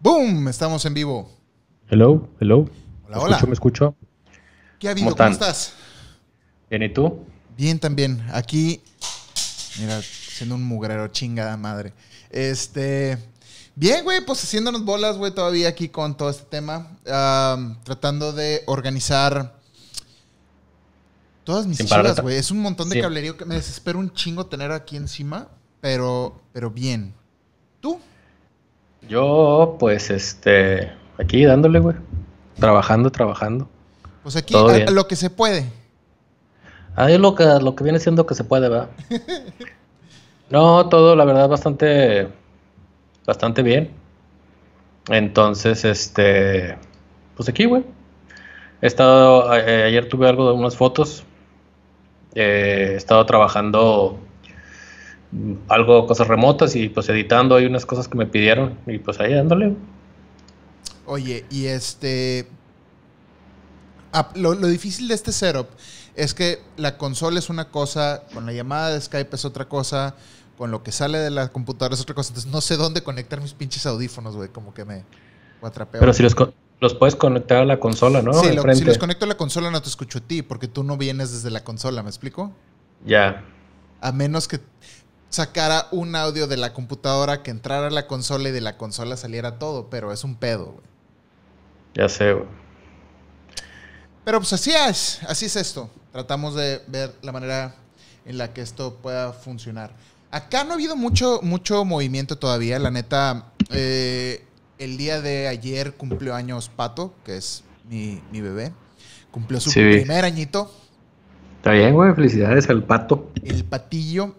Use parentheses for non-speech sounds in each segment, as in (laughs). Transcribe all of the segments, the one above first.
¡Boom! Estamos en vivo. Hello, hello. Hola, ¿Me hola. escucho, me escucho? ¿Qué ha habido? ¿Cómo estás? Bien, ¿y tú? Bien también. Aquí, mira, siendo un mugrero, chingada madre. Este, bien, güey, pues haciéndonos bolas, güey, todavía aquí con todo este tema. Tratando de organizar todas mis chivas, güey. Es un montón de Sí. cablerío que me desespero un chingo tener aquí encima, pero, pero bien. ¿Tú? Yo, pues, este, aquí dándole, güey. Trabajando, trabajando. Pues aquí, Todo a- lo que se puede. Ahí lo que, lo que viene siendo que se puede, ¿verdad? (laughs) No, todo, la verdad, bastante, bastante bien. Entonces, este, pues aquí, güey. He estado, eh, ayer tuve algo de unas fotos. Eh, he estado trabajando algo, cosas remotas y pues editando hay unas cosas que me pidieron y pues ahí dándole. Oye, y este. ah, lo, lo difícil de este setup es que la consola es una cosa, con la llamada de Skype es otra cosa, con lo que sale de la computadora es otra cosa. Entonces no sé dónde conectar mis pinches audífonos, güey. Como que me atrapeo. Pero si los, los puedes conectar a la consola, ¿no? Sí, lo- si los conecto a la consola no te escucho a ti, porque tú no vienes desde la consola, ¿me explico? Ya. A menos que sacara un audio de la computadora que entrara a la consola y de la consola saliera todo, pero es un pedo, güey. Ya sé, güey. Pero pues así es, así es esto. Tratamos de ver la manera en la que esto pueda funcionar. Acá no ha habido mucho, mucho movimiento todavía. La neta, eh, el día de ayer cumplió años Pato, que es mi, mi bebé. Cumplió su Sí. primer añito, Está bien, güey. Felicidades al pato. el patillo.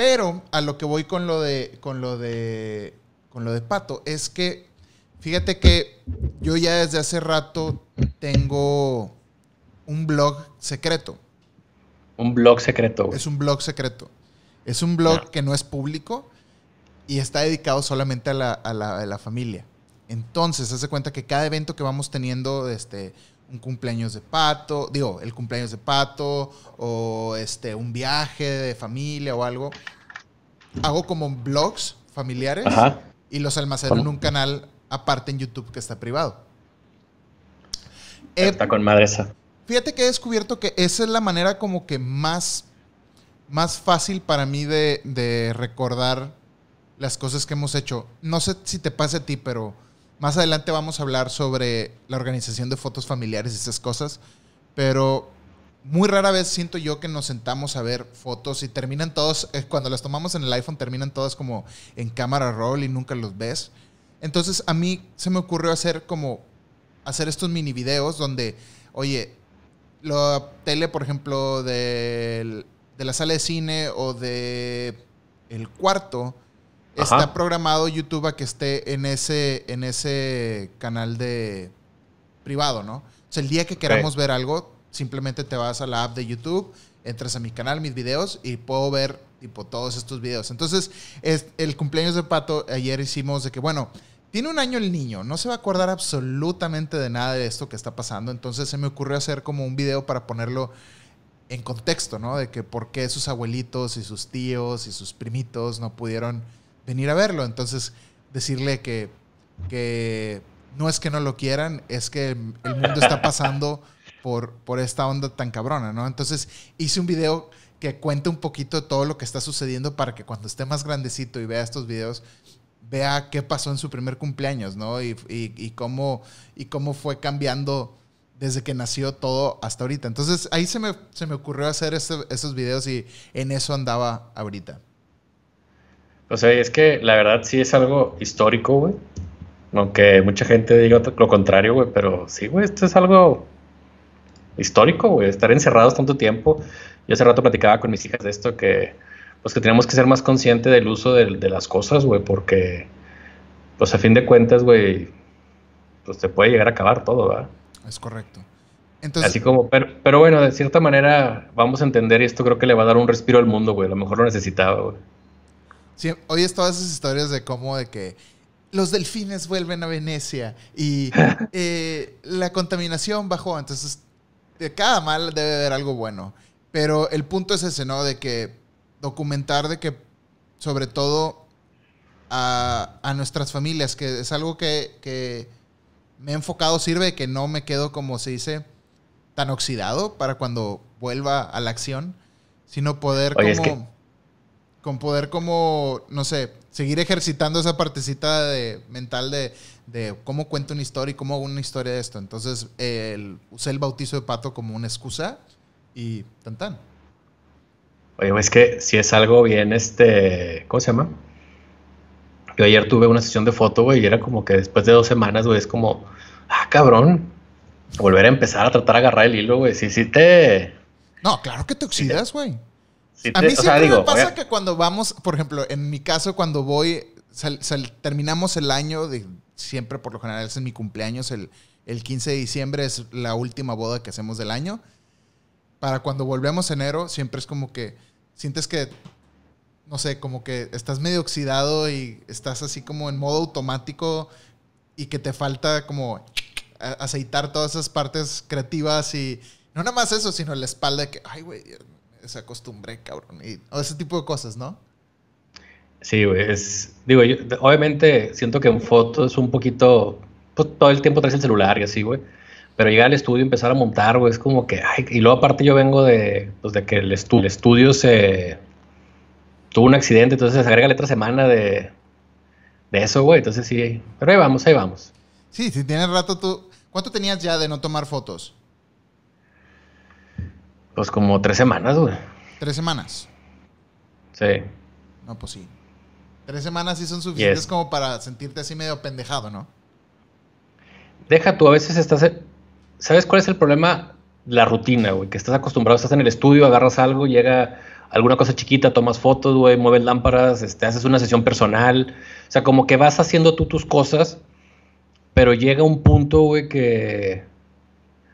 Pero a lo que voy con lo de, con lo de, con lo de Pato es que, fíjate que yo ya desde hace rato tengo un blog secreto. Un blog secreto, güey. Es un blog secreto. Es un blog que no es público y está dedicado solamente a la, a la- a la familia. Entonces, hace cuenta que cada evento que vamos teniendo, este, un cumpleaños de pato, digo, el cumpleaños de pato, o este, un viaje de familia o algo, hago como blogs familiares Ajá. y los almaceno en un canal aparte en YouTube que está privado. He- Está con madre esa. Fíjate que he descubierto que esa es la manera como que más, más fácil para mí de, de recordar las cosas que hemos hecho. No sé si te pasa a ti, pero más adelante vamos a hablar sobre la organización de fotos familiares y esas cosas. Pero muy rara vez siento yo que nos sentamos a ver fotos y terminan todos, eh, cuando las tomamos en el iPhone, terminan todas como en cámara roll y nunca los ves. Entonces a mí se me ocurrió hacer como, hacer estos mini videos donde, oye, la tele, por ejemplo, del- de la sala de cine o de el cuarto, Ajá. está programado YouTube a que esté en ese, en ese canal de privado, ¿no? O sea, el día que queramos ver algo, simplemente te vas a la app de YouTube, entras a mi canal, mis videos, y puedo ver, tipo, todos estos videos. Entonces, es, el cumpleaños de Pato, ayer hicimos de que, bueno, tiene un año el niño, no se va a acordar absolutamente de nada de esto que está pasando. Entonces, se me ocurrió hacer como un video para ponerlo en contexto, ¿no? De que por qué sus abuelitos y sus tíos y sus primitos no pudieron venir a verlo. Entonces, decirle que, que no es que no lo quieran, es que el mundo está pasando por, por esta onda tan cabrona, ¿no? Entonces, hice un video que cuenta un poquito todo lo que está sucediendo para que cuando esté más grandecito y vea estos videos, vea qué pasó en su primer cumpleaños, ¿no? Y, y- y cómo, y cómo fue cambiando desde que nació todo hasta ahorita. Entonces ahí se me, se me ocurrió hacer este- esos videos y en eso andaba ahorita. O sea, es que la verdad sí es algo histórico, güey. Aunque mucha gente diga lo contrario, güey. Pero sí, güey, esto es algo histórico, güey. Estar encerrados tanto tiempo. Yo hace rato platicaba con mis hijas de esto que, pues que tenemos que ser más conscientes del uso de, de las cosas, güey. Porque, pues a fin de cuentas, güey, pues te puede llegar a acabar todo, ¿verdad? Es correcto. Entonces, Así como, pero, pero bueno, de cierta manera vamos a entender y esto creo que le va a dar un respiro al mundo, güey. A lo mejor lo necesitaba, güey. sí, oyes todas esas historias de cómo de que los delfines vuelven a Venecia y (laughs) eh, la contaminación bajó. Entonces, de cada mal debe haber algo bueno. Pero el punto es ese, ¿no? De que documentar de que, sobre todo, a, nuestras familias, que es algo que, me he enfocado, sirve que no me quedo, como se dice, tan oxidado para cuando vuelva a la acción, sino poder como... Con poder como, no sé, seguir ejercitando esa partecita de, mental de, de cómo cuento una historia y cómo hago una historia de esto. Entonces, el, usé el bautizo de Pato como una excusa y tan tan. Oye, es que si es algo bien, este, ¿cómo se llama? Yo ayer tuve una sesión de foto, güey, y era como que después de dos semanas, güey, es como, ah, cabrón, volver a empezar a tratar de agarrar el hilo, güey. Sí, sí te... No, claro que te oxidas, güey. a mí siempre me pasa que cuando vamos, por ejemplo, en mi caso, cuando voy, terminamos el año, de, siempre por lo general es en mi cumpleaños, el, el 15 de diciembre es la última boda que hacemos del año. Para cuando volvemos enero, siempre es como que sientes que, no sé, como que estás medio oxidado y estás así como en modo automático y que te falta como aceitar todas esas partes creativas y no nada más eso, sino la espalda que, ay, güey, se acostumbré, cabrón. Y, o ese tipo de cosas, ¿no? Sí, güey, es, digo, yo, obviamente siento que en foto es un poquito, pues todo el tiempo traes el celular y así, güey. Pero llegar al estudio y empezar a montar, güey, es como que, ay, y luego aparte yo vengo de, pues de que el, el estudio se tuvo un accidente, entonces se agrega la otra semana de, de eso, güey, entonces sí, pero ahí vamos, ahí vamos. Sí, si tienes rato tú, ¿cuánto tenías ya de no tomar fotos? Pues como tres semanas, güey. ¿Tres semanas? Sí. No, pues sí. Tres semanas sí son suficientes como para sentirte así medio pendejado, ¿no? Deja tú, a veces estás ¿Sabes cuál es el problema? La rutina, güey, que estás acostumbrado, estás en el estudio, agarras algo, llega alguna cosa chiquita, tomas fotos, güey, mueves lámparas, este, haces una sesión personal. O sea, como que vas haciendo tú tus cosas, pero llega un punto, güey, que...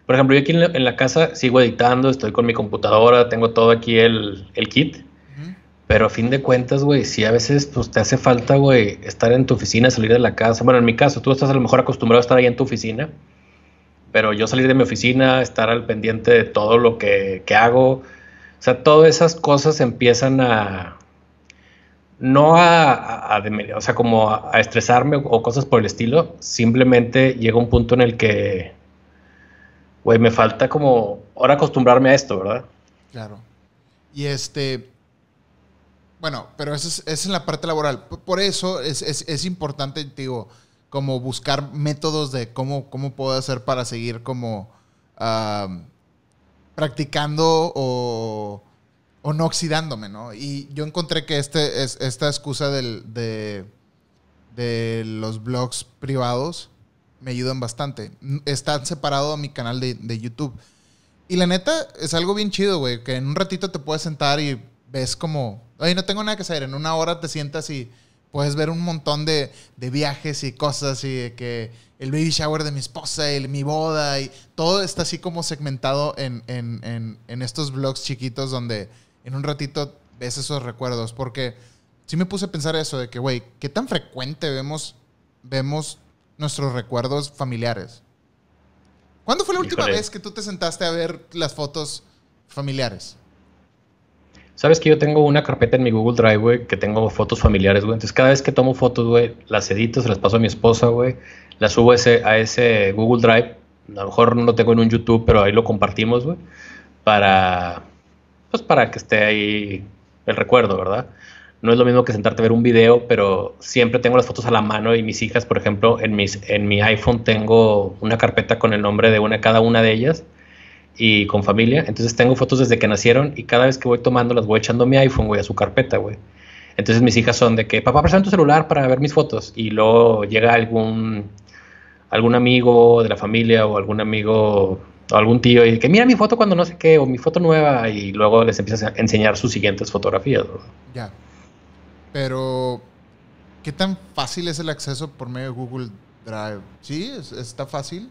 Por ejemplo, yo aquí en la, casa sigo editando, estoy con mi computadora, tengo todo aquí el, el kit. Pero a fin de cuentas, güey, si a veces pues, te hace falta, güey, estar en tu oficina, salir de la casa. Bueno, en mi caso, tú estás a lo mejor acostumbrado a estar ahí en tu oficina pero yo salir de mi oficina, estar al pendiente de todo lo que, hago, o sea, todas esas cosas empiezan a, no a, o sea, como a, estresarme o, cosas por el estilo, simplemente llega un punto en el que, güey, me falta como ahora acostumbrarme a esto, ¿verdad? Claro. Y este, bueno, pero eso es, es en la parte laboral. Por eso es, es, es importante, digo, como buscar métodos de cómo, cómo puedo hacer para seguir como practicando o, o, no oxidándome, ¿no? Y yo encontré que este, es, esta excusa del, de, de los blogs privados me ayudan bastante. Están separados a mi canal de, de YouTube. Y la neta, es algo bien chido, güey, que en un ratito te puedes sentar y ves como, oye, no tengo nada que hacer, en una hora te sientas y puedes ver un montón de, viajes y cosas y de que el baby shower de mi esposa y mi boda y todo está así como segmentado en, estos vlogs chiquitos donde en un ratito ves esos recuerdos. Porque sí me puse a pensar eso de que, güey, ¿qué tan frecuente vemos, vemos nuestros recuerdos familiares? ¿Cuándo fue la última vez que tú te sentaste a ver las fotos familiares? Sabes que yo tengo una carpeta en mi Google Drive, güey, que tengo fotos familiares, güey. Entonces, cada vez que tomo fotos, güey, las edito, se las paso a mi esposa, güey. Las subo ese, a ese Google Drive. A lo mejor no lo tengo en un YouTube, pero ahí lo compartimos, güey. Para, pues, para que esté ahí el recuerdo, ¿verdad? No es lo mismo que sentarte a ver un video, pero siempre tengo las fotos a la mano y mis hijas, por ejemplo, en, mis, en mi iPhone tengo una carpeta con el nombre de una cada una de ellas y con familia. Entonces tengo fotos desde que nacieron y cada vez que voy tomando las voy echando mi iPhone, güey, a su carpeta, güey. Entonces mis hijas son de que, papá, presta tu celular para ver mis fotos. Y luego llega algún, algún amigo de la familia o algún amigo o algún tío y que mira mi foto cuando no sé qué o mi foto nueva y luego les empiezas a enseñar sus siguientes fotografías. Ya. Pero, ¿qué tan fácil es el acceso por medio de Google Drive? ¿Sí? ¿Está fácil?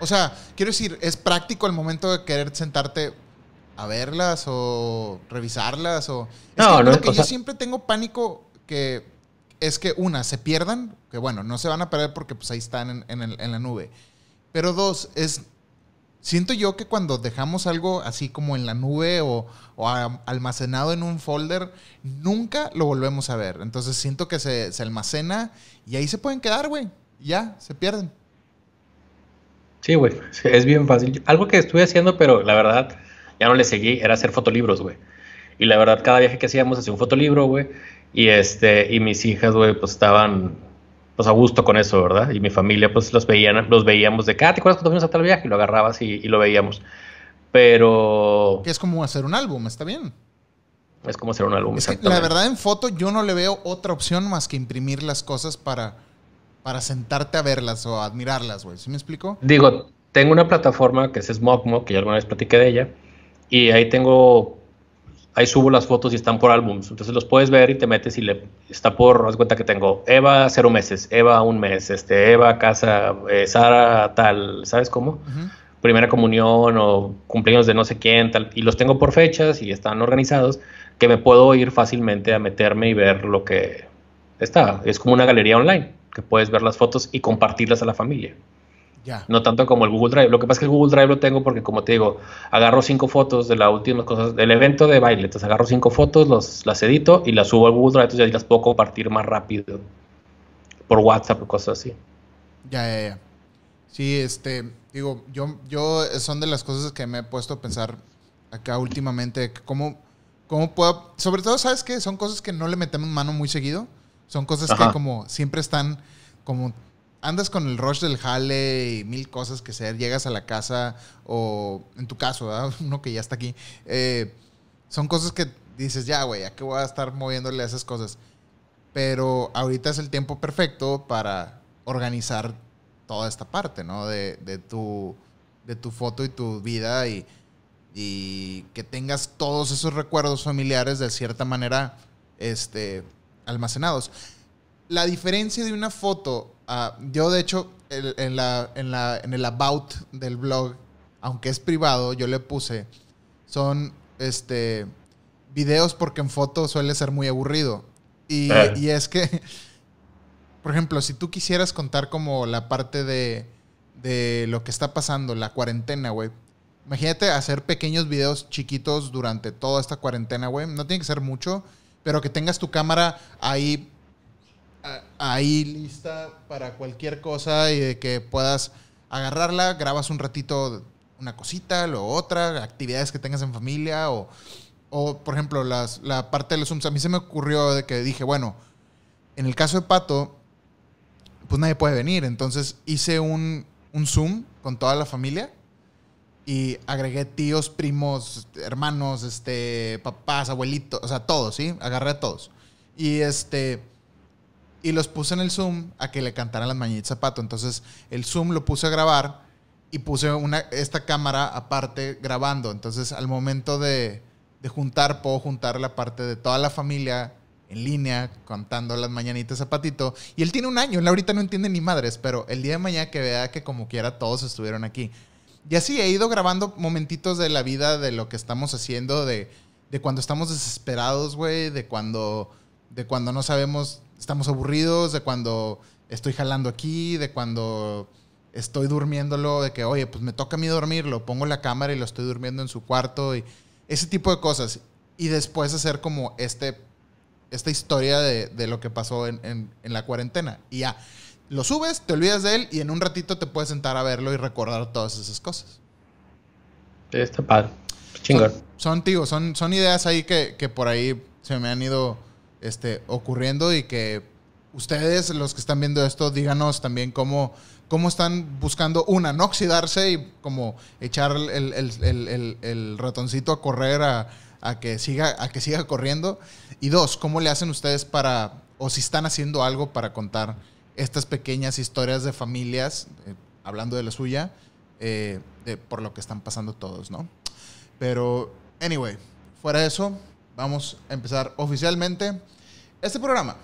O sea, quiero decir, ¿es práctico el momento de querer sentarte a verlas o revisarlas? O... Es no, que no, lo que yo siempre tengo pánico que es que una, se pierdan, que bueno, no se van a perder porque pues ahí están en, la nube. Pero dos, es Siento yo que cuando dejamos algo así como en la nube o, almacenado en un folder, nunca lo volvemos a ver. Entonces siento que se, se almacena y ahí se pueden quedar, güey. Ya, se pierden. Sí, güey, (laughs) es bien fácil. Algo que estuve haciendo, pero la verdad ya no le seguí, era hacer fotolibros, güey. Y la verdad, cada viaje que hacíamos hacía un fotolibro, güey. Y, este, y mis hijas, güey, pues estaban pues a gusto con eso, ¿verdad? Y mi familia, pues los, veían, los veíamos de ah, ¿te acuerdas cuando fuimos a tal viaje? Y lo agarrabas y, lo veíamos. Pero... Es como hacer un álbum, está bien. Es como hacer un álbum. Es que, la verdad, en foto yo no le veo otra opción más que imprimir las cosas para, para sentarte a verlas o admirarlas, güey. ¿Sí me explico? Digo, tengo una plataforma que es Smogmo, que ya alguna vez platiqué de ella, y ahí tengo ahí subo las fotos y están por álbums. Entonces los puedes ver y te metes y le está por, haz cuenta que tengo Eva cero meses, Eva un mes, este, Eva casa, eh, Sara tal, ¿sabes cómo? Primera comunión o cumpleaños de no sé quién, tal. Y los tengo por fechas y están organizados que me puedo ir fácilmente a meterme y ver lo que está. Es como una galería online que puedes ver las fotos y compartirlas a la familia. No tanto como el Google Drive. Lo que pasa es que el Google Drive lo tengo porque, como te digo, agarro cinco fotos de las últimas cosas del evento de baile. Entonces agarro cinco fotos, los, las edito y las subo al Google Drive. Entonces ahí las puedo compartir más rápido por WhatsApp o cosas así. Ya, ya, ya. Sí, este, digo, yo, yo son de las cosas que me he puesto a pensar acá últimamente. ¿Cómo, cómo puedo.? Sobre todo, ¿sabes qué? Son cosas que no le metemos mano muy seguido. Son cosas que, como siempre están como andas con el rush del jale y mil cosas que hacer, llegas a la casa o en tu caso, (laughs) uno que ya está aquí, eh, son cosas que dices, ya, güey, ¿a qué voy a estar moviéndole a esas cosas? Pero ahorita es el tiempo perfecto para organizar toda esta parte, ¿no? De, tu, de tu foto y tu vida y, y que tengas todos esos recuerdos familiares de cierta manera este, almacenados. La diferencia de una foto Ah, yo, de hecho, en, la, en, la, en el about del blog, aunque es privado, yo le puse, son este videos porque en foto suele ser muy aburrido. Y, eh. y, es que, (laughs) por ejemplo, si tú quisieras contar como la parte de, de lo que está pasando, la cuarentena, güey. Imagínate hacer pequeños videos chiquitos durante toda esta cuarentena, güey. No tiene que ser mucho, pero que tengas tu cámara ahí ahí lista para cualquier cosa y de que puedas agarrarla, grabas un ratito una cosita, lo otra, actividades que tengas en familia o, o por ejemplo, las, la parte de los Zooms. A mí se me ocurrió de que dije, bueno, en el caso de Pato, pues nadie puede venir. Entonces hice un, un Zoom con toda la familia y agregué tíos, primos, hermanos, este, papás, abuelitos, o sea, todos, ¿sí? Agarré a todos. Y este y los puse en el Zoom a que le cantaran las mañanitas zapato. Entonces el Zoom lo puse a grabar y puse una, esta cámara aparte grabando. Entonces al momento de, juntar, puedo juntar la parte de toda la familia en línea cantando las mañanitas zapatito. Y él tiene un año, él ahorita no entiende ni madres, pero el día de mañana que vea que como quiera todos estuvieron aquí. Y así he ido grabando momentitos de la vida, de lo que estamos haciendo, de, de cuando estamos desesperados, güey, de cuando, de cuando no sabemos estamos aburridos, de cuando estoy jalando aquí, de cuando estoy durmiéndolo, de que, oye, pues me toca a mí dormirlo, pongo la cámara y lo estoy durmiendo en su cuarto, y ese tipo de cosas. Y después hacer como este, esta historia de, lo que pasó en, la cuarentena. Y ya, lo subes, te olvidas de él y en un ratito te puedes sentar a verlo y recordar todas esas cosas. está padre. Chingón. Son, son, son, son ideas ahí que, que por ahí se me han ido este, ocurriendo y que ustedes, los que están viendo esto, díganos también cómo, cómo están buscando, una, no oxidarse y como echar el, ratoncito a correr a, que siga, a que siga corriendo. Y dos, cómo le hacen ustedes para, o si están haciendo algo para contar estas pequeñas historias de familias, eh, hablando de la suya, eh, por lo que están pasando todos, ¿no? Pero, anyway, fuera de eso, vamos a empezar oficialmente este programa.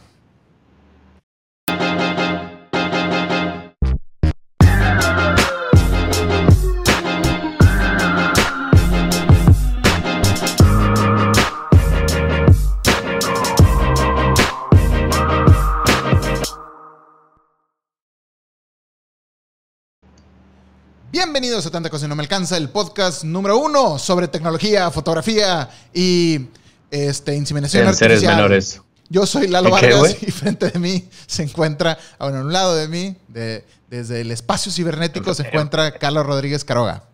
Bienvenidos a Tanta Cosa y No Me Alcanza, el podcast número uno sobre tecnología, fotografía y este, inseminación En seres menores. Yo soy Lalo ¿En qué, Vargas y frente de mí se encuentra, bueno, a un lado de mí, de- desde el espacio cibernético, se encuentra Carlos Rodríguez Caroga.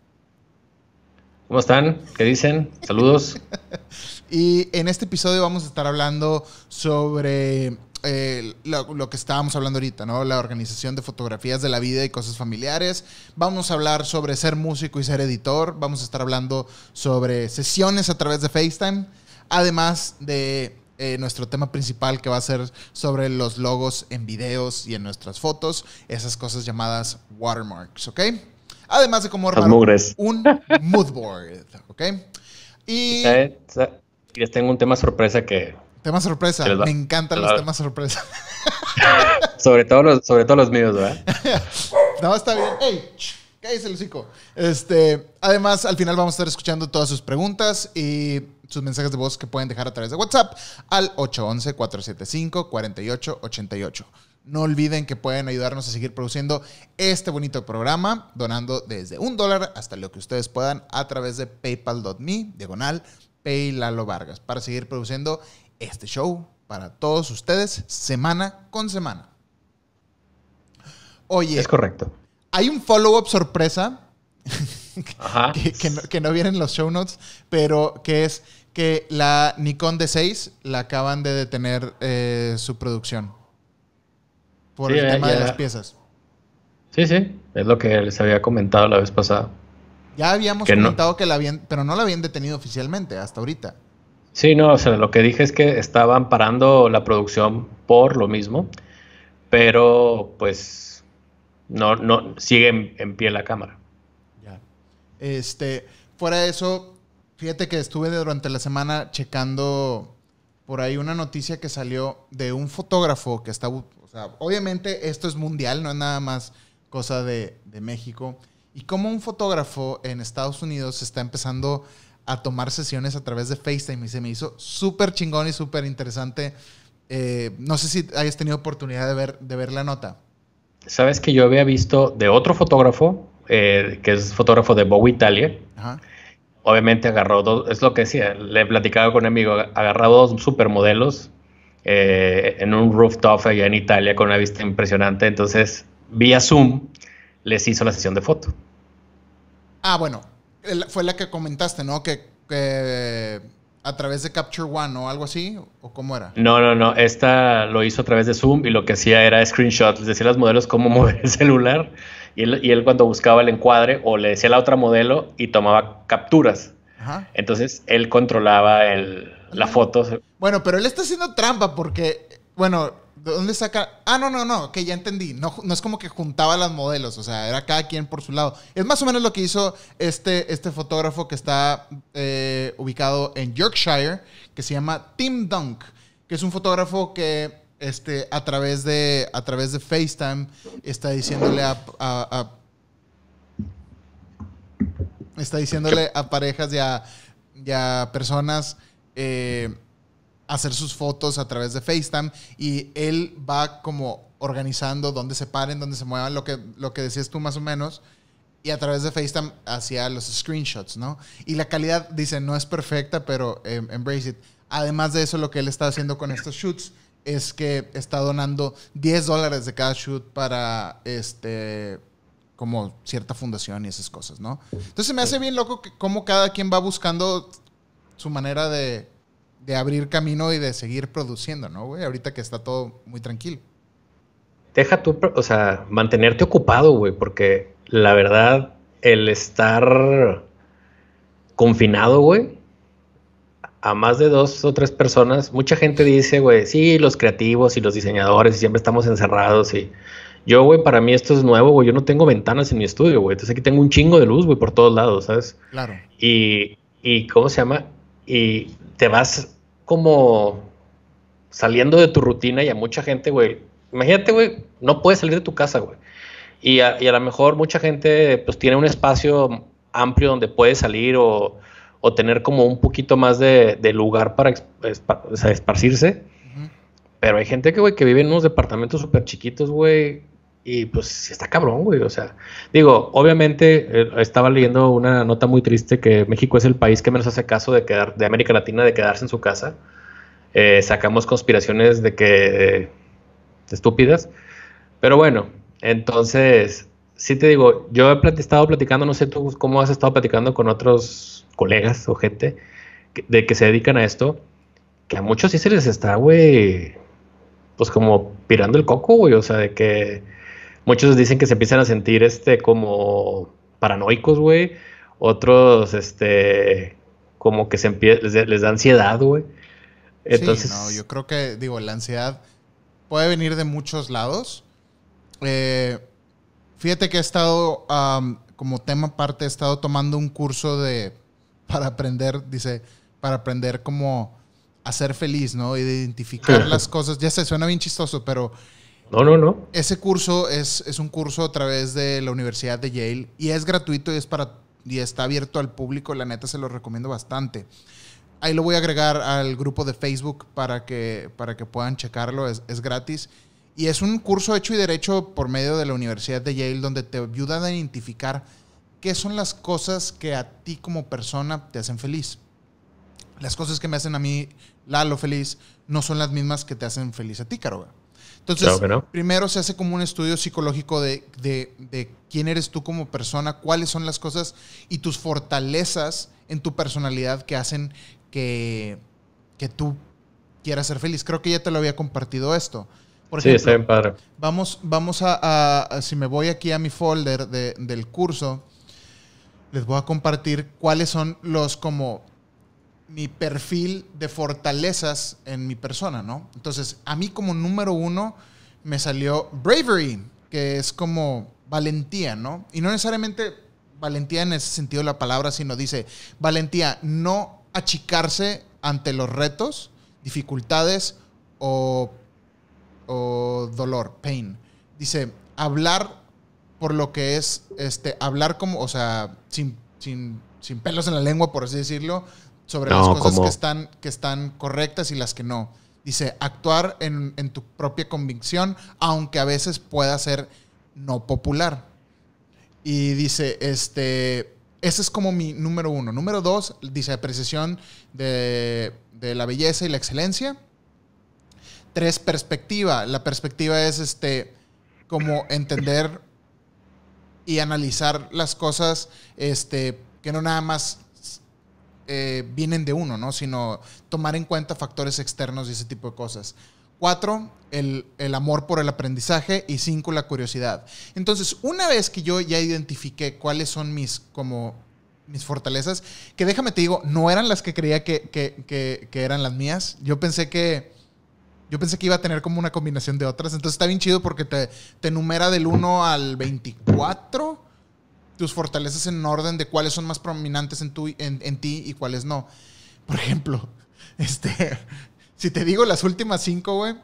¿Cómo están? ¿Qué dicen? Saludos. (laughs) Y en este episodio vamos a estar hablando sobre eh, lo, lo que estábamos hablando ahorita, ¿no? La organización de fotografías de la vida y cosas familiares. Vamos a hablar sobre ser músico y ser editor. Vamos a estar hablando sobre sesiones a través de FaceTime. Además de eh, nuestro tema principal que va a ser sobre los logos en videos y en nuestras fotos. Esas cosas llamadas watermarks, ¿ok? Además de cómo armar un (laughs) mood board, ¿ok? Y... ¿Sabe- sabe- Les tengo un tema sorpresa que, Tema sorpresa. Me encantan los temas sorpresa. (laughs) sobre todo los, sobre todo los míos, ¿verdad? (laughs) no, está bien. ¡Ey! ch, Cállese el hocico. Este, además, al final vamos a estar escuchando todas sus preguntas y sus mensajes de voz que pueden dejar a través de WhatsApp al 811-475-4888. No olviden que pueden ayudarnos a seguir produciendo este bonito programa donando desde un dólar hasta lo que ustedes puedan a través de paypal.me, diagonal, Paylalo Vargas, para seguir produciendo este show para todos ustedes semana con semana. Oye, Es correcto. hay un follow-up sorpresa Ajá. (laughs) que, que no, que no viene en los show notes, pero que es que la Nikon D6 la acaban de detener eh, su producción por Sí, el ya- tema de las piezas. Sí, sí. Es lo que les había comentado la vez pasada. Ya habíamos Que no. comentado que la habían, pero no la habían detenido oficialmente hasta ahorita. Sí, no, o sea, lo que dije es que estaban parando la producción por lo mismo, pero pues no, no, sigue en, pie la cámara. Ya. Este, fuera de eso, fíjate que estuve durante la semana checando por ahí una noticia que salió de un fotógrafo que está, o sea, obviamente esto es mundial, no es nada más cosa de, de México, y como un fotógrafo en Estados Unidos está empezando a tomar sesiones a través de FaceTime y se me hizo súper chingón y súper interesante. Eh, no sé si hayas tenido oportunidad de ver, de ver la nota. Sabes que yo había visto de otro fotógrafo, eh, que es fotógrafo de Bowie Italia, Ajá. obviamente agarró dos, es lo que decía, le he platicado con un amigo, agarró dos supermodelos eh, en un rooftop allá en Italia con una vista impresionante, entonces vía Zoom les hizo la sesión de foto. Ah, bueno, fue la que comentaste, ¿no? Que, que a través de Capture One o algo así, o cómo era. No, no, no, esta lo hizo a través de Zoom y lo que hacía era screenshot, les decía a los modelos cómo (laughs) mover el celular y él, y él cuando buscaba el encuadre o le decía a la otra modelo y tomaba capturas. Ajá. Entonces él controlaba el, la foto. Bueno, pero él está haciendo trampa porque, bueno, ¿de dónde saca? Ah, no, no, no, que ya entendí. No, no es como que juntaba las modelos, o sea, era cada quien por su lado. Es más o menos lo que hizo este, este fotógrafo que está eh, ubicado en Yorkshire, que se llama Tim Dunk, que es un fotógrafo que este, a, través de, a través de FaceTime está diciéndole a- Está diciéndole a parejas y a, y a personas eh, hacer sus fotos a través de FaceTime y él va como organizando dónde se paren, dónde se muevan, lo que, lo que decías tú más o menos. Y a través de FaceTime hacía los screenshots, ¿no? Y la calidad, dice, no es perfecta, pero eh, embrace it. Además de eso, lo que él está haciendo con estos shoots es que está donando 10 dólares de cada shoot para este como cierta fundación y esas cosas, ¿no? Entonces me hace bien loco que cómo cada quien va buscando su manera de, de abrir camino y de seguir produciendo, ¿no, güey? Ahorita que está todo muy tranquilo. Deja tú, o sea, mantenerte ocupado, güey, porque la verdad, el estar confinado, güey, a más de dos o tres personas, mucha gente dice, güey, sí, los creativos y los diseñadores siempre estamos encerrados y yo, güey, para mí esto es nuevo, güey, yo no tengo ventanas en mi estudio, güey, entonces aquí tengo un chingo de luz, güey, por todos lados, ¿sabes? Claro. Y, y ¿cómo se llama? Y te vas como saliendo de tu rutina y a mucha gente, güey. Imagínate, güey, no puedes salir de tu casa, güey. Y a, y a lo mejor mucha gente, pues, tiene un espacio amplio donde puede salir o, o tener como un poquito más de, de lugar para o sea, esparcirse. Pero hay gente que, güey, que vive en unos departamentos súper chiquitos, güey. Y pues está cabrón, güey. O sea, digo, obviamente eh, estaba leyendo una nota muy triste que México es el país que menos hace caso de quedar, de América Latina, de quedarse en su casa. Eh, sacamos conspiraciones de que estúpidas. Pero bueno, entonces, sí te digo, yo he estado platicando, no sé tú cómo has estado platicando con otros colegas o gente de que se dedican a esto, que a muchos sí se les está, güey, pues como pirando el coco, güey, o sea, de que muchos dicen que se empiezan a sentir, este, como paranoicos, güey, otros, este, como que se les, da ansiedad, güey. Entonces, sí, no, yo creo que, digo, la ansiedad puede venir de muchos lados. Eh, fíjate que he estado, como tema aparte, he estado tomando un curso de, (laughs) para aprender, dice, para aprender cómo a ser feliz, ¿no? Identificar (laughs) las cosas. Ya se suena bien chistoso, pero... No, no, no. Ese curso es, es, un curso a través de la Universidad de Yale y es gratuito y es para y está abierto al público. La neta se lo recomiendo bastante. Ahí lo voy a agregar al grupo de Facebook para que, para que puedan checarlo. Es, es gratis. Y es un curso hecho y derecho por medio de la Universidad de Yale donde te ayuda a identificar qué son las cosas que a ti como persona te hacen feliz. Las cosas que me hacen a mí Lalo feliz, no son las mismas que te hacen feliz a ti, Caroga. Entonces, primero se hace como un estudio psicológico de, quién eres tú como persona, cuáles son las cosas y tus fortalezas en tu personalidad que hacen que, que tú quieras ser feliz. Creo que ya te lo había compartido esto. Por sí, está bien padre. Vamos, vamos a, si me voy aquí a mi folder del curso, les voy a compartir cuáles son los como mi perfil de fortalezas en mi persona, ¿no? Entonces, a mí como número uno me salió bravery, que es como valentía, ¿no? Y no necesariamente valentía en ese sentido de la palabra, sino dice valentía, no achicarse ante los retos, dificultades o, o dolor, pain. Dice, hablar por lo que es, este, hablar como, o sea, sin, sin, sin pelos en la lengua, por así decirlo, sobre las cosas que están, que están correctas y las que no. Dice, actuar en, tu propia convicción, aunque a veces pueda ser no popular. Y dice, este, ese es como mi número uno. Número dos, dice apreciación de, de la belleza y la excelencia. Tres, perspectiva. La perspectiva es este, como entender y analizar las cosas, este, que no nada más eh, vienen de uno, ¿no? Sino tomar en cuenta factores externos y ese tipo de cosas. Cuatro, el, amor por el aprendizaje. Y cinco, la curiosidad. Entonces, una vez que yo ya identifiqué cuáles son mis, como, mis fortalezas, que déjame te digo, no eran las que creía que, que, que, eran las mías. Yo pensé que... Yo pensé que iba a tener como una combinación de otras. Entonces está bien chido porque te, te numera del 1 al 24 tus fortalezas en orden de cuáles son más prominentes en, tu, en, ti y cuáles no. Por ejemplo, (laughs) este, (laughs) si te digo las últimas cinco, güey,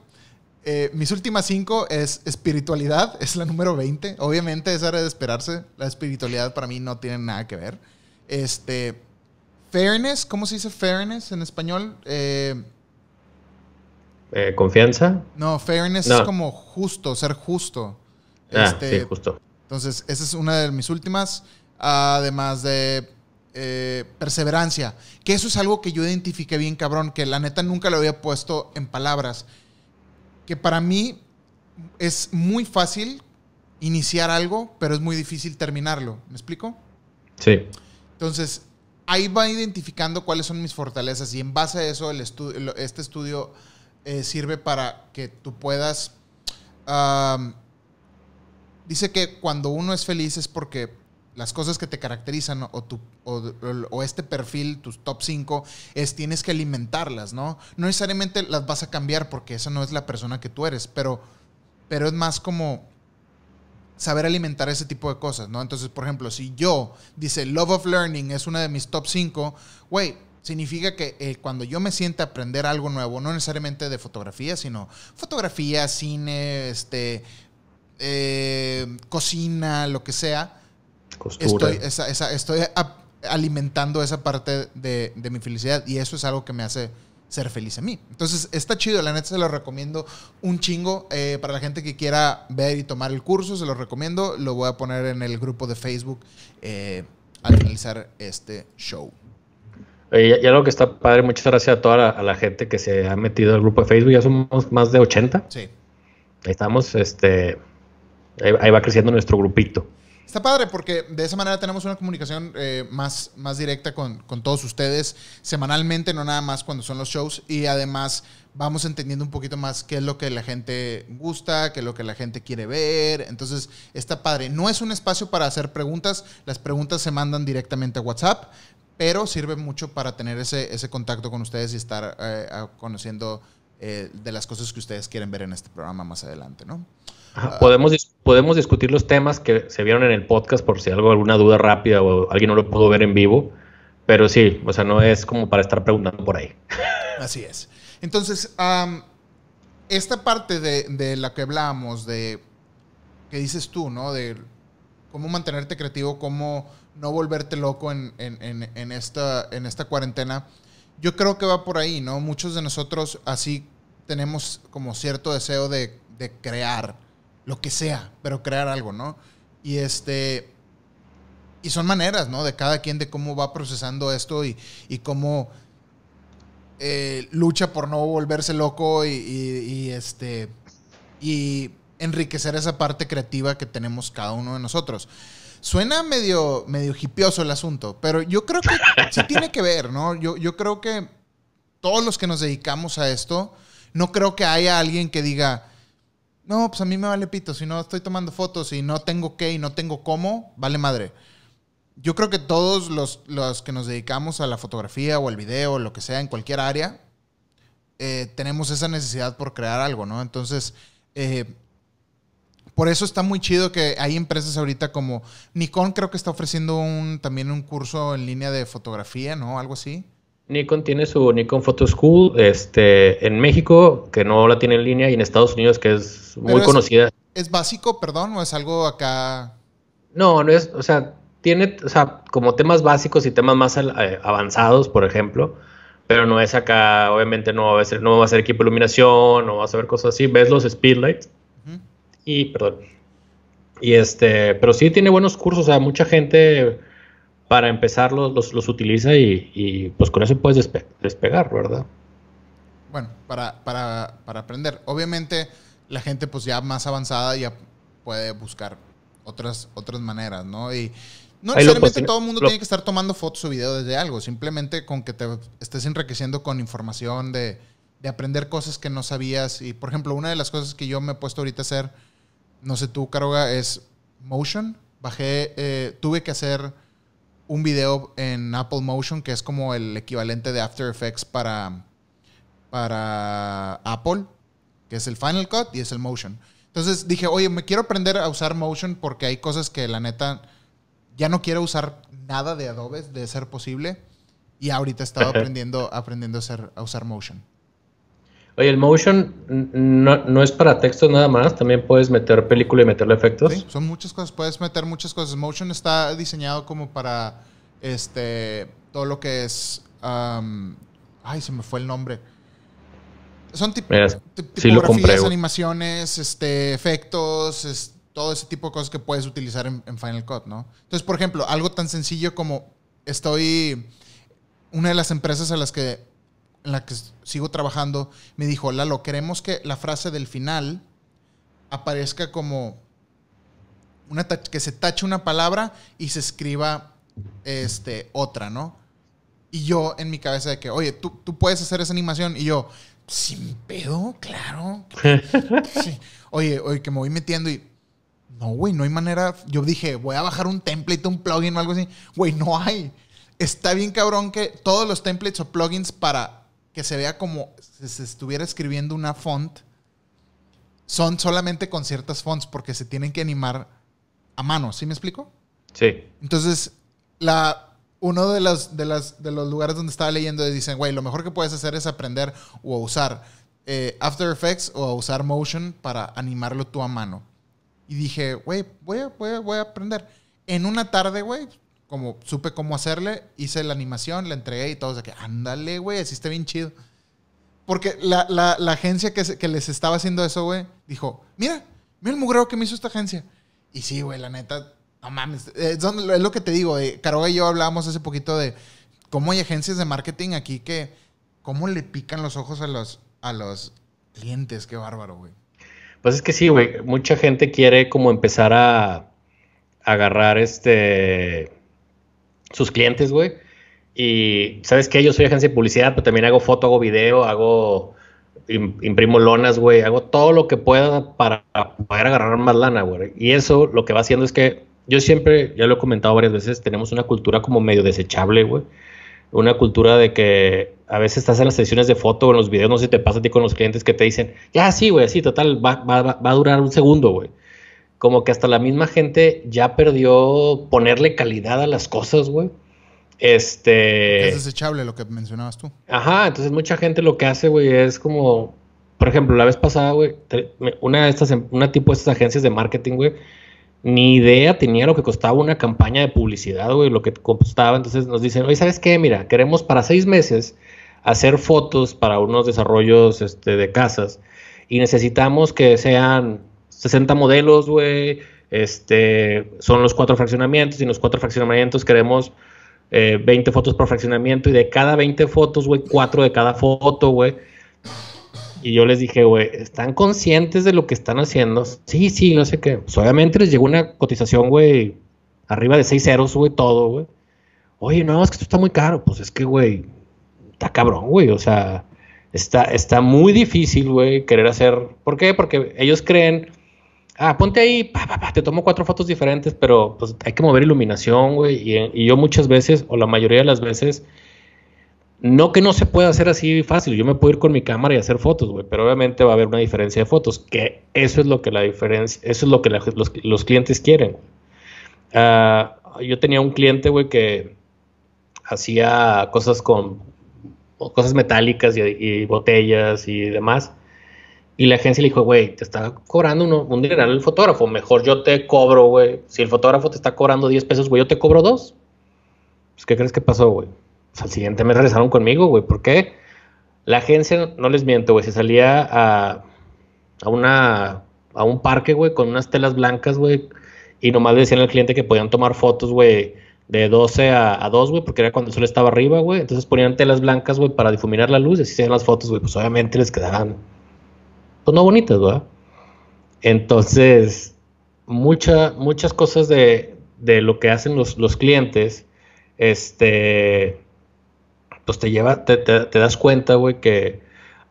eh, mis últimas cinco es espiritualidad, (laughs) es la número 20. Obviamente es hora de esperarse. La espiritualidad para mí no tiene nada que ver. Este, fairness, ¿cómo se dice fairness en español? Eh, eh, ¿Confianza? No, fairness es como justo, ser justo. Ah, este, sí, justo. Entonces, esa es una de mis últimas, además de eh, perseverancia, que eso es algo que yo identifiqué bien cabrón, que la neta nunca lo había puesto en palabras, que para mí es muy fácil iniciar algo, pero es muy difícil terminarlo. ¿Me explico? Sí. Entonces, ahí va identificando cuáles son mis fortalezas y en base a eso el este estudio eh, sirve para que tú puedas dice que cuando uno es feliz es porque las cosas que te caracterizan o, tu, o, este perfil, tus top 5, es tienes que alimentarlas, ¿no? No necesariamente las vas a cambiar porque esa no es la persona que tú eres, pero, pero es más como saber alimentar ese tipo de cosas, ¿no? Entonces, por ejemplo, si yo, dice, Love of Learning es una de mis top 5, güey, significa que eh, cuando yo me sienta a aprender algo nuevo, no necesariamente de fotografía, sino fotografía, cine, este, eh, cocina, lo que sea, estoy, estoy alimentando esa parte de, mi felicidad y eso es algo que me hace ser feliz a mí. Entonces, está chido, la neta se lo recomiendo un chingo. Eh, para la gente que quiera ver y tomar el curso, se lo recomiendo. Lo voy a poner en el grupo de Facebook eh, al finalizar este show. Y, algo que está padre, muchas gracias a toda la, gente que se ha metido al grupo de Facebook. Ya somos más de 80. Sí. Ahí estamos, este, ahí va creciendo nuestro grupito. Está padre porque de esa manera tenemos una comunicación eh, más, más directa con, todos ustedes semanalmente, no nada más cuando son los shows. Y además vamos entendiendo un poquito más qué es lo que la gente gusta, qué es lo que la gente quiere ver. Entonces está padre. No es un espacio para hacer preguntas, las preguntas se mandan directamente a WhatsApp, pero sirve mucho para tener ese, ese contacto con ustedes y estar eh, conociendo eh, de las cosas que ustedes quieren ver en este programa más adelante, ¿no? Podemos, podemos discutir los temas que se vieron en el podcast por si algo, alguna duda rápida o alguien no lo pudo ver en vivo. Pero sí, o sea, no es como para estar preguntando por ahí. (laughs) Así es. Entonces, esta parte de, de, la que hablamos, de que dices tú, ¿no? De cómo mantenerte creativo, cómo no volverte loco en, en, en, esta, en esta cuarentena, yo creo que va por ahí, ¿no? Muchos de nosotros así tenemos como cierto deseo de, de crear lo que sea, pero crear algo, ¿no? Y este. Y son maneras, ¿no? De cada quien de cómo va procesando esto y, cómo eh, lucha por no volverse loco y, este. Y enriquecer esa parte creativa que tenemos cada uno de nosotros. Suena medio, medio hipioso el asunto, pero yo creo que sí tiene que ver, ¿no? Yo, yo creo que todos los que nos dedicamos a esto, no creo que haya alguien que diga, no, pues a mí me vale pito. Si no estoy tomando fotos y no tengo qué y no tengo cómo, vale madre. Yo creo que todos los, que nos dedicamos a la fotografía o al video, o lo que sea, en cualquier área, eh, tenemos esa necesidad por crear algo, ¿no? Entonces, eh, por eso está muy chido que hay empresas ahorita como Nikon, creo que está ofreciendo un, también un curso en línea de fotografía, ¿no? Algo así. Nikon tiene su Nikon Photo School este, en México, que no la tiene en línea, y en Estados Unidos, que es muy conocida. ¿Es básico, perdón, o es algo acá? No, no es, o sea, tiene, o sea, como temas básicos y temas más eh, avanzados, por ejemplo, pero no es acá, obviamente no va a ser, no va a ser equipo de iluminación, no vas a ver cosas así, ves los speedlights y, perdón, y este, pero sí tiene buenos cursos, o sea, mucha gente para empezar los, los, utiliza y, pues con eso puedes despegar, ¿verdad? Bueno, para, para, para, aprender. Obviamente la gente pues ya más avanzada ya puede buscar otras, otras maneras, ¿no? Y no necesariamente todo el mundo tiene que estar tomando fotos o videos desde algo, simplemente con que te estés enriqueciendo con información de, de aprender cosas que no sabías. Y por ejemplo, una de las cosas que yo me he puesto ahorita a hacer, no sé tú, Caroga, es Motion. Bajé, eh, tuve que hacer un video en Apple Motion, que es como el equivalente de After Effects para, para Apple, que es el Final Cut y es el Motion. Entonces dije, oye, me quiero aprender a usar Motion porque hay cosas que la neta ya no quiero usar nada de Adobe, de ser posible. Y ahorita he estado aprendiendo, aprendiendo a, hacer, a usar Motion. Oye, el motion no, es para textos nada más, también puedes meter película y meterle efectos. Sí, son muchas cosas, puedes meter muchas cosas. Motion está diseñado como para este todo lo que es. ay, se me fue el nombre. Son tipografías, animaciones, este, efectos, todo ese tipo de cosas que puedes utilizar en, en Final Cut, ¿no? Entonces, por ejemplo, algo tan sencillo como estoy. Una de las empresas a las que en la que sigo trabajando, me dijo, Lalo, queremos que la frase del final aparezca como una que se tache una palabra y se escriba este, otra, ¿no? Y yo en mi cabeza de que, oye, tú, tú puedes hacer esa animación. Y yo, sin pedo, claro. (laughs) Oye, oye, que me voy metiendo y... No, güey, no hay manera. Yo dije, voy a bajar un template, un plugin o algo así. Güey, no hay. Está bien cabrón que todos los templates o plugins para que se vea como si se estuviera escribiendo una font, son solamente con ciertas fonts porque se tienen que animar a mano. ¿Sí me explico? Sí. Entonces, la, uno de los, de, las, de los lugares donde estaba leyendo dicen, güey, lo mejor que puedes hacer es aprender o usar eh, After Effects o usar Motion para animarlo tú a mano. Y dije, güey, voy a, voy, voy a aprender. En una tarde, güey, como supe cómo hacerle, hice la animación, la entregué y todo. O sea que, ándale, güey, así está bien chido. Porque la, agencia que, que, les estaba haciendo eso, güey, dijo, mira, mira el mugreo que me hizo esta agencia. Y sí, güey, la neta, no mames. Es, lo que te digo, eh, Caroga y yo hablábamos hace poquito de cómo hay agencias de marketing aquí que, cómo le pican los ojos a los, a los clientes. Qué bárbaro, güey. Pues es que sí, güey. Mucha gente quiere como empezar a agarrar este sus clientes, güey. Y sabes que yo soy agencia de publicidad, pero también hago foto, hago video, hago imprimo lonas, güey, hago todo lo que pueda para poder agarrar más lana, güey. Y eso lo que va haciendo es que yo siempre, ya lo he comentado varias veces, tenemos una cultura como medio desechable, güey. Una cultura de que a veces estás en las sesiones de foto o en los videos, no sé si te pasa a ti con los clientes que te dicen, ya sí, güey, sí, total, va, va, va a durar un segundo, güey. Como que hasta la misma gente ya perdió ponerle calidad a las cosas, güey. Este. Es desechable lo que mencionabas tú. Ajá, entonces mucha gente lo que hace, güey, es como. Por ejemplo, la vez pasada, güey, una de estas, em, una tipo de estas agencias de marketing, güey, ni idea tenía lo que costaba una campaña de publicidad, güey, lo que costaba. Entonces nos dicen, oye, ¿sabes qué? Mira, queremos para seis meses hacer fotos para unos desarrollos este, de casas y necesitamos que sean 60 modelos, güey. Este, son los cuatro fraccionamientos y en los cuatro fraccionamientos queremos 20 eh, fotos por fraccionamiento y de cada 20 fotos, güey, 4 de cada foto, güey. Y yo les dije, güey, ¿están conscientes de lo que están haciendo? Sí, sí, no sé qué. Pues obviamente les llegó una cotización, güey, arriba de 6 ceros, güey, todo, güey. Oye, no, es que esto está muy caro. Pues es que, güey, está cabrón, güey. O sea, está, está muy difícil, güey, querer hacer. ¿Por qué? Porque ellos creen ah, ponte ahí, te tomo cuatro fotos diferentes, pero pues hay que mover iluminación, güey. Y, yo muchas veces, o la mayoría de las veces, no que no se pueda hacer así fácil. Yo me puedo ir con mi cámara y hacer fotos, güey. Pero obviamente va a haber una diferencia de fotos, que eso es lo que la diferencia, eso es lo que los, clientes quieren. Ah, yo tenía un cliente, güey, que hacía cosas con cosas metálicas y botellas y demás. Y la agencia le dijo, güey, te está cobrando un dineral el fotógrafo. Mejor yo te cobro, güey. Si el fotógrafo te está cobrando 10 pesos, güey, yo te cobro dos. Pues, ¿qué crees que pasó, güey? Pues, al siguiente mes regresaron conmigo, güey. ¿Por qué? La agencia, no les miento, güey, se salía a, a, una, a un parque, güey, con unas telas blancas, güey. Y nomás le decían al cliente que podían tomar fotos, güey, de 12 a, a 2, güey, porque era cuando el sol estaba arriba, güey. Entonces ponían telas blancas, güey, para difuminar la luz y así se las fotos, güey. Pues obviamente les quedaban pues, no bonitas, ¿verdad? Entonces, muchas cosas de, lo que hacen los, clientes, este, pues te lleva, te, das cuenta, güey, que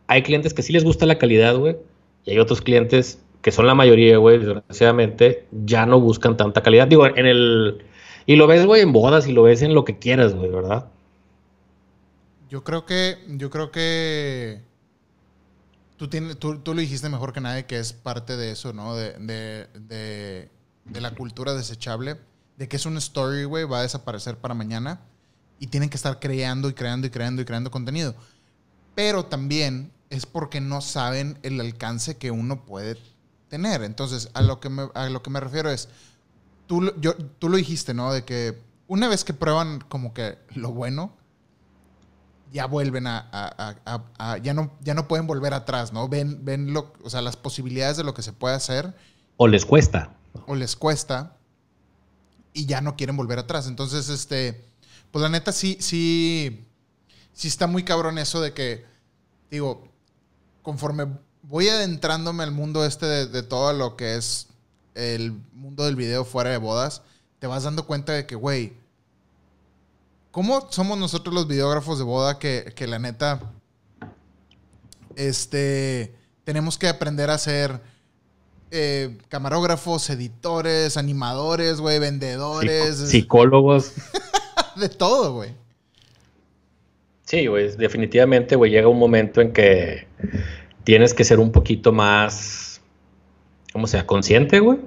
hay clientes que sí les gusta la calidad, güey, y hay otros clientes que son la mayoría, güey, desgraciadamente, ya no buscan tanta calidad. Digo, en el... Y lo ves, güey, en bodas y lo ves en lo que quieras, güey, ¿verdad? Yo creo que, yo creo que Tú, tienes, tú, lo dijiste mejor que nadie, que es parte de eso, ¿no? De, de, de, la cultura desechable, de que es un story, güey, va a desaparecer para mañana y tienen que estar creando y creando y creando y creando contenido. Pero también es porque no saben el alcance que uno puede tener. Entonces, a lo que me, a lo que me refiero es, tú, yo, tú lo dijiste, ¿no? De que una vez que prueban como que lo bueno, ya vuelven a, ya no ya no pueden volver atrás, ¿no? Ven ven lo, o sea, las posibilidades de lo que se puede hacer o les cuesta o les cuesta y ya no quieren volver atrás. Entonces, este pues la neta sí sí sí está muy cabrón eso de que digo, conforme voy adentrándome al mundo este de, de todo lo que es el mundo del video fuera de bodas, te vas dando cuenta de que, güey, ¿Cómo somos nosotros los videógrafos de boda que, la neta, este, tenemos que aprender a ser eh, camarógrafos, editores, animadores, güey, vendedores. psicólogos. (laughs) de todo, güey. Sí, güey, definitivamente, güey, llega un momento en que tienes que ser un poquito más, ¿cómo sea? Consciente, güey,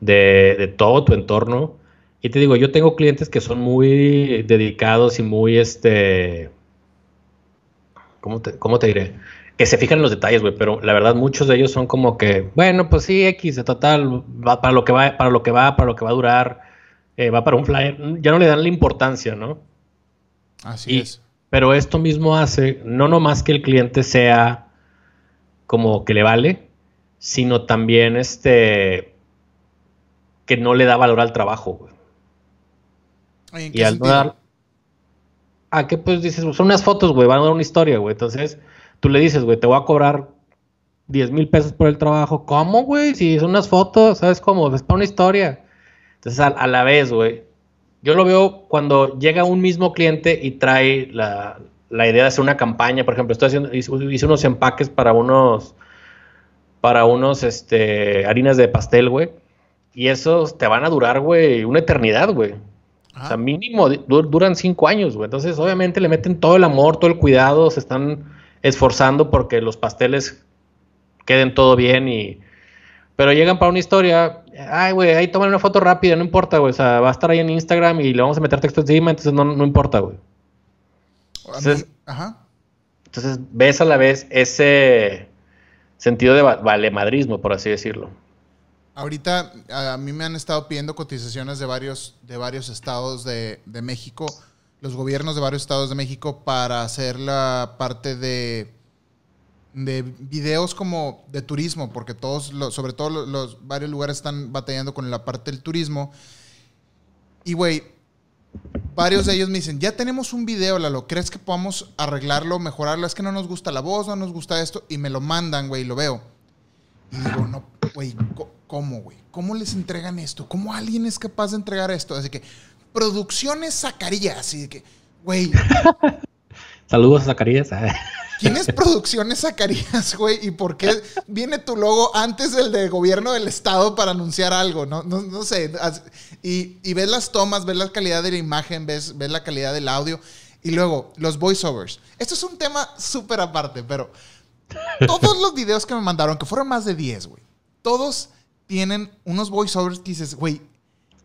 de, de todo tu entorno y te digo, yo tengo clientes que son muy dedicados y muy, este, ¿cómo te, cómo te diré? Que se fijan en los detalles, güey, pero la verdad muchos de ellos son como que, bueno, pues sí, X, de total, va para lo que va, para lo que va, para lo que va a durar, eh, va para un flyer, ya no le dan la importancia, ¿no? Así es. Pero esto mismo hace, no nomás que el cliente sea como que le vale, sino también este que no le da valor al trabajo, güey. Y al dar. Ah, que pues dices, son unas fotos, güey, van a dar una historia, güey. Entonces, tú le dices, güey, te voy a cobrar 10 mil pesos por el trabajo. ¿Cómo, güey? Si son unas fotos, ¿sabes cómo? Es para una historia. Entonces, a, la vez, güey, yo lo veo cuando llega un mismo cliente y trae la, idea de hacer una campaña. Por ejemplo, estoy haciendo, hice unos empaques para unos, para unos, este, harinas de pastel, güey. Y esos te van a durar, güey, una eternidad, güey. O sea, mínimo duran cinco años, güey. Entonces, obviamente le meten todo el amor, todo el cuidado, se están esforzando porque los pasteles queden todo bien y... Pero llegan para una historia, ay, güey, ahí toman una foto rápida, no importa, güey, o sea, va a estar ahí en Instagram y le vamos a meter texto encima, entonces no, no importa, güey. Entonces, Ajá. entonces, ves a la vez ese sentido de valemadrismo, por así decirlo. Ahorita a mí me han estado pidiendo cotizaciones de varios, de varios estados de, de México, los gobiernos de varios estados de México para hacer la parte de de videos como de turismo, porque todos, los, sobre todo los, varios lugares están batallando con la parte del turismo. Y, güey, varios de ellos me dicen, ya tenemos un video, Lalo, ¿crees que podamos arreglarlo, mejorarlo? Es que no nos gusta la voz, no nos gusta esto, y me lo mandan, güey, y lo veo. Y digo, no, güey, ¿cómo, güey? ¿Cómo les entregan esto? ¿Cómo alguien es capaz de entregar esto? Así que, producciones Zacarías, así de que, güey. (laughs) Saludos a Zacarías. (laughs) ¿Quién es Producciones Zacarías, güey? ¿Y por qué viene tu logo antes del de gobierno del estado para anunciar algo? No, no, sé. Y, ves las tomas, ves la calidad de la imagen, ves, ves la calidad del audio. Y luego, los voiceovers. Esto es un tema súper aparte, pero todos los videos que me mandaron, que fueron más de 10, güey, todos tienen unos voiceovers que dices, güey,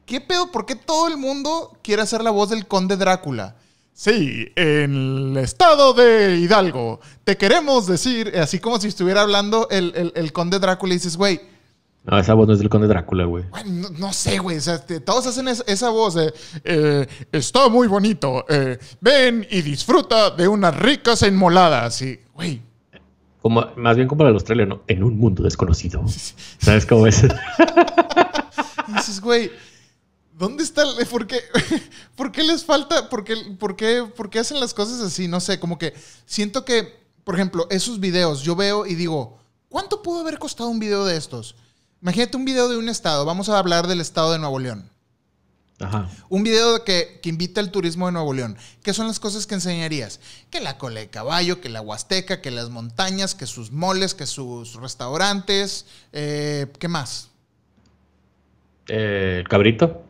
¿qué pedo? ¿Por qué todo el mundo quiere hacer la voz del conde Drácula? Sí, en el estado de Hidalgo, te queremos decir, así como si estuviera hablando el, conde Drácula y dices, güey. No, esa voz no es del conde Drácula, güey. No, sé, güey. O sea, todos hacen esa voz de, eh, está muy bonito. Eh, ven y disfruta de unas ricas enmoladas. Y, güey. Como, más bien como el australiano, ¿no? En un mundo desconocido. (laughs) ¿Sabes cómo es? (laughs) y dices, güey ¿Dónde está el, por qué, (laughs) les falta, por qué, por, por qué hacen las cosas así? No sé, como que siento que, por ejemplo, esos videos yo veo y digo, ¿cuánto pudo haber costado un video de estos? Imagínate un video de un estado, vamos a hablar del estado de Nuevo León. Ajá. Un video que, que, invita al turismo de Nuevo León. ¿Qué son las cosas que enseñarías? Que la cola de caballo, que la huasteca, que las montañas, que sus moles, que sus restaurantes. Eh, ¿Qué más? Eh, el cabrito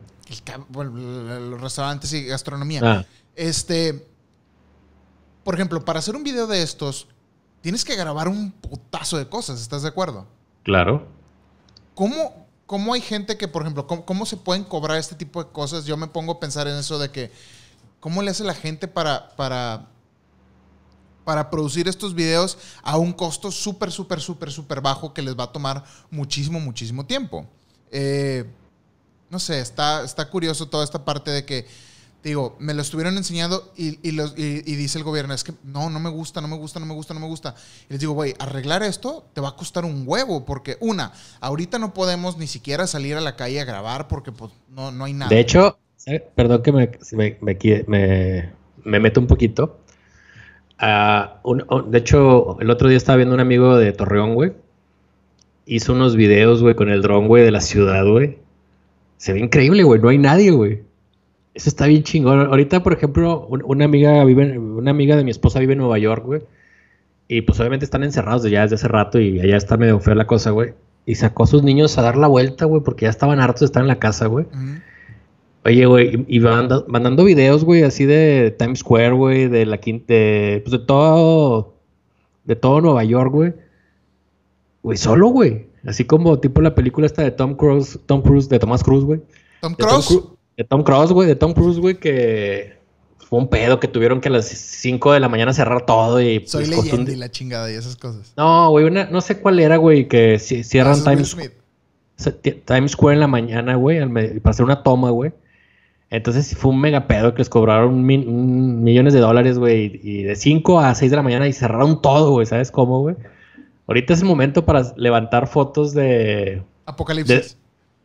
los restaurantes y gastronomía. Ah. Este, por ejemplo, para hacer un video de estos, tienes que grabar un putazo de cosas, ¿estás de acuerdo? Claro. ¿Cómo, cómo hay gente que, por ejemplo, cómo, se pueden cobrar este tipo de cosas? Yo me pongo a pensar en eso de que, ¿cómo le hace la gente para, para, para producir estos videos a un costo súper, súper, súper, súper bajo que les va a tomar muchísimo, muchísimo tiempo? Eh, no sé, está, está curioso toda esta parte de que, digo, me lo estuvieron enseñando y, y, y, dice el gobierno, es que no, no me gusta, no me gusta, no me gusta, no me gusta. Y les digo, güey, arreglar esto te va a costar un huevo, porque una, ahorita no podemos ni siquiera salir a la calle a grabar porque pues no, no hay nada. De hecho, perdón que me, me, me, meto un poquito. Uh, de hecho, el otro día estaba viendo un amigo de Torreón, güey. Hizo unos videos, güey, con el dron, güey, de la ciudad, güey se ve increíble, güey. No hay nadie, güey. Eso está bien chingón. Ahorita, por ejemplo, una amiga vive, una amiga de mi esposa vive en Nueva York, güey. Y pues obviamente están encerrados ya desde hace rato y allá está medio fea la cosa, güey. Y sacó a sus niños a dar la vuelta, güey, porque ya estaban hartos de estar en la casa, güey. Oye, güey, y, mandando videos, güey, así de Times Square, güey, de la quinta, pues de todo, de todo Nueva York, güey. Güey, solo, güey. Así como tipo la película esta de Tom Cruise, Tom Cruise, de Thomas Cruise, güey. ¿Tom Cruise? De Tom Cruise, güey, de Tom Cruise, güey, que fue un pedo que tuvieron que a las 5 de la mañana cerrar todo y... Soy pues, leyenda y la chingada y esas cosas. No, güey, no sé cuál era, güey, que cierran Times, Times Square en la mañana, güey, para hacer una toma, güey. Entonces fue un mega pedo que les cobraron millones de dólares, güey, y de 5 a 6 de la mañana y cerraron todo, güey, ¿sabes cómo, güey? Ahorita es el momento para levantar fotos de... Apocalipsis.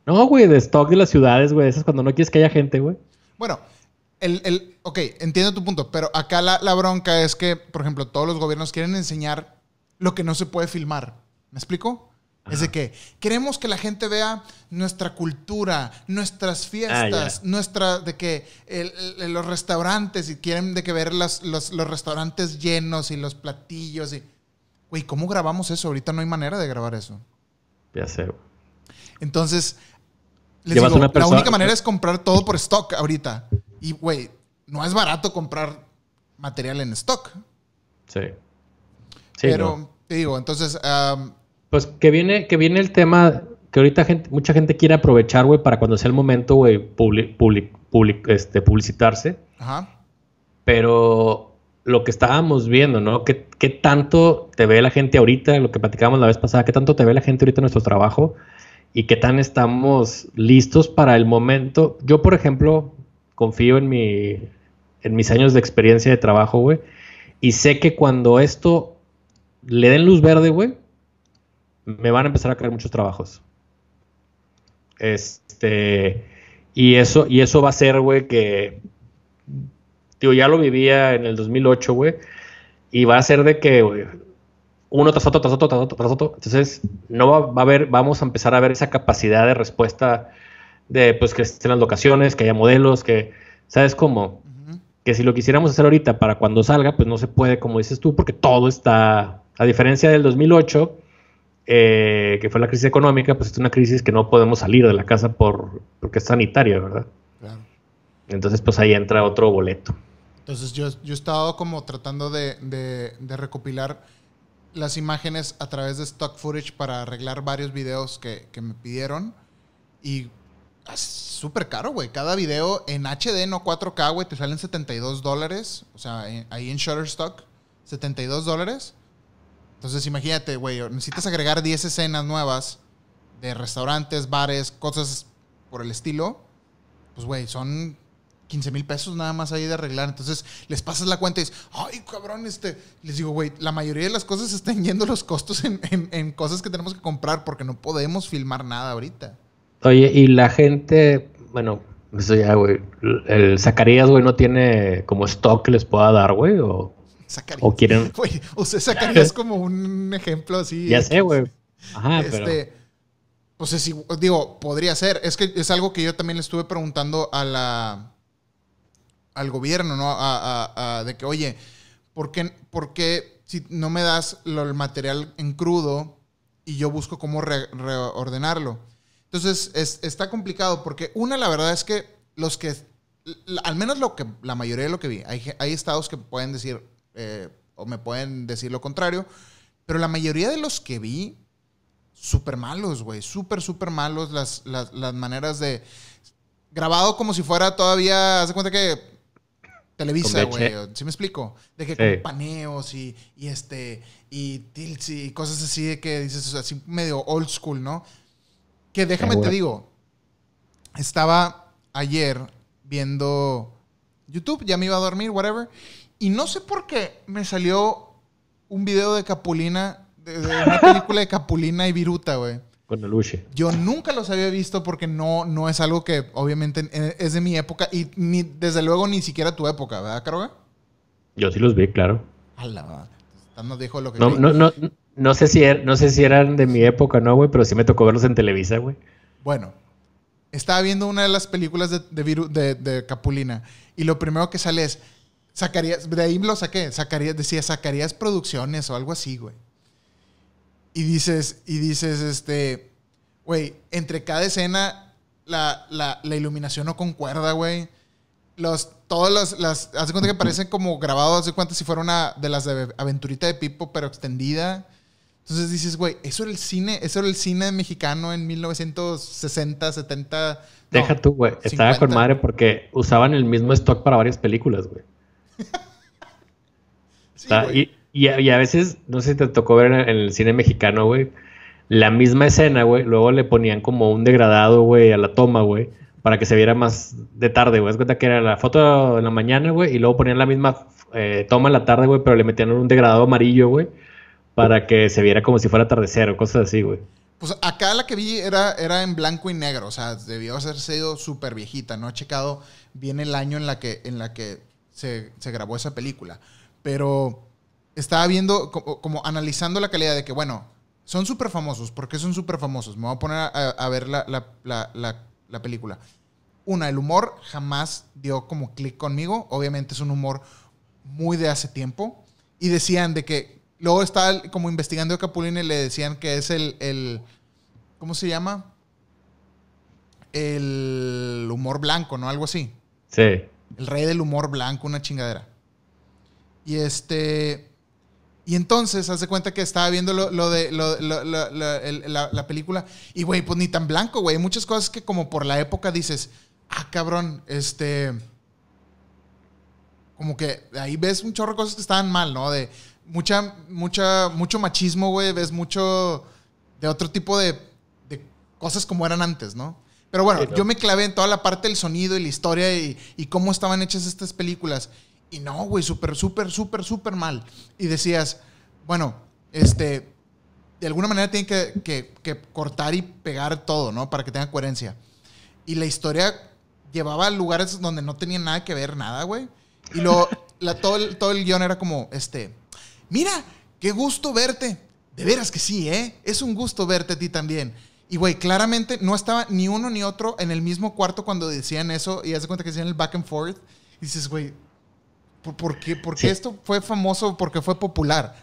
No, güey, de stock de las ciudades, güey, eso es cuando no quieres que haya gente, güey. Bueno, el, el, ok, entiendo tu punto, pero acá la, la bronca es que, por ejemplo, todos los gobiernos quieren enseñar lo que no se puede filmar. ¿Me explico? Es de que queremos que la gente vea nuestra cultura, nuestras fiestas, ah, nuestra, de que los restaurantes, y quieren de que ver los, los, restaurantes llenos y los platillos. Y, güey, ¿cómo grabamos eso? Ahorita no hay manera de grabar eso. Ya sé. Entonces, les digo, la única manera es comprar todo por stock ahorita. Y, güey, no es barato comprar material en stock. Sí. sí Pero, te digo, entonces... Pues que viene, que viene el tema que ahorita gente, mucha gente quiere aprovechar, güey, para cuando sea el momento, güey, este, publicitarse. Ajá. Pero lo que estábamos viendo, ¿no? ¿Qué, ¿Qué, tanto te ve la gente ahorita, lo que platicábamos la vez pasada, qué tanto te ve la gente ahorita en nuestro trabajo y qué tan estamos listos para el momento? Yo, por ejemplo, confío en, mi, en mis años de experiencia de trabajo, güey, y sé que cuando esto le den luz verde, güey, me van a empezar a caer muchos trabajos. Este, y eso, y eso va a ser, güey, que, digo, ya lo vivía en el 2008, güey, y va a ser de que, güey, uno tras otro, tras otro, tras otro, tras otro. Entonces, no va, a haber, vamos a empezar a ver esa capacidad de respuesta de, pues, que estén las locaciones, que haya modelos, que, ¿sabes cómo? Que si lo quisiéramos hacer ahorita para cuando salga, pues no se puede, como dices tú, porque todo está, a diferencia del 2008, eh, que fue la crisis económica, pues es una crisis que no podemos salir de la casa por, porque es sanitaria, ¿verdad? Claro. Entonces, pues ahí entra otro boleto. Entonces, yo, yo he estado como tratando de, de, recopilar las imágenes a través de stock footage para arreglar varios videos que, que me pidieron. Y es súper caro, güey. Cada video en HD, no 4K, güey, te salen 72 dólares. O sea, ahí en Shutterstock, 72 dólares. Entonces imagínate, güey, necesitas agregar 10 escenas nuevas de restaurantes, bares, cosas por el estilo. Pues, güey, son 15 mil pesos nada más ahí de arreglar. Entonces les pasas la cuenta y dices, ay, cabrón, este. Les digo, güey, la mayoría de las cosas están yendo los costos en, cosas que tenemos que comprar porque no podemos filmar nada ahorita. Oye, y la gente, bueno, eso ya, güey. El Zacarías, güey, no tiene como stock que les pueda dar, güey, o. O quieren. Güey, usted Zacarías como un ejemplo así. Ya sé, güey. Ajá, este, pero. Pues es, digo, podría ser. Es que es algo que yo también le estuve preguntando a la. Al gobierno, ¿no? A, de que, oye, ¿por qué, si no me das el material en crudo y yo busco cómo reordenarlo? Entonces, está complicado porque, una, la verdad es que los que. Al menos lo que la mayoría de lo que vi, hay, hay estados que pueden decir, eh, o me pueden decir lo contrario, pero la mayoría de los que vi, súper malos, güey, súper, súper malos las, las, maneras de... Grabado como si fuera todavía, haz de cuenta que Televisa, güey, ¿sí me explico? De que con paneos y, y, este, y tilts y cosas así de que dices, así medio old school, ¿no? Que déjame te digo, estaba ayer viendo YouTube, ya me iba a dormir, whatever, y no sé por qué me salió un video de Capulina, de, una (laughs) película de Capulina y Viruta, güey. Con el Yo nunca los había visto porque no, no es algo que obviamente es de mi época y ni, desde luego ni siquiera tu época, ¿verdad, Caroga? Yo sí los vi, claro. No dijo lo que no, no, no, no, sé si er, no sé si eran de mi época, ¿no, güey? Pero sí me tocó verlos en Televisa, güey. Bueno, estaba viendo una de las películas de, de, de Capulina y lo primero que sale es Sacarías, de ahí lo saqué, sacarías, decía, sacarías producciones o algo así, güey. Y dices, y dices, este, güey, entre cada escena la, la, la iluminación no concuerda, güey. Los, todos los, las, hace cuenta que parecen como grabados, hace cuenta si fuera una de las de Aventurita de Pipo, pero extendida. Entonces dices, güey, eso era el cine, eso era el cine mexicano en 1960, 70. Deja tú, güey. Estaba con madre porque usaban el mismo stock para varias películas, güey. (laughs) y, a, veces, no sé si te tocó ver en, el cine mexicano, güey, la misma escena, güey, luego le ponían como un degradado, güey, a la toma, güey, para que se viera más de tarde, güey. Es cuenta que era la foto en la mañana, güey, y luego ponían la misma eh, toma en la tarde, güey, pero le metían un degradado amarillo, güey, para que se viera como si fuera atardecer o cosas así, güey. Pues acá la que vi era, era en blanco y negro, o sea, debió haber sido súper viejita. No he checado bien el año en la que, en la que se, grabó esa película. Pero estaba viendo, como, analizando la calidad de que, bueno, son súper famosos. ¿Por qué son súper famosos? Me voy a poner a, ver la, la, película. Una, el humor jamás dio como clic conmigo. Obviamente es un humor muy de hace tiempo. Y decían de que Luego estaba como investigando a Capulina y le decían que es el, el, ¿Cómo se llama? El humor blanco, ¿no? Algo así. Sí. El rey del humor blanco, una chingadera. Y este. Y entonces, hace cuenta que estaba viendo lo, de la, película. Y, güey, pues ni tan blanco, güey. Hay muchas cosas que, como por la época, dices, ah, cabrón, este. Como que ahí ves un chorro de cosas que estaban mal, ¿no? De mucha, mucha, mucho machismo, güey. Ves mucho de otro tipo de, de, cosas como eran antes, ¿no? Pero bueno, yo me clavé en toda la parte del sonido y la historia y, y cómo estaban hechas estas películas. Y no, güey, súper, súper, súper, súper mal. Y decías, bueno, este, de alguna manera tienen que, que, cortar y pegar todo, ¿no? Para que tenga coherencia. Y la historia llevaba lugares donde no tenía nada que ver, nada, güey. Y lo, la, todo, el, todo el guion era como, este, mira, qué gusto verte. De veras que sí, ¿eh? Es un gusto verte a ti también. Y, güey, claramente no estaba ni uno ni otro en el mismo cuarto cuando decían eso y hace cuenta que decían el back and forth. Y dices, güey, ¿por, qué, porque esto fue famoso? Porque fue popular.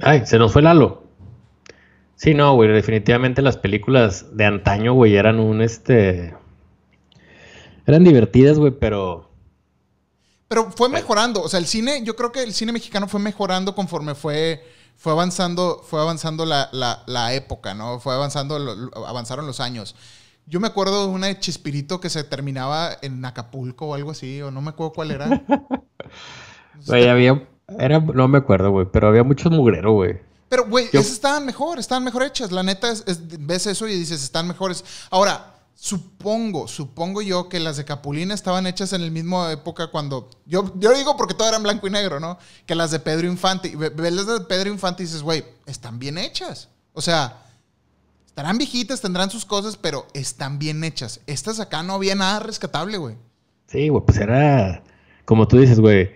Ay, se nos fue Lalo. Sí, no, güey, definitivamente las películas de antaño, güey, eran un, este... Eran divertidas, güey, pero pero fue mejorando. O sea, el cine, yo creo que el cine mexicano fue mejorando conforme fue, fue avanzando, fue avanzando la, época, ¿no? Fue avanzando, avanzaron los años. Yo me acuerdo de una de Chispirito que se terminaba en Acapulco o algo así, o no me acuerdo cuál era. (laughs) Güey, había. Era, no me acuerdo, güey, pero había mucho mugrero, güey. Pero, güey, esas estaban mejor, estaban mejor hechas. La neta, es, ves eso y dices, están mejores. Ahora, Supongo, supongo yo que las de Capulina estaban hechas en la misma época cuando. Yo, yo digo porque todo era en blanco y negro, ¿no? Que las de Pedro Infante. Ves las de Pedro Infante y dices, güey, están bien hechas. O sea, estarán viejitas, tendrán sus cosas, pero están bien hechas. Estas acá no había nada rescatable, güey. Sí, güey, pues era. Como tú dices, güey.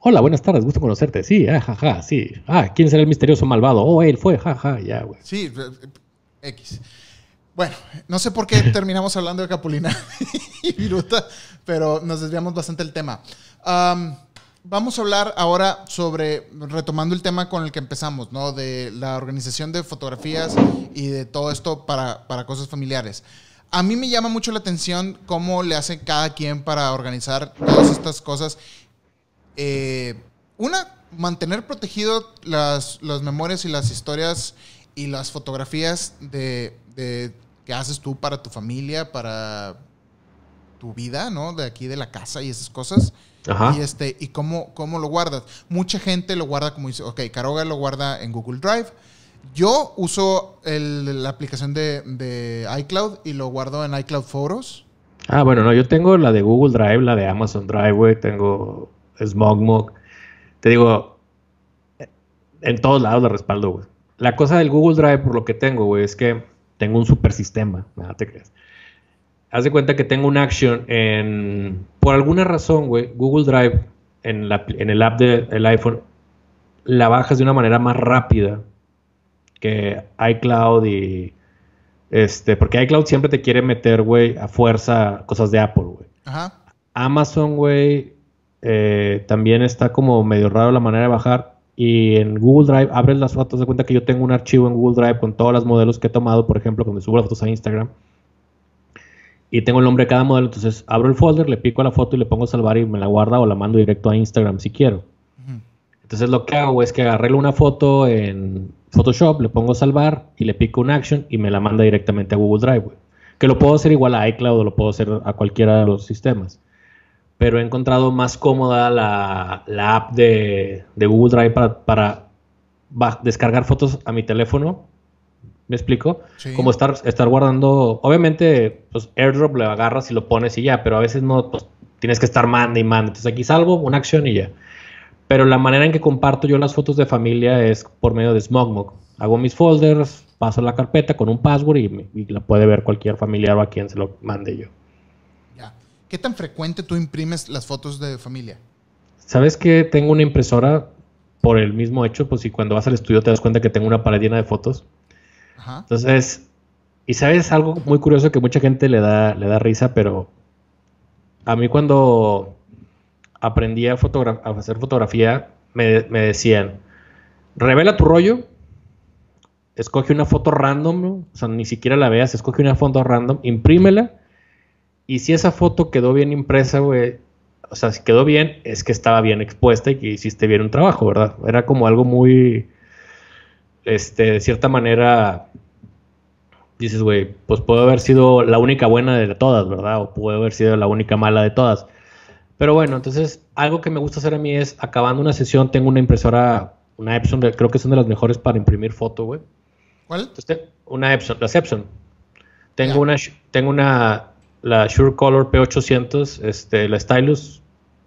Hola, buenas tardes, gusto conocerte. Sí, ah, jaja, sí. Ah, ¿quién será el misterioso malvado? Oh, él fue, jaja, ya, güey. Sí, X. Bueno, no sé por qué (laughs) terminamos hablando de Capulina (laughs) y Viruta, pero nos desviamos bastante del tema. Vamos a hablar ahora sobre, retomando el tema con el que empezamos, ¿no? De la organización de fotografías y de todo esto para, cosas familiares. A mí me llama mucho la atención cómo le hace cada quien para organizar todas estas cosas. Eh, una, mantener protegido las, memorias y las historias y las fotografías de, de qué haces tú para tu familia, para tu vida, ¿no? De aquí de la casa y esas cosas. Ajá. Y, este, y cómo, cómo lo guardas. Mucha gente lo guarda como dice, ok, Caroga lo guarda en Google Drive. Yo uso la aplicación de, iCloud y lo guardo en iCloud Photos. Ah, bueno, no, yo tengo la de Google Drive, la de Amazon Drive, güey, tengo SmogMog. Te digo, en todos lados la respaldo, güey. La cosa del Google Drive, por lo que tengo, güey, es que tengo un super sistema, nada te creas. Haz de cuenta que tengo un action en, por alguna razón, güey, Google Drive en, en el app del iPhone la bajas de una manera más rápida que iCloud y este, porque iCloud siempre te quiere meter, güey, a fuerza cosas de Apple, güey. Ajá. Amazon, güey, eh, también está como medio raro la manera de bajar. Y en Google Drive abres las fotos, de cuenta que yo tengo un archivo en Google Drive con todos los modelos que he tomado, por ejemplo, cuando subo las fotos a Instagram. Y tengo el nombre de cada modelo, entonces abro el folder, le pico a la foto y le pongo salvar y me la guarda o la mando directo a Instagram si quiero. Entonces lo que hago es que arreglo una foto en Photoshop, le pongo salvar y le pico un action y me la manda directamente a Google Drive, Que lo puedo hacer igual a iCloud o lo puedo hacer a cualquiera de los sistemas pero he encontrado más cómoda la, app de, Google Drive para, descargar fotos a mi teléfono. ¿Me explico? Como estar, estar guardando. Obviamente, pues airdrop le agarras y lo pones y ya, pero a veces no, pues tienes que estar manda y manda. Entonces aquí salgo, una acción y ya. Pero la manera en que comparto yo las fotos de familia es por medio de SmogMog. Hago mis folders, paso la carpeta con un password y, la puede ver cualquier familiar o a quien se lo mande yo. Ya. ¿Qué tan frecuente tú imprimes las fotos de familia? ¿Sabes que tengo una impresora por el mismo hecho? Pues si cuando vas al estudio te das cuenta que tengo una pared llena de fotos. Entonces, y sabes algo muy curioso que mucha gente le da, le da risa, pero a mí cuando aprendí a, hacer fotografía, me, decían, revela tu rollo, escoge una foto random, o sea, ni siquiera la veas, escoge una foto random, imprímela, y si esa foto quedó bien impresa, o sea, si quedó bien, es que estaba bien expuesta y que hiciste bien un trabajo, ¿verdad? Era como algo muy, este, de cierta manera, dices, güey, pues puede haber sido la única buena de todas, ¿verdad? O puede haber sido la única mala de todas. Pero bueno, entonces algo que me gusta hacer a mí es, acabando una sesión, tengo una impresora, una Epson, creo que son de las mejores para imprimir foto, güey. ¿Cuál? una Epson, las Epson. Tengo una, tengo una, la Sure Color P800, este, la Stylus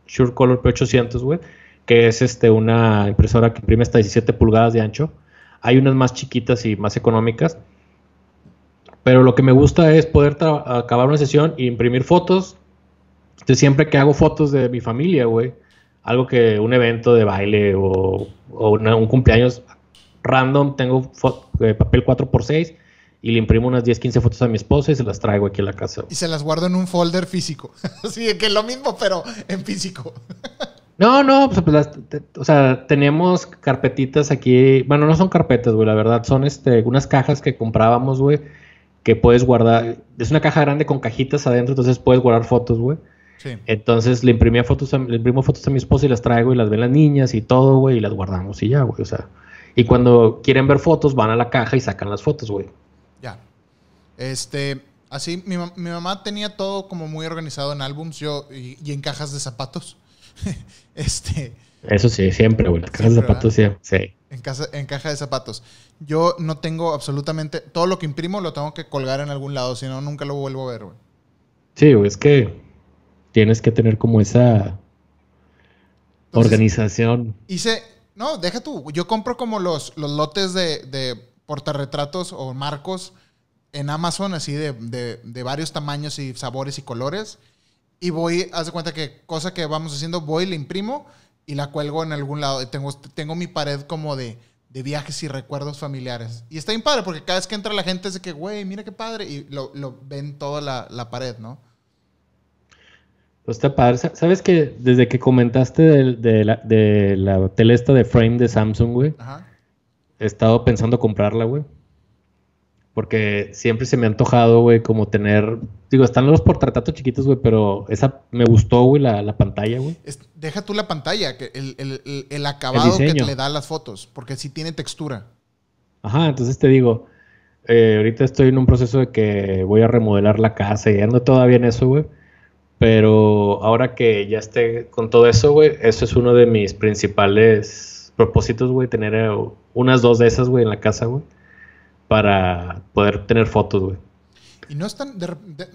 Sure Color P800, güey, que es este, una impresora que imprime hasta 17 pulgadas de ancho. Hay unas más chiquitas y más económicas. Pero lo que me gusta es poder acabar una sesión e imprimir fotos entonces, siempre que hago fotos de mi familia, güey, algo que un evento de baile o, un cumpleaños random, tengo eh, papel 4x6 y le imprimo unas 10, 15 fotos a mi esposa y se las traigo aquí a la casa. Y se las guardo en un folder físico. (laughs) Así que lo mismo, pero en físico. (laughs) no, no, pues, pues o sea, tenemos carpetitas aquí. Bueno, no son carpetas, güey, la verdad. Son este, unas cajas que comprábamos, güey, que puedes guardar. Es una caja grande con cajitas adentro, entonces puedes guardar fotos, güey. Entonces le imprimía fotos, le imprimo fotos a mi esposa y las traigo y las ven las niñas y todo, güey, y las guardamos y ya, güey, o sea. Y cuando quieren ver fotos, van a la caja y sacan las fotos, güey. Ya. Este, así, mi, mamá tenía todo como muy organizado en álbums yo, y, en cajas de zapatos. (laughs) este. Eso sí, siempre, güey. Las cajas de zapatos, sí. En, casa, en caja de zapatos. Yo no tengo absolutamente. Todo lo que imprimo lo tengo que colgar en algún lado, si no, nunca lo vuelvo a ver, güey. Sí, güey, es que tienes que tener como esa organización. Hice, no, deja tú, yo compro como los, los lotes de, de portarretratos o marcos en Amazon, así de, de, varios tamaños y sabores y colores. Y voy, haz de cuenta que cosa que vamos haciendo, voy, le imprimo y la cuelgo en algún lado. tengo, tengo mi pared como de, de viajes y recuerdos familiares. Y está bien padre porque cada vez que entra la gente es de que, güey, mira qué padre. Y lo, lo ven toda la, la pared, ¿no? Pues está padre. ¿Sabes que desde que comentaste de, la, de la tele esta de frame de Samsung, güey? He estado pensando comprarla, güey. Porque siempre se me ha antojado, güey, como tener. Digo, están los portretatos chiquitos, güey, pero esa me gustó, güey, la, pantalla, güey. deja tú la pantalla, que el, acabado que le da a las fotos, porque sí tiene textura. Ajá, entonces te digo, eh, ahorita estoy en un proceso de que voy a remodelar la casa y ando todavía en eso, güey. Pero ahora que ya esté con todo eso, güey, eso es uno de mis principales propósitos, güey, tener eh, unas dos de esas, güey, en la casa, güey, para poder tener fotos, güey. Y no están,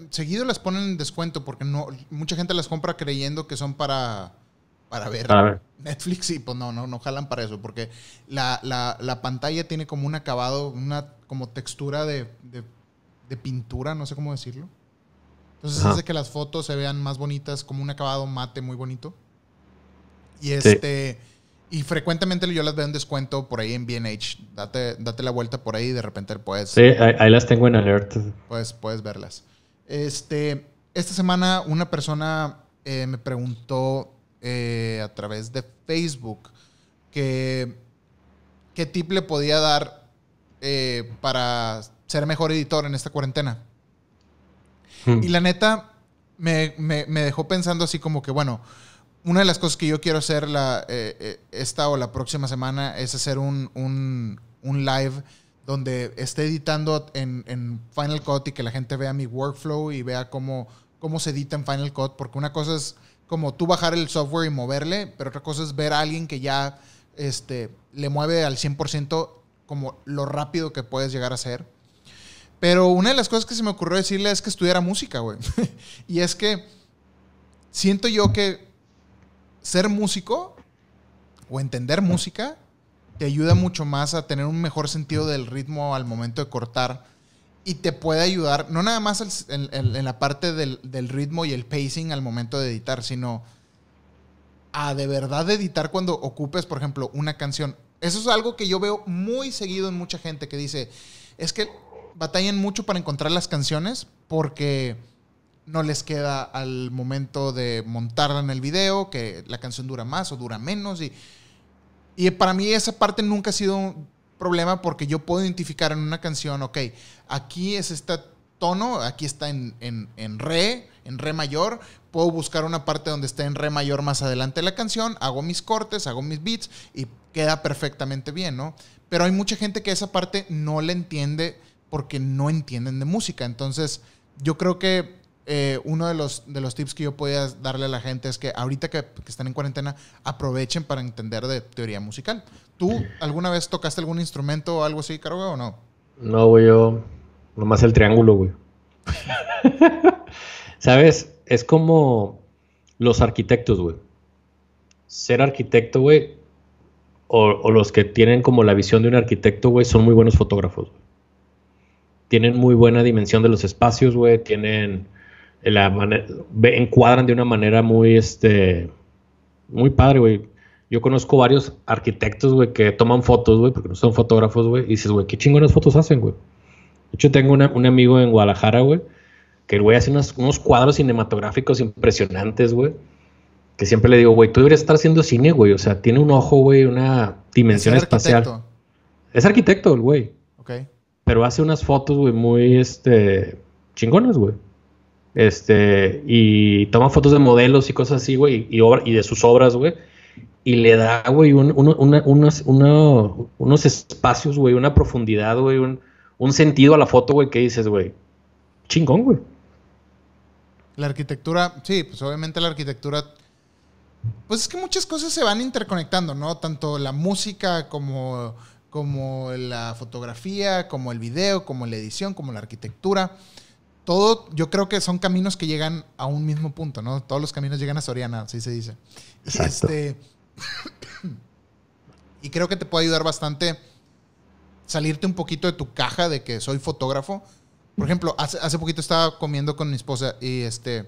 seguido las ponen en descuento porque no, mucha gente las compra creyendo que son para, para ver, Netflix y pues no, no, no jalan para eso porque la, la, la pantalla tiene como un acabado, una como textura de, de pintura, no sé cómo decirlo. Entonces hace que las fotos se vean más bonitas, como un acabado mate muy bonito. Y este. Y frecuentemente yo las veo en descuento por ahí en BH. Date, date la vuelta por ahí y de repente puedes. Sí, ahí, las tengo en alert. Puedes, puedes verlas. Este, esta semana una persona eh, me preguntó eh, a través de Facebook que qué tip le podía dar eh, para ser mejor editor en esta cuarentena. Y la neta, me, dejó pensando así como que, bueno, una de las cosas que yo quiero hacer la, eh, eh, esta o la próxima semana es hacer un, live donde esté editando en, Final Cut y que la gente vea mi workflow y vea cómo, cómo se edita en Final Cut, porque una cosa es como tú bajar el software y moverle, pero otra cosa es ver a alguien que ya este, le mueve al 100% como lo rápido que puedes llegar a ser. Pero una de las cosas que se me ocurrió decirle es que estudiara música, güey. (laughs) y es que siento yo que ser músico o entender música te ayuda mucho más a tener un mejor sentido del ritmo al momento de cortar y te puede ayudar, no nada más en, la parte del, ritmo y el pacing al momento de editar, sino a de verdad editar cuando ocupes, por ejemplo, una canción. Eso es algo que yo veo muy seguido en mucha gente que dice, es que batallan mucho para encontrar las canciones porque no les queda al momento de montarla en el video, que la canción dura más o dura menos y y para mí esa parte nunca ha sido un problema porque yo puedo identificar en una canción, ok, aquí es este tono, aquí está en, en, re, en re mayor, puedo buscar una parte donde esté en re mayor más adelante de la canción, hago mis cortes, hago mis beats y queda perfectamente bien, ¿no? Pero hay mucha gente que esa parte no la entiende porque no entienden de música. Entonces, yo creo que eh, uno de los, de los tips que yo podía darle a la gente es que ahorita que, están en cuarentena, aprovechen para entender de teoría musical. ¿Tú alguna vez tocaste algún instrumento o algo así, Caro, o no? No, güey, yo nomás el triángulo, güey. (laughs) ¿Sabes? Es como los arquitectos, güey. Ser arquitecto, güey, o, o, los que tienen como la visión de un arquitecto, güey, son muy buenos fotógrafos. Tienen muy buena dimensión de los espacios, güey. Tienen la manera, encuadran de una manera muy, este, muy padre, güey. Yo conozco varios arquitectos, güey, que toman fotos, güey, porque no son fotógrafos, güey, y dices, güey, qué chingonas fotos hacen, güey. De hecho, tengo un amigo en Guadalajara, güey, que el güey hace unos, cuadros cinematográficos impresionantes, güey. Que siempre le digo, güey, tú deberías estar haciendo cine, güey. O sea, tiene un ojo, güey, una dimensión ¿Es espacial. Arquitecto? Es arquitecto el güey. Ok. Pero hace unas fotos, güey, muy, este, chingonas, güey. Este, y toma fotos de modelos y cosas así, güey, y, y, de sus obras, güey. Y le da, güey, unos, unos espacios, güey, una profundidad, güey, un, sentido a la foto, güey, que dices, güey, chingón, güey. La arquitectura, sí, pues obviamente la arquitectura, pues es que muchas cosas se van interconectando, ¿no? Tanto la música como, como la fotografía, como el video, como la edición, como la arquitectura todo, yo creo que son caminos que llegan a un mismo punto, ¿no? Todos los caminos llegan a Soriana, así se dice. Y, este, y creo que te puede ayudar bastante salirte un poquito de tu caja de que soy fotógrafo. Por ejemplo, hace, hace poquito estaba comiendo con mi esposa y este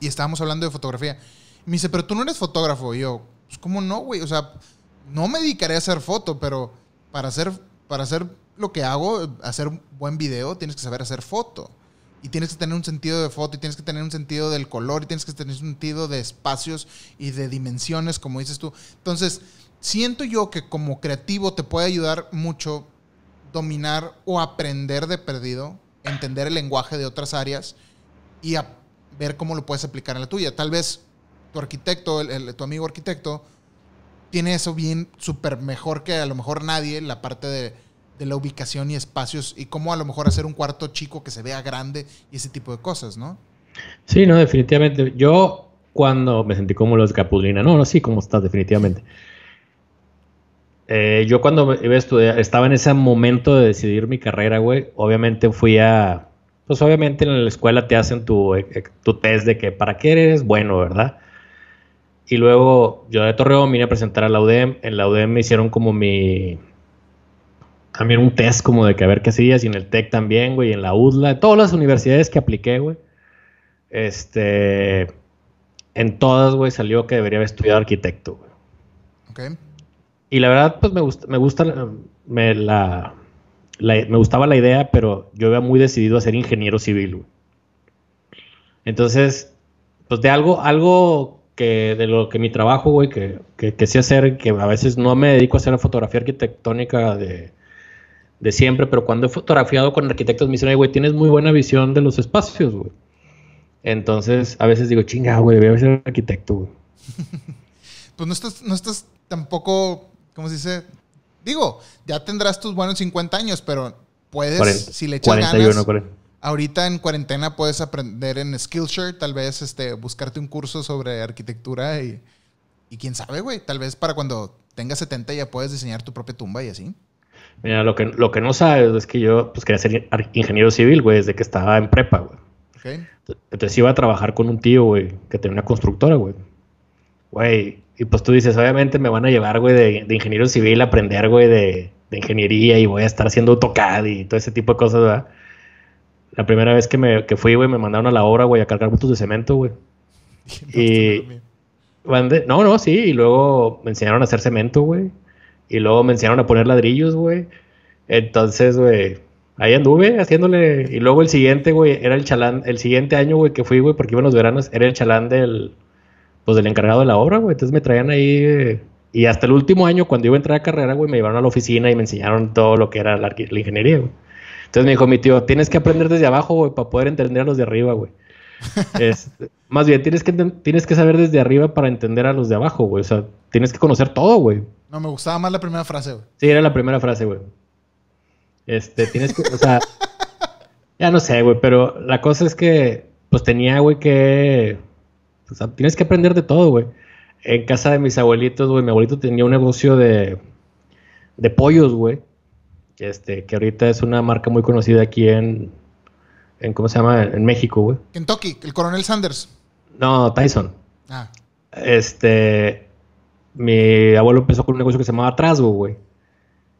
y estábamos hablando de fotografía. Y me dice, pero tú no eres fotógrafo. Y yo, pues, ¿cómo no, güey? O sea, no me dedicaré a hacer foto, pero para hacer, para hacer lo que hago, hacer un buen video, tienes que saber hacer foto. Y tienes que tener un sentido de foto, y tienes que tener un sentido del color, y tienes que tener un sentido de espacios y de dimensiones, como dices tú. Entonces, siento yo que como creativo te puede ayudar mucho dominar o aprender de perdido, entender el lenguaje de otras áreas y ver cómo lo puedes aplicar en la tuya. Tal vez tu arquitecto, tu amigo arquitecto, tiene eso bien súper mejor que a lo mejor nadie, la parte de de la ubicación y espacios y cómo a lo mejor hacer un cuarto chico que se vea grande y ese tipo de cosas, ¿no? Sí, no, definitivamente. Yo cuando me sentí como los Capulina, no, no, sí, como estás, definitivamente. Eh, yo cuando iba a estudiar, estaba en ese momento de decidir mi carrera, güey, obviamente fui a, pues obviamente en la escuela te hacen tu, eh, tu test de que para qué eres bueno, ¿verdad? Y luego yo de Torreón vine a presentar a la UDEM, en la UDEM me hicieron como mi, también un test como de que a ver qué hacías y en el TEC también, güey, en la UDLA, en todas las universidades que apliqué, güey. Este, en todas, güey, salió que debería haber estudiado arquitecto, güey. Ok. Y la verdad, pues me gusta, me gusta, me, la, me gustaba la idea, pero yo había muy decidido a ser ingeniero civil, güey. Entonces, pues de algo, algo que de lo que mi trabajo, güey, que, que, que sé hacer, que a veces no me dedico a hacer fotografía arquitectónica de, de siempre, pero cuando he fotografiado con arquitectos me dicen, güey, tienes muy buena visión de los espacios, güey. Entonces, a veces digo, chinga, güey, voy a ser arquitecto, güey. (laughs) pues no estás, no estás tampoco, ¿cómo se dice? Digo, ya tendrás tus buenos 50 años, pero puedes, si le echas 41, ganas, ahorita en cuarentena puedes aprender en Skillshare, tal vez este, buscarte un curso sobre arquitectura y, y quién sabe, güey, tal vez para cuando tengas 70 ya puedes diseñar tu propia tumba y así. Mira, lo que, lo que no sabes es que yo pues, quería ser ingeniero civil, güey, desde que estaba en prepa, güey. Entonces iba a trabajar con un tío, güey, que tenía una constructora, güey. Güey, y pues tú dices, obviamente me van a llevar, güey, de, ingeniero civil a aprender, güey, de, ingeniería y voy a estar haciendo AutoCAD y todo ese tipo de cosas, ¿verdad? La primera vez que, me, que fui, güey, me mandaron a la obra, güey, a cargar bultos de cemento, güey. (laughs) y... No, no, sí, y luego me enseñaron a hacer cemento, güey. Y luego me enseñaron a poner ladrillos, güey. Entonces, güey, ahí anduve haciéndole. Y luego el siguiente, güey, era el chalán. El siguiente año, güey, que fui, güey, porque iba en los veranos, era el chalán del. Pues del encargado de la obra, güey. Entonces me traían ahí. y hasta el último año, cuando iba a entrar a carrera, güey, me llevaron a la oficina y me enseñaron todo lo que era la, la ingeniería, güey. Entonces me dijo mi tío, tienes que aprender desde abajo, güey, para poder entender a los de arriba, güey. (laughs) es, más bien, tienes que, tienes que saber desde arriba para entender a los de abajo, güey. O sea, tienes que conocer todo, güey. No, me gustaba más la primera frase, güey. Sí, era la primera frase, güey. Este, tienes que, o sea, (laughs) ya no sé, güey, pero la cosa es que, pues tenía, güey, que, o sea, tienes que aprender de todo, güey. En casa de mis abuelitos, güey, mi abuelito tenía un negocio de, de pollos, güey. Este, que ahorita es una marca muy conocida aquí en, en ¿cómo se llama? En México, güey. Kentucky, el coronel Sanders. No, Tyson. Ah. Este, mi abuelo empezó con un negocio que se llamaba Trasgo, güey.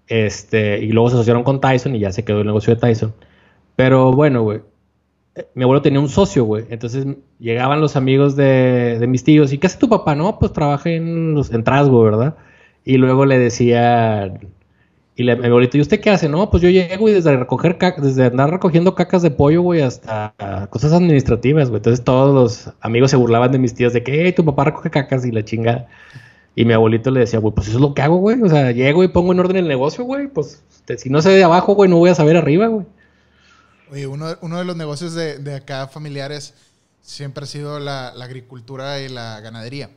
Este, y luego se asociaron con Tyson y ya se quedó el negocio de Tyson. Pero bueno, güey. Mi abuelo tenía un socio, güey. Entonces llegaban los amigos de, mis tíos. ¿Y qué hace tu papá? No, pues trabaja en, en Trasgo, ¿verdad? Y luego le decía y le, mi abuelito, ¿y usted qué hace? No, pues yo llego y desde recoger desde andar recogiendo cacas de pollo, güey, hasta cosas administrativas, güey. Entonces todos los amigos se burlaban de mis tíos de que, hey, tu papá recoge cacas y la chingada. Y mi abuelito le decía, güey, pues eso es lo que hago, güey. O sea, llego y pongo en orden el negocio, güey. Pues si no sé de abajo, güey, no voy a saber arriba, güey. Oye, uno, uno de los negocios de, de, acá familiares siempre ha sido la, agricultura y la ganadería.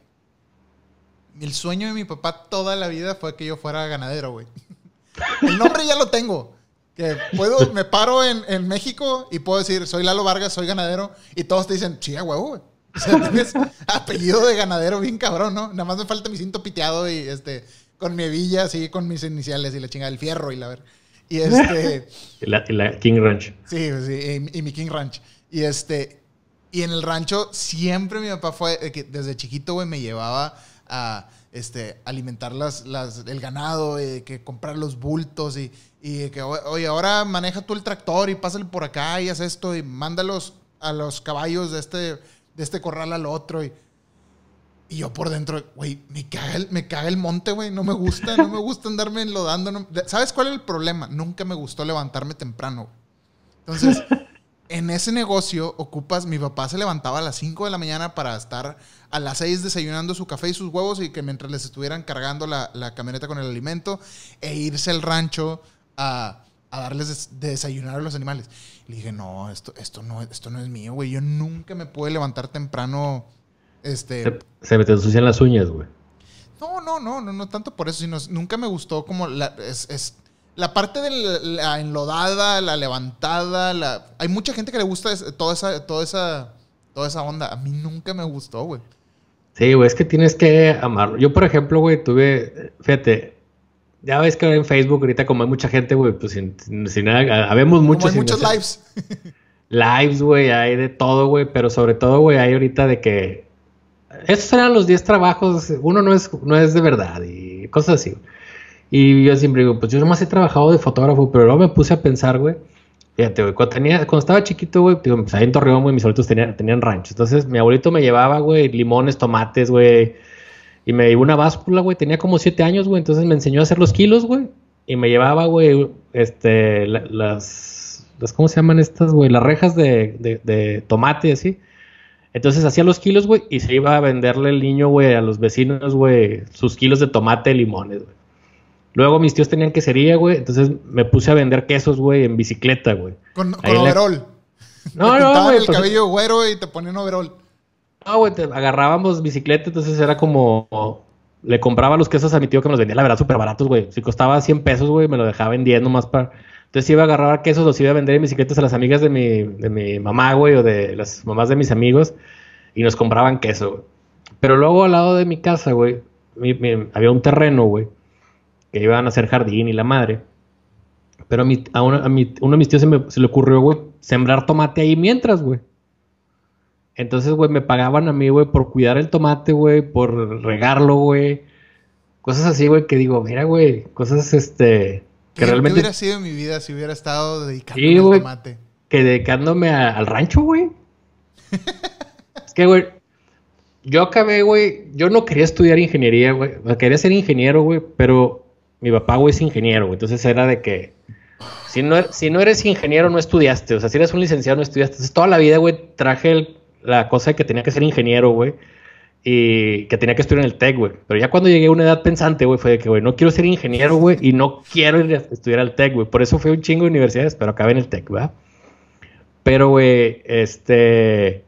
El sueño de mi papá toda la vida fue que yo fuera ganadero, güey. (laughs) El nombre ya lo tengo. Que puedo, me paro en, México y puedo decir, soy Lalo Vargas, soy ganadero. Y todos te dicen, chía, huevo, güey. (laughs) O sea, tienes apellido de ganadero bien cabrón, ¿no? Nada más me falta mi cinto piteado y este, con mi hebilla, así, con mis iniciales y la chingada, el fierro y la ver. Y este. (laughs) y, la, King Ranch. Sí, sí, y, mi King Ranch. Y este. Y en el rancho siempre mi papá fue, que desde chiquito, güey, me llevaba a este, alimentar las, el ganado, y que comprar los bultos y, que, oye, ahora maneja tú el tractor y pásale por acá y haz esto y mándalos a los caballos de este, de este corral al otro. Y, y yo por dentro, güey, me caga el, me caga el monte, güey, no me gusta, no me gusta andarme enlodando. ¿Sabes cuál es el problema? Nunca me gustó levantarme temprano. Entonces, (laughs) en ese negocio ocupas, mi papá se levantaba a las 5 de la mañana para estar a las 6 desayunando su café y sus huevos y que mientras les estuvieran cargando la, camioneta con el alimento e irse al rancho a, darles de desayunar a los animales. le dije, no, esto, esto, no, esto no es mío, güey. Yo nunca me pude levantar temprano. Este... Se, me te ensucian las uñas, güey. No, no, no, no, no tanto por eso, sino nunca me gustó como la, es la parte de la enlodada, la levantada, la... hay mucha gente que le gusta toda esa, toda esa, toda esa onda. A mí nunca me gustó, güey. Sí, güey, es que tienes que amarlo. Yo, por ejemplo, güey, tuve, fíjate, ya ves que en Facebook ahorita como hay mucha gente, güey, pues sin, nada, habemos muchos. hay muchos lives. (laughs) lives, güey, hay de todo, güey, pero sobre todo, güey, hay ahorita de que esos eran los 10 trabajos, uno no es, no es de verdad y cosas así. Y yo siempre digo, pues yo nomás he trabajado de fotógrafo, pero luego me puse a pensar, güey. Fíjate, güey, cuando, tenía, cuando estaba chiquito, güey, digo, pues ahí en Torreón, güey, mis abuelitos tenían, tenían ranchos. Entonces, mi abuelito me llevaba, güey, limones, tomates, güey. Y me dio una báscula, güey. Tenía como siete años, güey. Entonces me enseñó a hacer los kilos, güey. Y me llevaba, güey, este, las, las, ¿cómo se llaman estas, güey? Las rejas de, de, de tomate, así. Entonces hacía los kilos, güey, y se iba a venderle el niño, güey, a los vecinos, güey, sus kilos de tomate, limones, güey. Luego mis tíos tenían quesería, güey. Entonces me puse a vender quesos, güey, en bicicleta, güey. Con, con overol. No, no, güey. el pues, cabello güero y te ponían overol. No, güey, agarrábamos bicicleta, entonces era como. Le compraba los quesos a mi tío que me los vendía, la verdad, súper baratos, güey. Si costaba 100 pesos, güey, me lo dejaba vendiendo más para. Entonces iba a agarrar quesos, los iba a vender en bicicletas a las amigas de mi, de mi mamá, güey, o de las mamás de mis amigos, y nos compraban queso, güey. Pero luego al lado de mi casa, güey, había un terreno, güey que iban a hacer jardín y la madre. Pero a, mi, a, uno de mis tíos se, me, se le ocurrió, güey, sembrar tomate ahí mientras, güey. Entonces, güey, me pagaban a mí, güey, por cuidar el tomate, güey, por regarlo, güey. Cosas así, güey, que digo, mira, güey, cosas, este, que realmente... ¿Qué hubiera sido mi vida si hubiera estado dedicándome al tomate? Que dedicándome al rancho, güey. (laughs) es que, güey, yo acabé, güey, yo no quería estudiar ingeniería, güey. Quería ser ingeniero, güey, pero mi papá, güey, es ingeniero, güey. Entonces era de que si no, si no eres ingeniero, no estudiaste. O sea, si eres un licenciado, no estudiaste. Entonces toda la vida, güey, traje la cosa de que tenía que ser ingeniero, güey. Y que tenía que estudiar en el TEC, güey. Pero ya cuando llegué a una edad pensante, güey, fue de que, güey, no quiero ser ingeniero, güey, y no quiero estudiar al TEC, güey. Por eso fue un chingo de universidades, pero acabé en el TEC, ¿verdad? Pero, güey, este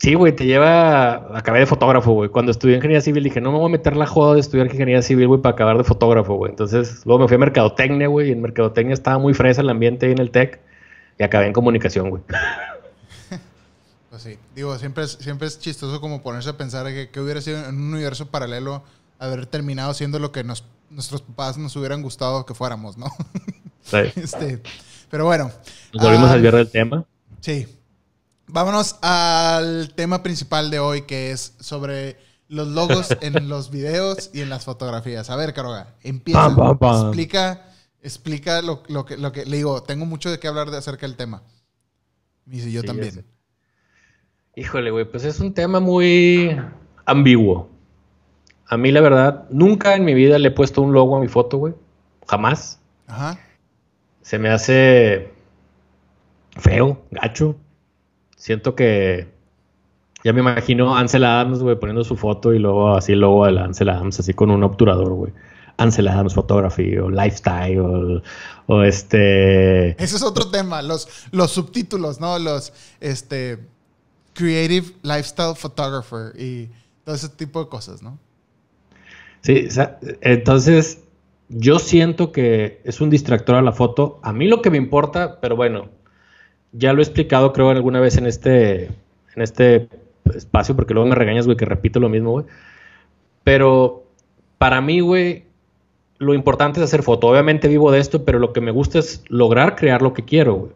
Sí, güey, te lleva. Acabé de fotógrafo, güey. Cuando estudié ingeniería civil dije, no me voy a meter la joda de estudiar ingeniería civil, güey, para acabar de fotógrafo, güey. Entonces, luego me fui a mercadotecnia, güey, y en mercadotecnia estaba muy fresa el ambiente ahí en el tech, y acabé en comunicación, güey. (laughs) Pues sí, digo, siempre es, siempre es chistoso como ponerse a pensar que, que hubiera sido en un universo paralelo haber terminado siendo lo que nos, nuestros papás nos hubieran gustado que fuéramos, ¿no? Sí. (laughs) este, pero bueno. Nos volvimos al viernes del tema. Sí, Vámonos al tema principal de hoy, que es sobre los logos (laughs) en los videos y en las fotografías. A ver, Caroga, empieza. Explica, explica lo, que, lo que le digo. Tengo mucho de qué hablar de acerca del tema. Y dice, yo también. Híjole, güey, pues es un tema muy ambiguo. A mí, la verdad, nunca en mi vida le he puesto un logo a mi foto, güey. Jamás. Ajá. Se me hace feo, gacho, siento que ya me imagino Ansel Adams, güey, poniendo su foto y luego así el logo de Ansel Adams, así con un obturador, güey. Ansel Adams Photography o Lifestyle o, este... Ese es otro tema, los, los subtítulos, ¿no? Los, este, Creative Lifestyle Photographer y todo ese tipo de cosas, ¿no? Sí, entonces yo siento que es un distractor a la foto. A mí lo que me importa, pero bueno, ya lo he explicado, creo, alguna vez en este, en este espacio, porque luego me regañas, güey, que repito lo mismo, güey. Pero para mí, güey, lo importante es hacer foto. Obviamente vivo de esto, pero lo que me gusta es lograr crear lo que quiero, güey.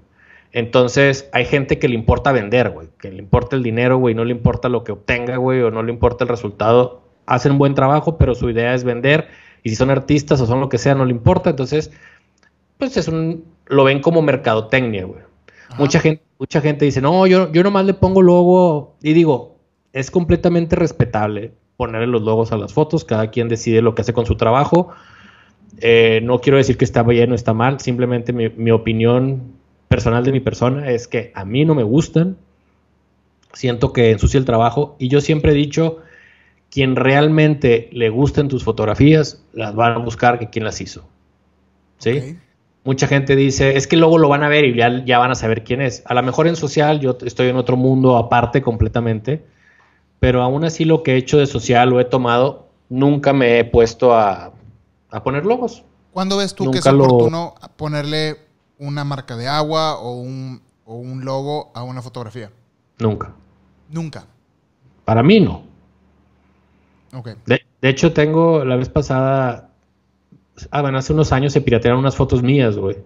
Entonces, hay gente que le importa vender, güey, que le importa el dinero, güey, no le importa lo que obtenga, güey, o no le importa el resultado. Hacen un buen trabajo, pero su idea es vender. Y si son artistas o son lo que sea, no le importa. Entonces, pues es un, lo ven como mercadotecnia, güey. Mucha gente, mucha gente dice, no, yo, yo nomás le pongo logo. Y digo, es completamente respetable ponerle los logos a las fotos. Cada quien decide lo que hace con su trabajo. Eh, no quiero decir que está bien o está mal. Simplemente mi, mi opinión personal de mi persona es que a mí no me gustan. Siento que ensucia el trabajo. Y yo siempre he dicho, quien realmente le gusten tus fotografías, las van a buscar que quien las hizo. ¿Sí? mucha gente dice, es que luego lo van a ver y ya, ya van a saber quién es. A lo mejor en social yo estoy en otro mundo aparte completamente, pero aún así lo que he hecho de social lo he tomado, nunca me he puesto a, poner logos. ¿Cuándo ves tú que es oportuno ponerle una marca de agua o un, o un logo a una fotografía? Nunca. Nunca. Para mí no. Ok. De, de hecho, tengo la vez pasada ah, bueno, hace unos años se piratearon unas fotos mías, güey,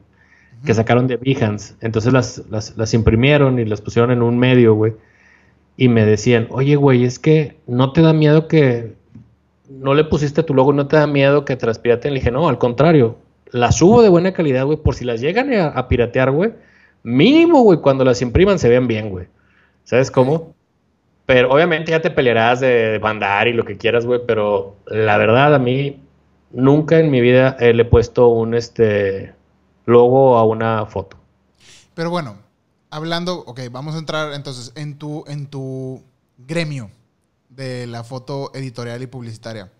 que sacaron de Behance. Entonces las, las, imprimieron y las pusieron en un medio, güey. Y me decían, oye, güey, es que no te da miedo que no le pusiste tu logo, no te da miedo que te las pirateen. Le dije, no, al contrario, las subo de buena calidad, güey, por si las llegan a, piratear, güey. Mínimo, güey, cuando las impriman se vean bien, güey. ¿Sabes cómo? Pero obviamente ya te pelearás de bandar y lo que quieras, güey, pero la verdad a mí nunca en mi vida le he puesto un este logo a una foto. Pero bueno, hablando, ok, vamos a entrar entonces en tu, en tu gremio de la foto editorial y publicitaria.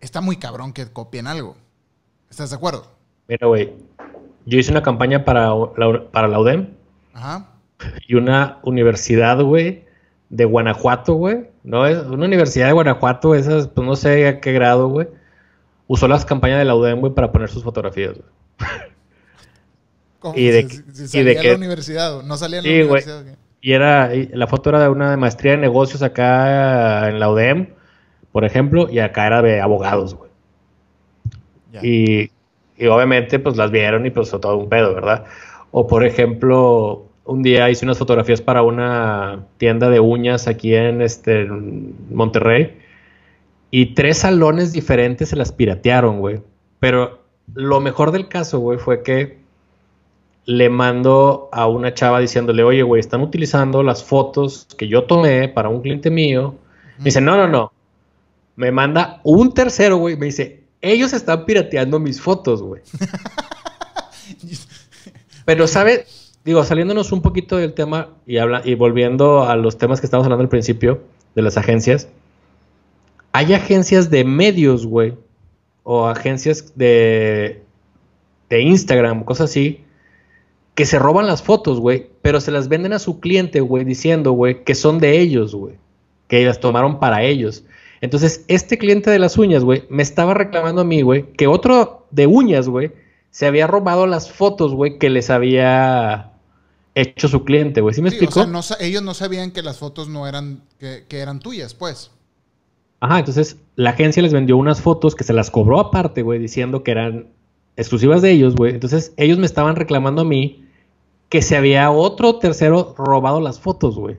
Está muy cabrón que copien algo. ¿Estás de acuerdo? Mira, güey, yo hice una campaña para la, para la UDEM. Ajá. Y una universidad, güey, de Guanajuato, güey. No es una universidad de Guanajuato, esas, pues no sé a qué grado, güey usó las campañas de la UDEM, güey, para poner sus fotografías, güey. (laughs) Y de, y de que, la universidad, no salía en la universidad. Y era, la foto era de una maestría de negocios acá en la UDEM, por ejemplo, y acá era de abogados, güey. Y, y obviamente pues las vieron y pues todo un pedo, ¿verdad? O por ejemplo, un día hice unas fotografías para una tienda de uñas aquí en este Monterrey y tres salones diferentes se las piratearon, güey. Pero lo mejor del caso, güey, fue que le mando a una chava diciéndole, oye, güey, están utilizando las fotos que yo tomé para un cliente mío. Me dice, no, no, no. Me manda un tercero, güey. Me dice, ellos están pirateando mis fotos, güey. Pero, ¿sabes? Digo, saliéndonos un poquito del tema y, volviendo a los temas que estábamos hablando al principio de las agencias. Hay agencias de medios, güey. O agencias de, de Instagram, cosas así que se roban las fotos, güey, pero se las venden a su cliente, güey, diciendo, güey, que son de ellos, güey, que las tomaron para ellos. Entonces, este cliente de las uñas, güey, me estaba reclamando a mí, güey, que otro de uñas, güey, se había robado las fotos, güey, que les había hecho su cliente, güey. ¿Sí me explico? O sea, ellos no sabían que las fotos no eran, que, que eran tuyas, pues. Ajá, entonces la agencia les vendió unas fotos que se las cobró aparte, güey, diciendo que eran exclusivas de ellos, güey. Entonces ellos me estaban reclamando a mí que se había otro tercero robado las fotos, güey.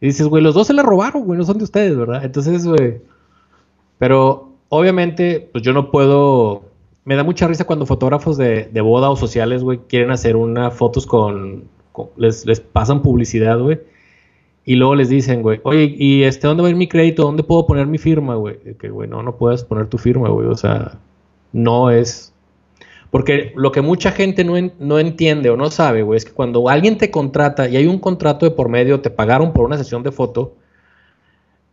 Y dices, güey, los dos se las robaron, güey, no son de ustedes, ¿verdad? Entonces, güey. Pero obviamente, pues yo no puedo. Me da mucha risa cuando fotógrafos de, boda o sociales, güey, quieren hacer una fotos con. les, les pasan publicidad, güey. Y luego les dicen, güey, oye, ¿y este dónde va a ir mi crédito? ¿Dónde puedo poner mi firma, güey? Que, güey, no, no puedes poner tu firma, güey. O sea, no es porque lo que mucha gente no, no entiende o no sabe, güey, es que cuando alguien te contrata y hay un contrato de por medio, te pagaron por una sesión de foto,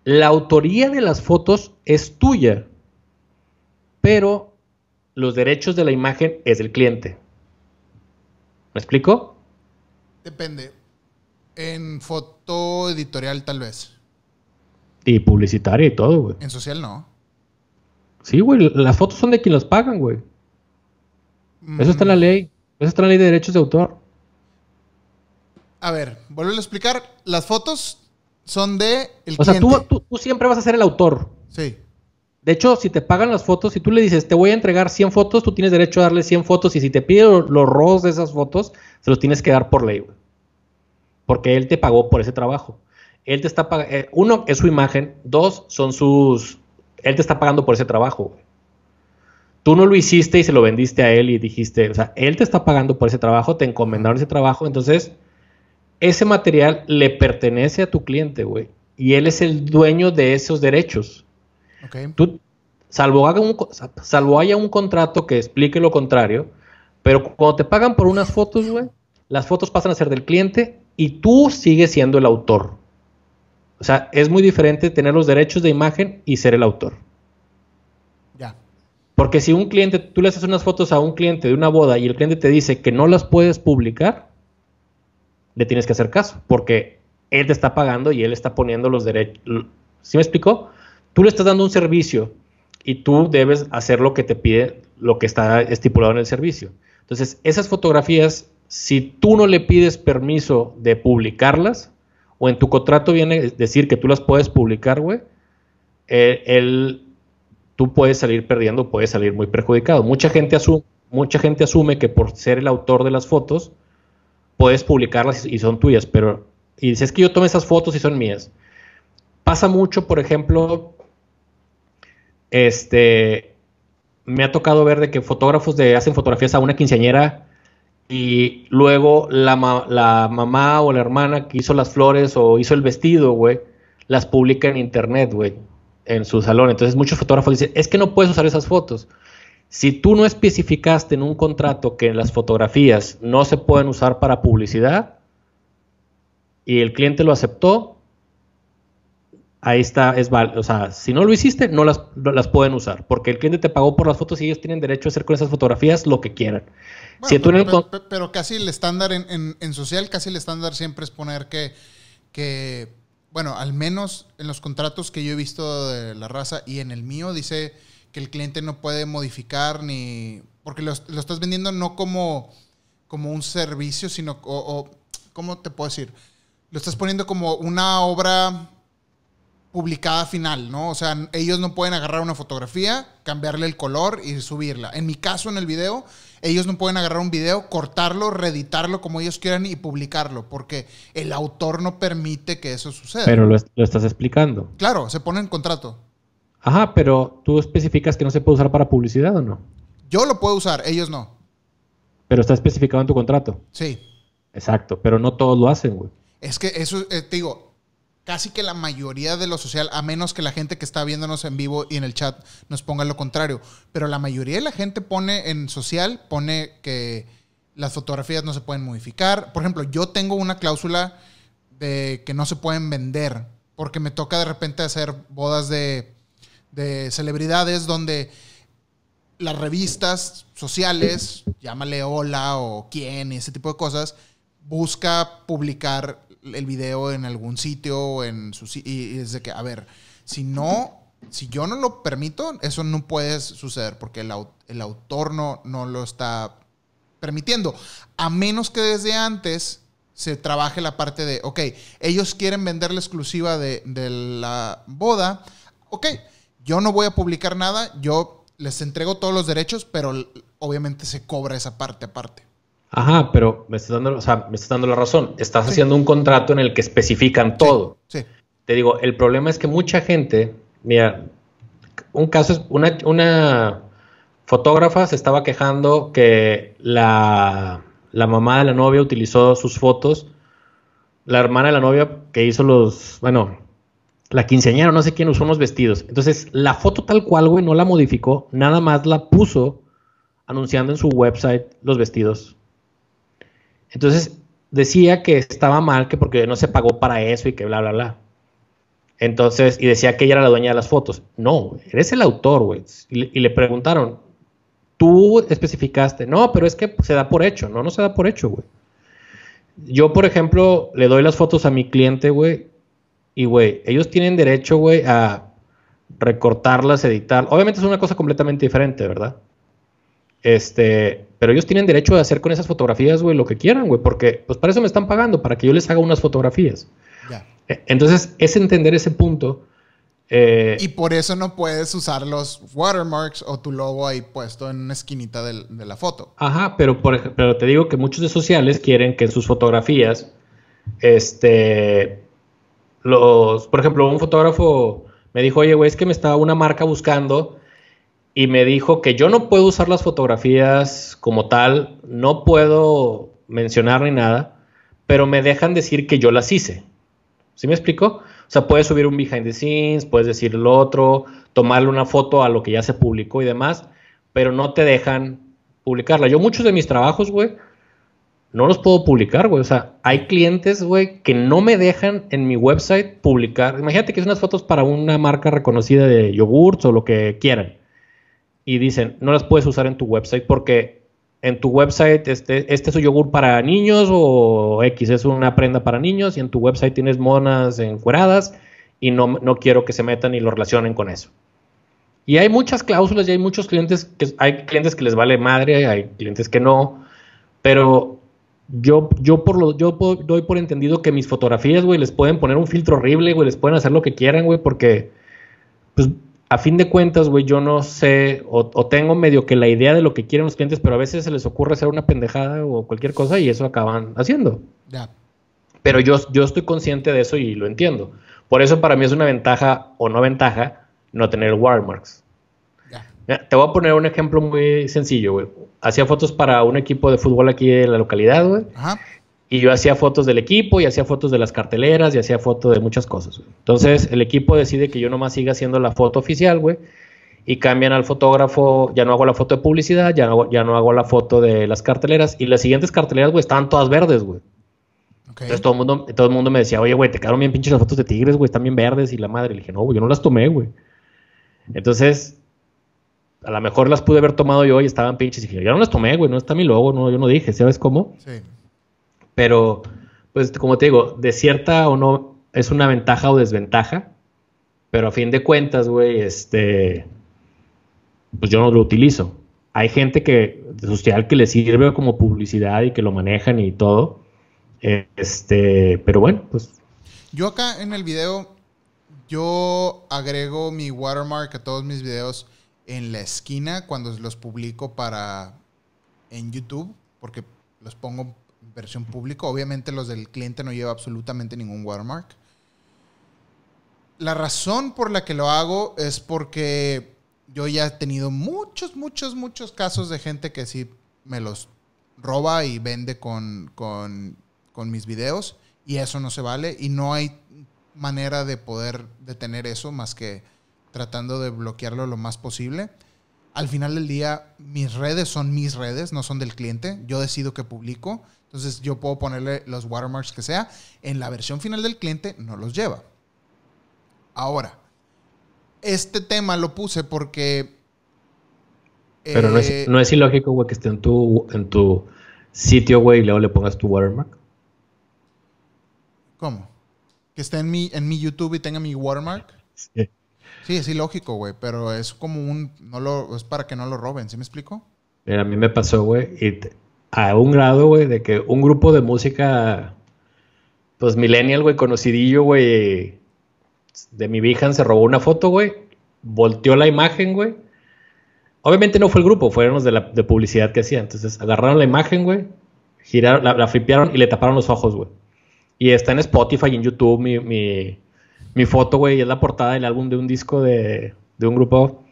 la autoría de las fotos es tuya, pero los derechos de la imagen es del cliente. ¿Me explico? Depende. En foto editorial tal vez. Y publicitaria y todo, güey. En social no. Sí, güey, las fotos son de quien las pagan, güey. Eso está en la ley. Eso está en la ley de derechos de autor. A ver, vuelvo a explicar. Las fotos son de el O sea, tú, tú, siempre vas a ser el autor. Sí. De hecho, si te pagan las fotos, si tú le dices, te voy a entregar 100 fotos, tú tienes derecho a darle 100 fotos. Y si te pide los ROS de esas fotos, se los tienes que dar por ley, güey. Porque él te pagó por ese trabajo. Él te está pagando. Eh, uno, es su imagen. Dos, son sus. Él te está pagando por ese trabajo, güey. Tú no lo hiciste y se lo vendiste a él y dijiste, o sea, él te está pagando por ese trabajo, te encomendaron ese trabajo, entonces ese material le pertenece a tu cliente, güey. Y él es el dueño de esos derechos. Okay. Tú, salvo, haga un, salvo haya un contrato que explique lo contrario, pero cuando te pagan por unas fotos, güey, las fotos pasan a ser del cliente y tú sigues siendo el autor. O sea, es muy diferente tener los derechos de imagen y ser el autor. Porque si un cliente, tú le haces unas fotos a un cliente de una boda y el cliente te dice que no las puedes publicar, le tienes que hacer caso, porque él te está pagando y él está poniendo los derechos. ¿Sí me explicó? Tú le estás dando un servicio y tú debes hacer lo que te pide, lo que está estipulado en el servicio. Entonces, esas fotografías, si tú no le pides permiso de publicarlas, o en tu contrato viene decir que tú las puedes publicar, güey, eh, él tú puedes salir perdiendo, puedes salir muy perjudicado. Mucha gente, asume, mucha gente asume que por ser el autor de las fotos, puedes publicarlas y son tuyas, pero y dices que yo tomé esas fotos y son mías. Pasa mucho, por ejemplo, este, me ha tocado ver de que fotógrafos hacen fotografías a una quinceañera y luego la, la mamá o la hermana que hizo las flores o hizo el vestido, güey, las publica en internet, güey en su salón. Entonces muchos fotógrafos dicen, es que no puedes usar esas fotos. Si tú no especificaste en un contrato que las fotografías no se pueden usar para publicidad y el cliente lo aceptó, ahí está, es O sea, si no lo hiciste, no las, las, pueden usar, porque el cliente te pagó por las fotos y ellos tienen derecho a hacer con esas fotografías lo que quieran. pero, casi el estándar en, en, social, casi el estándar siempre es poner que, que bueno, al menos en los contratos que yo he visto de la raza y en el mío dice que el cliente no puede modificar ni... Porque lo, estás vendiendo no como, como un servicio, sino... O, ¿Cómo te puedo decir? Lo estás poniendo como una obra publicada final, ¿no? O sea, ellos no pueden agarrar una fotografía, cambiarle el color y subirla. En mi caso, en el video, ellos no pueden agarrar un video, cortarlo, reeditarlo como ellos quieran y publicarlo, porque el autor no permite que eso suceda. Pero lo, lo estás explicando. Claro, se pone en contrato. Ajá, pero tú especificas que no se puede usar para publicidad o no. Yo lo puedo usar, ellos no. Pero está especificado en tu contrato. Sí. Exacto, pero no todos lo hacen, güey. Es que eso, eh, te digo, casi que la mayoría de lo social, a menos que la gente que está viéndonos en vivo y en el chat nos ponga lo contrario, pero la mayoría de la gente pone en social, pone que las fotografías no se pueden modificar. Por ejemplo, yo tengo una cláusula de que no se pueden vender, porque me toca de repente hacer bodas de, de celebridades donde las revistas sociales, llámale Hola o quién ese tipo de cosas, busca publicar el video en algún sitio o en su y, y es de que, a ver, si no, si yo no lo permito, eso no puede suceder porque el, el autor no, no lo está permitiendo. A menos que desde antes se trabaje la parte de, ok, ellos quieren vender la exclusiva de, de la boda, ok, yo no voy a publicar nada, yo les entrego todos los derechos, pero obviamente se cobra esa parte aparte. Ajá, pero me estás dando, o sea, me estás dando la razón. Estás sí. haciendo un contrato en el que especifican todo. Sí, sí, Te digo, el problema es que mucha gente, mira, un caso es una, una fotógrafa se estaba quejando que la, la, mamá de la novia utilizó sus fotos. La hermana de la novia que hizo los, bueno, la quinceañera, no sé quién usó unos vestidos. Entonces, la foto tal cual, güey, no la modificó, nada más la puso anunciando en su website los vestidos entonces decía que estaba mal, que porque no se pagó para eso y que bla, bla, bla. Entonces, y decía que ella era la dueña de las fotos. No, eres el autor, güey. Y, y, le preguntaron, tú especificaste, no, pero es que se da por hecho. No, no se da por hecho, güey. Yo, por ejemplo, le doy las fotos a mi cliente, güey, y, güey, ellos tienen derecho, güey, a recortarlas, editar. Obviamente es una cosa completamente diferente, ¿verdad? Este, pero ellos tienen derecho de hacer con esas fotografías, güey, lo que quieran, güey, porque pues para eso me están pagando, para que yo les haga unas fotografías. Ya. Entonces, es entender ese punto. Eh, y por eso no puedes usar los watermarks o tu logo ahí puesto en una esquinita de, de la foto. Ajá, pero, por, pero te digo que muchos de sociales quieren que en sus fotografías, este, los, por ejemplo, un fotógrafo me dijo, oye, güey, es que me estaba una marca buscando y me dijo que yo no puedo usar las fotografías como tal, no puedo mencionar ni nada, pero me dejan decir que yo las hice. ¿Sí me explico? O sea, puedes subir un behind the scenes, puedes decir lo otro, tomarle una foto a lo que ya se publicó y demás, pero no te dejan publicarla. Yo muchos de mis trabajos, güey, no los puedo publicar, güey. O sea, hay clientes, güey, que no me dejan en mi website publicar. Imagínate que es unas fotos para una marca reconocida de yogurts o lo que quieran y dicen, no las puedes usar en tu website porque en tu website este, este es un yogur para niños o X es una prenda para niños y en tu website tienes monas encueradas y no, no quiero que se metan y lo relacionen con eso. Y hay muchas cláusulas y hay muchos clientes que hay clientes que les vale madre, hay clientes que no, pero yo, yo, por lo, yo doy por entendido que mis fotografías, güey, les pueden poner un filtro horrible, güey, les pueden hacer lo que quieran, güey, porque pues a fin de cuentas, güey, yo no sé, o, o, tengo medio que la idea de lo que quieren los clientes, pero a veces se les ocurre hacer una pendejada o cualquier cosa y eso acaban haciendo. Ya. Pero yo, yo estoy consciente de eso y lo entiendo. Por eso para mí es una ventaja o no ventaja no tener watermarks. Te voy a poner un ejemplo muy sencillo, güey. Hacía fotos para un equipo de fútbol aquí de la localidad, güey. Ajá. Y yo hacía fotos del equipo y hacía fotos de las carteleras y hacía fotos de muchas cosas. Güey. Entonces el equipo decide que yo nomás siga haciendo la foto oficial, güey. Y cambian al fotógrafo, ya no hago la foto de publicidad, ya no, ya no hago la foto de las carteleras. Y las siguientes carteleras, güey, estaban todas verdes, güey. Okay. Entonces todo el, mundo, todo el mundo me decía, oye, güey, te quedaron bien pinches las fotos de tigres, güey, están bien verdes. Y la madre, le dije, no, güey, yo no las tomé, güey. Entonces, a lo mejor las pude haber tomado yo y estaban pinches. Y dije, yo no las tomé, güey, no está mi logo, no, yo no dije, ¿sabes cómo? Sí. Pero, pues como te digo, de cierta o no es una ventaja o desventaja, pero a fin de cuentas, güey, este, pues yo no lo utilizo. Hay gente que, social que le sirve como publicidad y que lo manejan y todo. Este, pero bueno, pues. Yo acá en el video, Yo agrego mi watermark a todos mis videos en la esquina cuando los publico para en YouTube, porque los pongo en versión pública. Obviamente los del cliente no lleva absolutamente ningún watermark. La razón por la que lo hago es porque yo ya he tenido muchos, muchos, muchos casos de gente que sí me los roba y vende con, con, con mis videos y eso no se vale y no hay manera de poder detener eso más que tratando de bloquearlo lo más posible. Al final del día, mis redes son mis redes, no son del cliente. Yo decido que publico. Entonces yo puedo ponerle los watermarks que sea. En la versión final del cliente no los lleva. Ahora, este tema lo puse porque... Pero no, es, eh, no es ilógico, güey, que esté en tu, en tu sitio, güey, y luego le pongas tu watermark. ¿Cómo? Que esté en mi, en mi YouTube y tenga mi watermark. Sí. Sí, es ilógico, güey, pero es como un... No lo, es para que no lo roben, ¿sí me explico? Mira, a mí me pasó, güey, a un grado, güey, de que un grupo de música, pues millennial, güey, conocidillo, güey, de mi Behance se robó una foto, güey, volteó la imagen, güey. Obviamente no fue el grupo, fueron los de la de publicidad que hacía. Entonces agarraron la imagen, güey, giraron, la, la flipearon y le taparon los ojos, güey. Y está en Spotify y en YouTube mi, mi, mi foto, güey, es la portada del álbum de un disco de, de un grupo.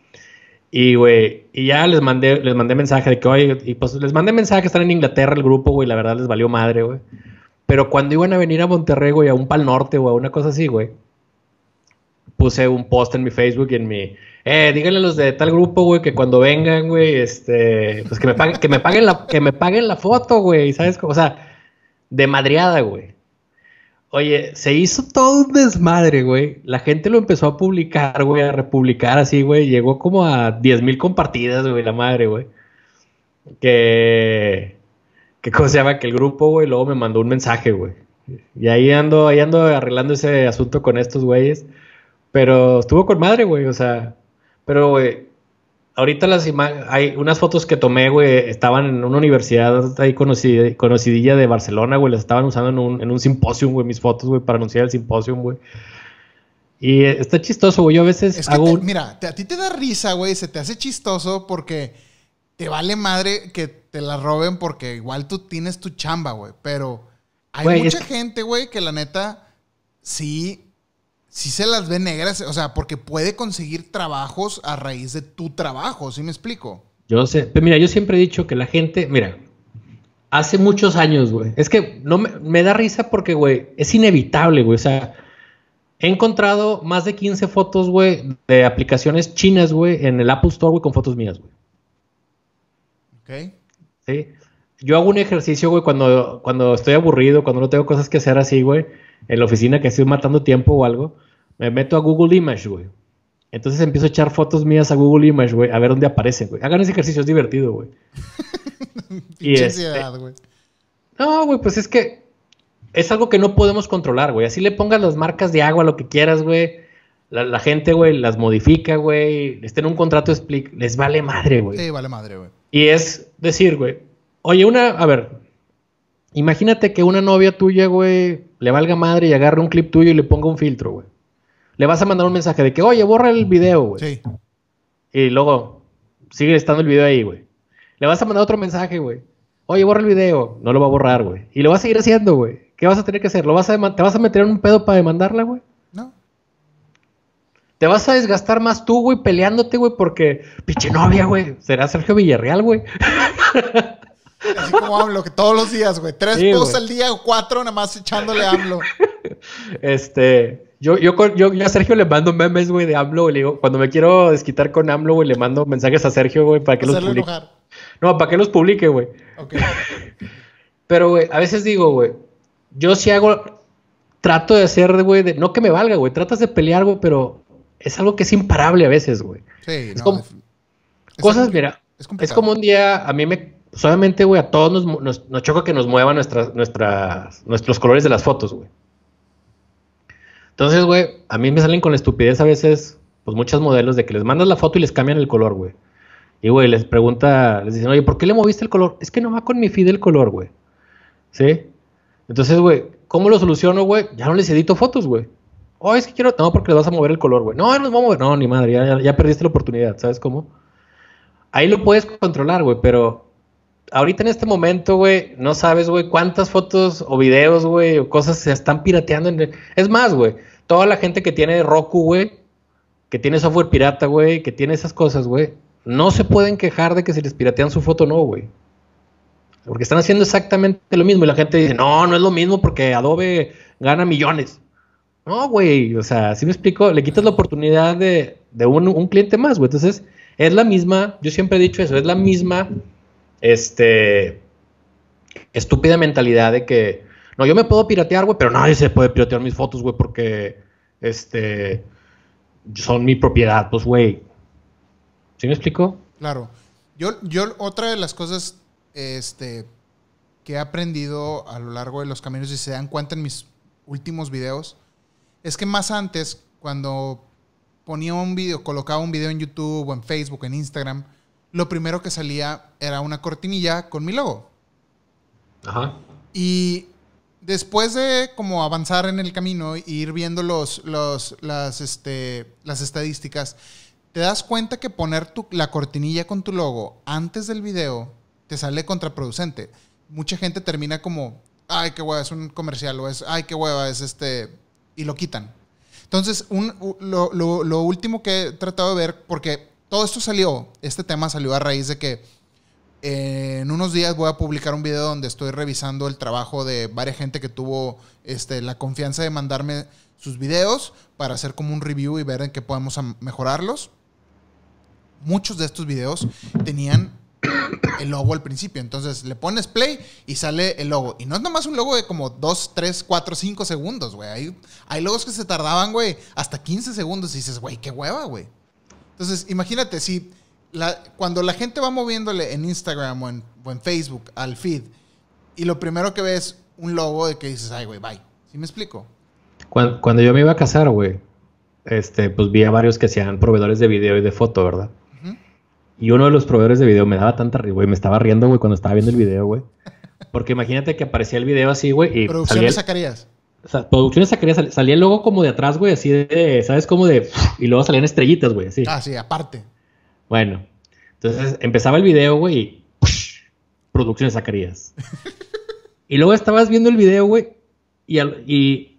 Y, güey, y ya les mandé, les mandé mensaje de que, oye, y pues les mandé mensaje que están en Inglaterra el grupo, güey, la verdad les valió madre, güey. Pero cuando iban a venir a Monterrey, güey, a un pal norte, güey, a una cosa así, güey, puse un post en mi Facebook y en mi, eh, díganle a los de tal grupo, güey, que cuando vengan, güey, este, pues que me paguen, que me paguen la, que me paguen la foto, güey, ¿sabes? O sea, de madreada, güey. Oye, se hizo todo un desmadre, güey. La gente lo empezó a publicar, güey, a republicar así, güey. Llegó como a 10 mil compartidas, güey, la madre, güey. Que, que, ¿cómo se llama? Que el grupo, güey, luego me mandó un mensaje, güey. Y ahí ando, ahí ando arreglando ese asunto con estos güeyes. Pero estuvo con madre, güey, o sea. Pero, güey, ahorita las ima- hay unas fotos que tomé, güey, estaban en una universidad ahí conocida, conocidilla de Barcelona, güey, las estaban usando en un, en un simposio, güey, mis fotos, güey, para anunciar el simposio, güey. Y eh, está chistoso, güey, yo a veces Es que, hago te- un- mira, te- a ti te da risa, güey, se te hace chistoso porque te vale madre que te la roben porque igual tú tienes tu chamba, güey. Pero hay Güey, mucha es gente, güey, que la neta sí, sí se las ve negras, o sea, porque puede conseguir trabajos a raíz de tu trabajo, ¿sí me explico? Yo sé, pero mira, yo siempre he dicho que la gente, mira, hace muchos años, güey, es que no me, me da risa porque, güey, es inevitable, güey, o sea, he encontrado más de 15 fotos, güey, de aplicaciones chinas, güey, en el Apple Store, güey, con fotos mías, güey. ¿Ok? ¿sí? Yo hago un ejercicio, güey, cuando, cuando estoy aburrido, cuando no tengo cosas que hacer así, güey, en la oficina que estoy matando tiempo o algo, me meto a Google Image, güey. Entonces empiezo a echar fotos mías a Google Image, güey, a ver dónde aparecen, güey. Hagan ese ejercicio, es divertido, güey. (laughs) Y este- güey. No, güey, pues es que es algo que no podemos controlar, güey. Así le pongas las marcas de agua, lo que quieras, güey. La, la gente, güey, las modifica, güey. Estén en un contrato, les vale madre, güey. Sí, vale madre, güey. Y es decir, güey, oye, una, a ver, imagínate que una novia tuya, güey, le valga madre y agarre un clip tuyo y le ponga un filtro, güey. Le vas a mandar un mensaje de que, oye, borra el video, güey. Sí. Y luego sigue estando el video ahí, güey. Le vas a mandar otro mensaje, güey. Oye, borra el video. No lo va a borrar, güey. Y lo vas a seguir haciendo, güey. ¿Qué vas a tener que hacer? ¿Lo vas a ¿Te vas a meter en un pedo para demandarla, güey? ¿No? Te vas a desgastar más tú, güey, peleándote, güey, porque pinche novia, güey. Será Sergio Villarreal, güey. (laughs) Así como AMLO, que todos los días, güey. Tres Sí, posts al día o cuatro, nada más echándole AMLO. (laughs) Este, yo, yo, yo, yo a Sergio le mando memes, güey, de AMLO, güey. Le digo, cuando me quiero desquitar con AMLO, güey, le mando mensajes a Sergio, güey, para que los publique. enojar. No, para que los publique, güey. Ok. (laughs) Pero, güey, a veces digo, güey, yo sí hago, trato de hacer, güey, de- no que me valga, güey, tratas de pelear, güey, pero es algo que es imparable a veces, güey. Sí, Es no. como- es- Cosas, mira, es como un día, a mí me, pues, obviamente, güey, a todos nos, nos, choca que nos muevan nuestras, nuestras, nuestros colores de las fotos, güey. Entonces, güey, a mí me salen con la estupidez a veces, pues muchas modelos de que les mandas la foto y les cambian el color, güey. Y, güey, les pregunta, les dicen, oye, ¿por qué le moviste el color? Es que no va con mi feed el color, güey. ¿Sí? Entonces, güey, ¿cómo lo soluciono, güey? Ya no les edito fotos, güey. Oh, es que quiero. No, porque le vas a mover el color, güey. No, no vamos a mover. No, ni madre, ya, ya perdiste la oportunidad, ¿sabes cómo? Ahí lo puedes controlar, güey, pero ahorita en este momento, güey, no sabes, güey, cuántas fotos o videos, güey, o cosas se están pirateando. Es más, güey, toda la gente que tiene Roku, güey, que tiene software pirata, güey, que tiene esas cosas, güey, no se pueden quejar de que se les piratean su foto, no, güey. Porque están haciendo exactamente lo mismo y la gente dice, no, no es lo mismo porque Adobe gana millones. No, güey, o sea, si me explico, le quitas la oportunidad de, un, un cliente más, güey. Entonces, es la misma, yo siempre he dicho eso, es la misma, este, estúpida mentalidad de que, no, yo me puedo piratear, güey, pero nadie se puede piratear mis fotos, güey, porque, este, son mi propiedad, pues, güey. ¿Sí me explico? Claro. Yo, yo, otra de las cosas, este, que he aprendido a lo largo de los caminos y se dan cuenta en mis últimos videos, es que más antes, cuando ponía un video, colocaba un video en YouTube o en Facebook, en Instagram, lo primero que salía era una cortinilla con mi logo. Ajá. Y después de como avanzar en el camino e ir viendo los, los, las, este, las estadísticas, te das cuenta que poner tu, la cortinilla con tu logo antes del video te sale contraproducente. Mucha gente termina como, ay, qué hueva, es un comercial, o es, ay, qué hueva, es este, y lo quitan. Entonces, un, lo, lo, lo, último que he tratado de ver, porque todo esto salió, este tema salió a raíz de que eh, en unos días voy a publicar un video donde estoy revisando el trabajo de varias gente que tuvo este, la confianza de mandarme sus videos para hacer como un review y ver en qué podemos mejorarlos. Muchos de estos videos tenían el logo al principio. Entonces le pones play y sale el logo. Y no es nomás un logo de como 2, 3, 4, 5 segundos, güey. Hay, hay logos que se tardaban, güey, hasta 15 segundos y dices, güey, qué hueva, güey. Entonces, imagínate, si la, cuando la gente va moviéndole en Instagram o en, Facebook al feed y lo primero que ves un logo de que dices, ay, güey, bye. ¿Sí me explico? Cuando, cuando yo me iba a casar, güey, este, pues vi a varios que sean proveedores de video y de foto, ¿verdad? Y uno de los proveedores de video me daba tanta risa, güey. Me estaba riendo, güey, cuando estaba viendo el video, güey. Porque imagínate que aparecía el video así, güey. Producciones Zacarías. O sea, producciones Zacarías salía el logo como de atrás, güey, así de, ¿sabes? Como de. Y luego salían estrellitas, güey, así. Ah, sí, aparte. Bueno, entonces empezaba el video, güey, y. Producciones Zacarías. (laughs) y luego estabas viendo el video, güey, y, y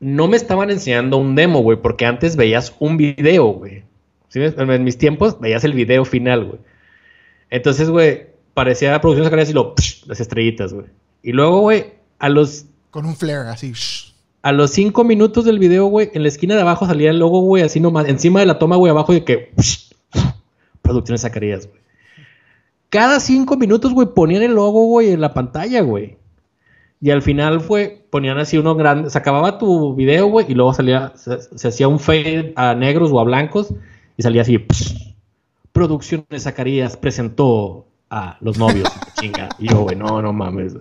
no me estaban enseñando un demo, güey, porque antes veías un video, güey. En mis tiempos veías el video final, güey. Entonces, güey, parecía producción Zacarías y lo, las estrellitas, güey. Y luego, güey, a los... Con un flare, así. A los cinco minutos del video, güey, en la esquina de abajo salía el logo, güey, así nomás, encima de la toma, güey, abajo de que... Producciones Zacarías, güey. Cada cinco minutos, güey, ponían el logo, güey, en la pantalla, güey. Y al final fue, ponían así uno grande, se acababa tu video, güey, y luego salía, se, hacía un fade a negros o a blancos, y salía así, Producciones Zacarías presentó a los novios, (laughs) chinga. Y yo, güey, no, no mames.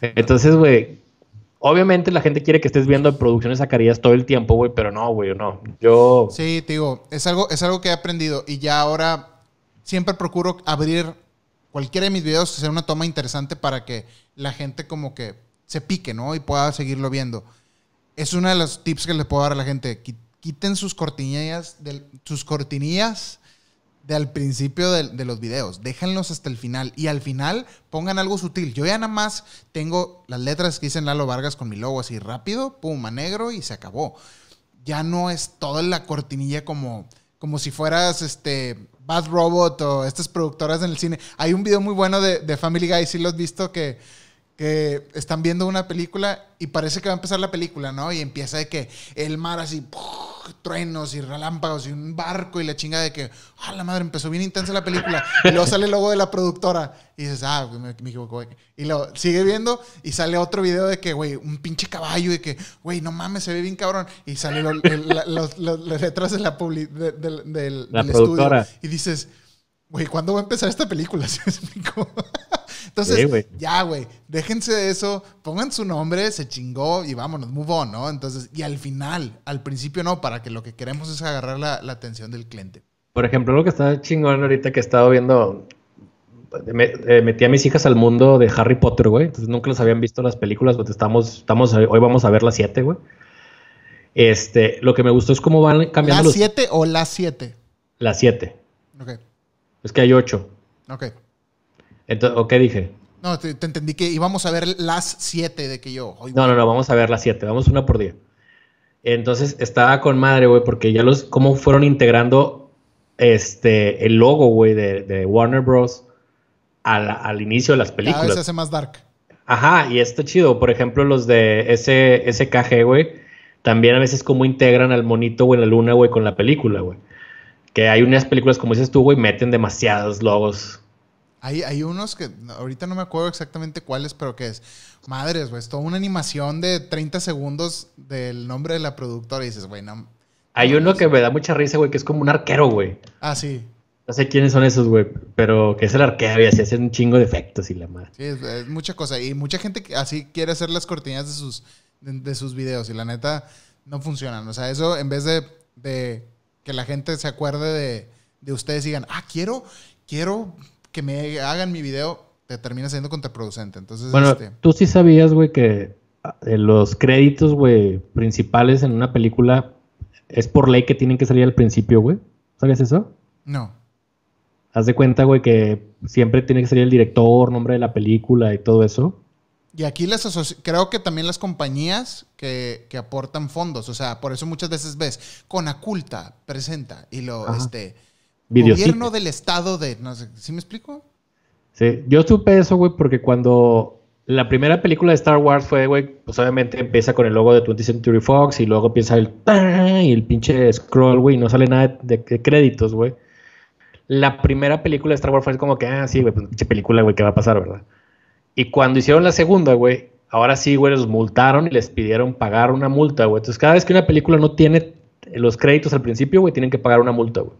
Entonces, güey, obviamente la gente quiere que estés viendo Producciones Zacarías todo el tiempo, güey, pero no, güey, no. Yo... Sí, te digo, es algo, es algo que he aprendido y ya ahora siempre procuro abrir cualquiera de mis videos, hacer una toma interesante para que la gente como que se pique, ¿no? Y pueda seguirlo viendo. Es uno de los tips que les puedo dar a la gente quiten sus cortinillas, sus cortinillas de al principio de, los videos. Déjenlos hasta el final. Y al final pongan algo sutil. Yo ya nada más tengo las letras que dicen Lalo Vargas con mi logo así rápido, pum, a negro y se acabó. Ya no es toda la cortinilla como, como si fueras este Bad Robot o estas productoras en el cine. Hay un video muy bueno de, de Family Guy, si lo has visto, que que están viendo una película y parece que va a empezar la película, ¿no? Y empieza de que el mar así, truenos y relámpagos y un barco y la chinga de que, ah, la madre, empezó bien intensa la película. Y luego sale el logo de la productora y dices, ah, me, me equivoco. Y lo sigue viendo y sale otro video de que, güey, un pinche caballo y que, güey, no mames, se ve bien cabrón. Y sale las letras de la del, estudio. Y dices, güey, ¿cuándo va a empezar esta película? (laughs) ¿Sí me? Entonces, ya, güey, déjense de eso, pongan su nombre, se chingó y vámonos, move on, ¿no? Entonces, y al final, al principio no, para que lo que queremos es agarrar la, atención del cliente. Por ejemplo, lo que está chingón ahorita que he estado viendo, eh, metí a mis hijas al mundo de Harry Potter, güey. Entonces nunca les habían visto las películas, pues estamos, estamos, hoy vamos a ver las siete, güey. Este, lo que me gustó es cómo van cambiando ¿La 7 o la 7? La 7. Ok. Es que hay 8. Ok. Entonces, ¿o qué dije? No, te, te entendí que íbamos a ver las 7 de que yo. No, no, no, vamos a ver las 7. Vamos una por día. Entonces estaba con madre, güey, porque ya los, cómo fueron integrando este, el logo, güey, de, de Warner Bros. Al, al inicio de las películas. Cada vez se hace más dark. Ajá, y está chido. Por ejemplo, los de ese SKG, güey, también a veces como integran al monito, güey, en la luna, güey, con la película, güey. Que hay unas películas, como dices tú, güey, meten demasiados logos. Hay, hay unos que ahorita no me acuerdo exactamente cuáles, pero que es, madres, güey, es toda una animación de 30 segundos del nombre de la productora y dices, güey, no. Hay uno que me da mucha risa, güey, que es como un arquero, güey. Ah, sí. No sé quiénes son esos, güey, pero que es el arquero y así hacen un chingo de efectos y la madre. Sí, es, es mucha cosa. Y mucha gente que así quiere hacer las cortinas de sus, de, de sus videos y la neta no funcionan. O sea, eso en vez de, de que la gente se acuerde de, de ustedes y digan, ah, quiero, quiero que me hagan mi video, te termina siendo contraproducente. Entonces, Bueno, este, tú sí sabías, güey, que eh, los créditos, güey, principales en una película es por ley que tienen que salir al principio, güey. ¿Sabías eso? no. Haz de cuenta, güey, que siempre tiene que salir el director, nombre de la película y todo eso. Y aquí las creo que también las compañías que, que aportan fondos, o sea, por eso muchas veces ves, Conaculta presenta y lo, Ajá. este, Videocine. gobierno del estado de, no sé, ¿sí me explico? Sí, yo supe eso, güey, porque cuando la primera película de Star Wars fue, güey, pues obviamente empieza con el logo de 20th Century Fox y luego empieza el y el pinche scroll, güey, y no sale nada de, de créditos, güey. La primera película de Star Wars fue como que, ah, sí, güey, pues pinche película, güey, ¿qué va a pasar, verdad? Y cuando hicieron la segunda, güey, ahora sí, güey, los multaron y les pidieron pagar una multa, güey. Entonces, cada vez que una película no tiene los créditos al principio, güey, tienen que pagar una multa, güey.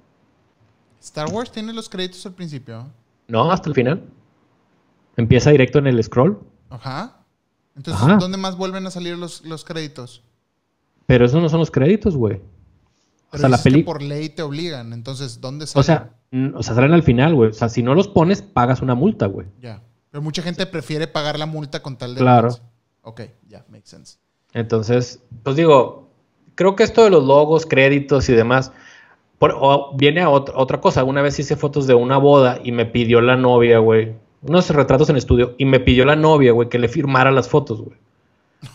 Star Wars tiene los créditos al principio. No, hasta el final. Empieza directo en el scroll. Ajá. Entonces, Ajá. ¿dónde más vuelven a salir los, los créditos? Pero esos no son los créditos, güey. O sea, la dices que por ley te obligan. Entonces, ¿dónde salen? O sea, o sea, salen al final, güey. O sea, si no los pones, pagas una multa, güey. Ya. Pero mucha gente prefiere pagar la multa con tal de... Claro. Ok, ya, makes sense. Entonces, pues digo, creo que esto de los logos, créditos y demás, por- o viene a ot- otra cosa. Una vez hice fotos de una boda y me pidió la novia, güey, unos retratos en estudio, y me pidió la novia, güey, que le firmara las fotos, güey.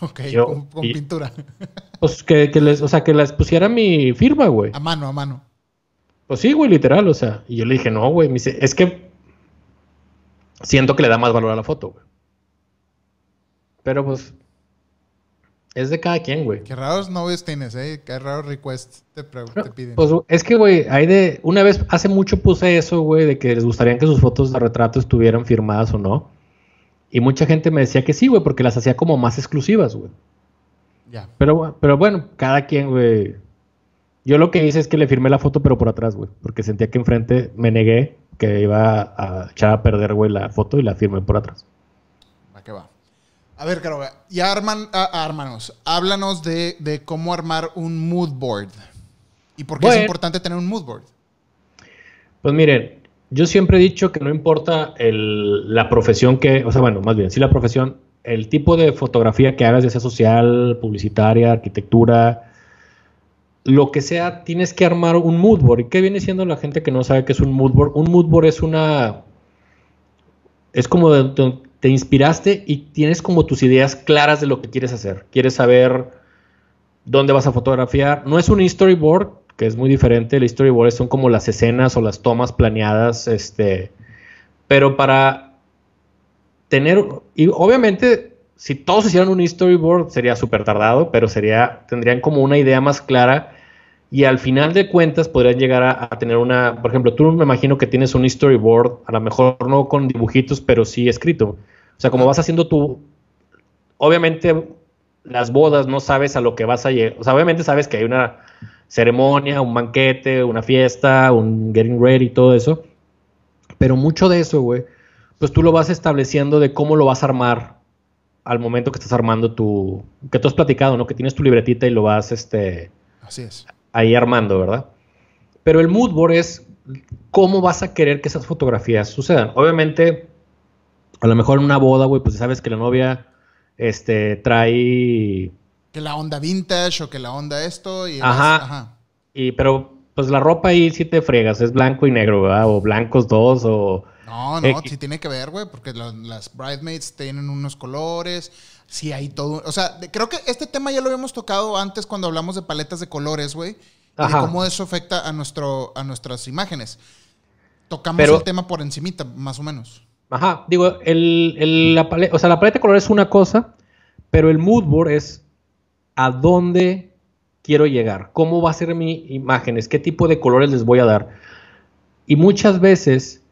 Ok, Yo- con, con y- pintura. Pues que, que les, o sea, que les pusiera mi firma, güey. a mano, a mano. Pues sí, güey, literal, o sea. Y yo le dije, no, güey, me dice, es que siento que le da más valor a la foto, güey. Pero pues, es de cada quien, güey. Qué raros novios tienes, ¿eh? Qué raros requests te, te piden. Pues es que, güey, hay de. Una vez, hace mucho puse eso, güey, de que les gustaría que sus fotos de retrato estuvieran firmadas o no. Y mucha gente me decía que sí, güey, porque las hacía como más exclusivas, güey. ya. Pero, pero bueno, cada quien, güey. Yo lo que hice es que le firmé la foto, pero por atrás, güey. Porque sentía que enfrente me negué que iba a echar a perder, güey, la foto y la firmé por atrás. A ver, Caro, ya arman, a- ármanos. Háblanos de, de cómo armar un mood board. ¿Y por qué es importante tener un mood board? Pues miren, yo siempre he dicho que no importa el- la profesión que, o sea, bueno, más bien, sí la profesión, el tipo de fotografía que hagas, ya sea social, publicitaria, arquitectura, lo que sea, tienes que armar un mood board. ¿Y qué viene siendo la gente que no sabe qué es un mood board? Un mood board es una... Es como de- de- te inspiraste y tienes como tus ideas claras de lo que quieres hacer. Quieres saber dónde vas a fotografiar. No es un storyboard, que es muy diferente. El storyboard son como las escenas o las tomas planeadas, este, pero para tener, y obviamente, si todos hicieran un storyboard sería súper tardado, pero sería, tendrían como una idea más clara y al final de cuentas podrían llegar a, a tener una, por ejemplo, tú me imagino que tienes un storyboard, a lo mejor no con dibujitos, pero sí escrito. O sea, como vas haciendo tu, obviamente las bodas no sabes a lo que vas a llegar, o sea, obviamente sabes que hay una ceremonia, un banquete, una fiesta, un getting ready, todo eso, pero mucho de eso, güey, pues tú lo vas estableciendo de cómo lo vas a armar al momento que estás armando tu, que tú has platicado, ¿no? Que tienes tu libretita y lo vas, este, Así es. Ahí armando, ¿verdad? Pero el mood board es cómo vas a querer que esas fotografías sucedan. Obviamente, a lo mejor en una boda, güey, pues sabes que la novia este, trae Que la onda vintage o que la onda esto. Y ajá. ajá. Y, pero pues la ropa ahí sí te friegas, es blanco y negro, ¿verdad? O blancos dos o... No, no, sí tiene que ver, güey, porque las bridesmaids tienen unos colores, sí hay todo, o sea, creo que este tema ya lo habíamos tocado antes cuando hablamos de paletas de colores, güey, y de cómo eso afecta a, nuestro, a nuestras imágenes. Tocamos el tema por encimita, más o menos. Ajá, digo, el, la paleta, o sea, la paleta de colores es una cosa, pero el mood board es a dónde quiero llegar, cómo va a ser mi imágenes, qué tipo de colores les voy a dar. Y muchas veces,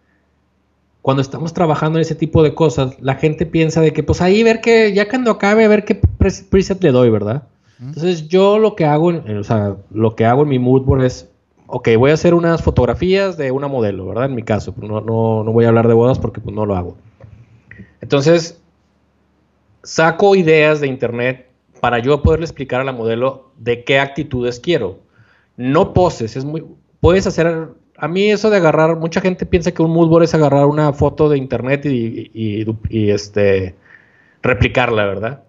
cuando estamos trabajando en ese tipo de cosas, la gente piensa de que, pues ahí ver que, ya cuando acabe, a ver qué preset le doy, ¿verdad? Entonces yo lo que hago, o sea, lo que hago en mi mood board es ok, voy a hacer unas fotografías de una modelo, ¿verdad? En mi caso, pues, no, no, no voy a hablar de bodas porque pues, no lo hago. Entonces, saco ideas de internet para yo poderle explicar a la modelo de qué actitudes quiero. No poses, es muy... Puedes hacer... A mí eso de agarrar, mucha gente piensa que un mood es agarrar una foto de internet y, y este, replicarla, ¿verdad?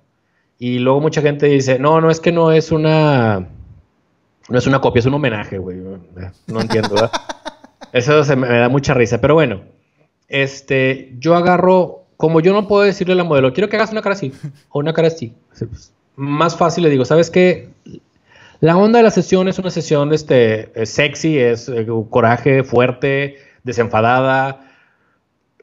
Y luego mucha gente dice, no, no, es que no es una no es una copia, es un homenaje, güey. No entiendo, ¿verdad? (laughs) Eso se me, da mucha risa. Pero bueno, este, yo agarro, como yo no puedo decirle a la modelo, quiero que hagas una cara así o una cara así. Más fácil le digo, ¿sabes qué? La onda de la sesión es una sesión este, sexy, es eh, coraje, fuerte, desenfadada.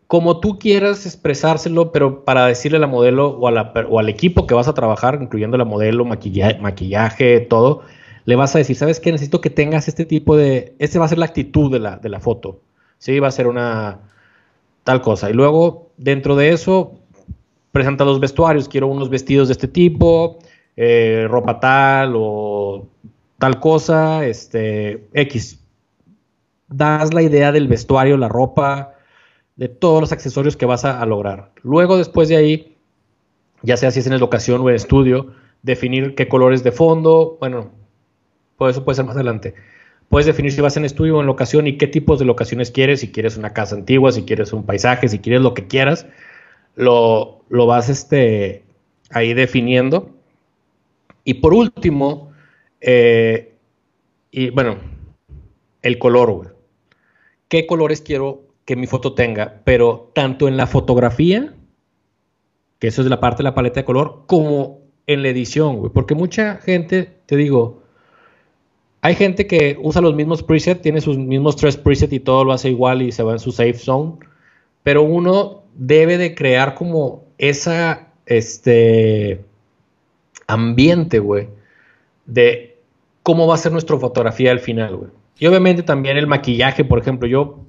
Como tú quieras expresárselo, pero para decirle a la modelo o, al equipo que vas a trabajar, incluyendo la modelo, maquillaje, todo, le vas a decir, ¿sabes qué? Necesito que tengas este tipo de, este va a ser la actitud de la, de la foto, ¿sí? Va a ser una tal cosa. Y luego, dentro de eso, presenta los vestuarios, quiero unos vestidos de este tipo, eh, ropa tal o tal cosa, este, X. Das la idea del vestuario, la ropa, de todos los accesorios que vas a, lograr. Luego, después de ahí, ya sea si es en la locación o en estudio, definir qué colores de fondo, bueno, por eso puede ser más adelante. Puedes definir si vas en estudio o en locación y qué tipos de locaciones quieres, si quieres una casa antigua, si quieres un paisaje, si quieres lo que quieras, lo, vas este, ahí definiendo. Y por último, eh, y bueno, el color, ¿Qué colores quiero que mi foto tenga? Pero tanto en la fotografía, que eso es la parte de la paleta de color, como en la edición, güey. Porque mucha gente, te digo, hay gente que usa los mismos presets, tiene sus mismos tres presets y todo lo hace igual y se va en su safe zone. Pero uno debe de crear como esa, este, ambiente, güey, de cómo va a ser nuestra fotografía al final, güey. Y obviamente también el maquillaje, por ejemplo, yo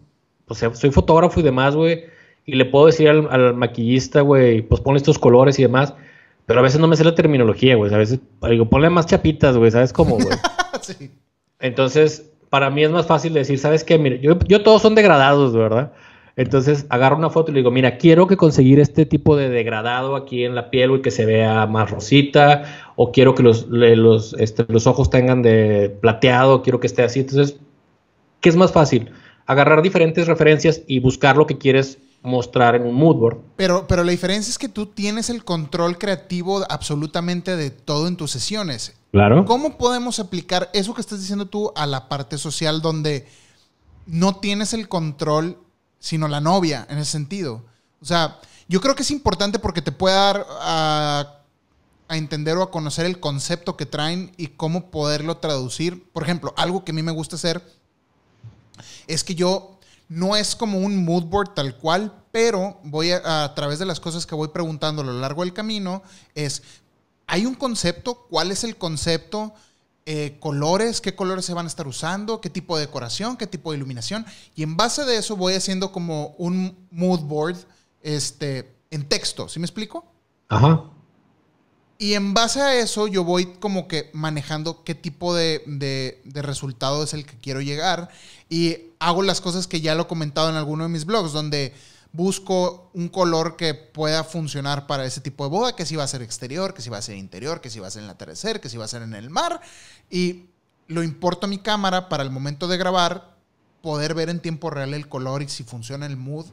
pues, soy fotógrafo y demás, güey, y le puedo decir al, maquillista, güey, pues ponle estos colores y demás, pero a veces no me sé la terminología, güey, a veces digo, ponle más chapitas, güey, ¿sabes cómo, güey? (laughs) sí. Entonces, para mí es más fácil decir, ¿sabes qué? Mire, yo, todos son degradados, ¿verdad? Entonces agarro una foto y le digo, mira, quiero que conseguir este tipo de degradado aquí en la piel, y que se vea más rosita, o quiero que los, los, este, los ojos tengan de plateado, quiero que esté así. Entonces, ¿qué es más fácil? Agarrar diferentes referencias y buscar lo que quieres mostrar en un mood board. Pero, pero la diferencia es que tú tienes el control creativo absolutamente de todo en tus sesiones. Claro. ¿Cómo podemos aplicar eso que estás diciendo tú a la parte social donde no tienes el control, sino la novia, en ese sentido? O sea, yo creo que es importante porque te puede dar a, a entender o a conocer el concepto que traen y cómo poderlo traducir. Por ejemplo, algo que a mí me gusta hacer es que yo no es como un mood board tal cual, pero voy a, través de las cosas que voy preguntando a lo largo del camino, es, ¿hay un concepto? ¿Cuál es el concepto? Eh, colores, qué colores se van a estar usando, qué tipo de decoración, qué tipo de iluminación. Y en base de eso voy haciendo como un mood board este, en texto. ¿Sí me explico? Ajá. Y en base a eso yo voy como que manejando qué tipo de, de, resultado es el que quiero llegar y hago las cosas que ya lo he comentado en alguno de mis blogs, donde busco un color que pueda funcionar para ese tipo de boda, que si va a ser exterior, que si va a ser interior, que si va a ser en el atardecer, que si va a ser en el mar. Y lo importo a mi cámara para el momento de grabar, poder ver en tiempo real el color y si funciona el mood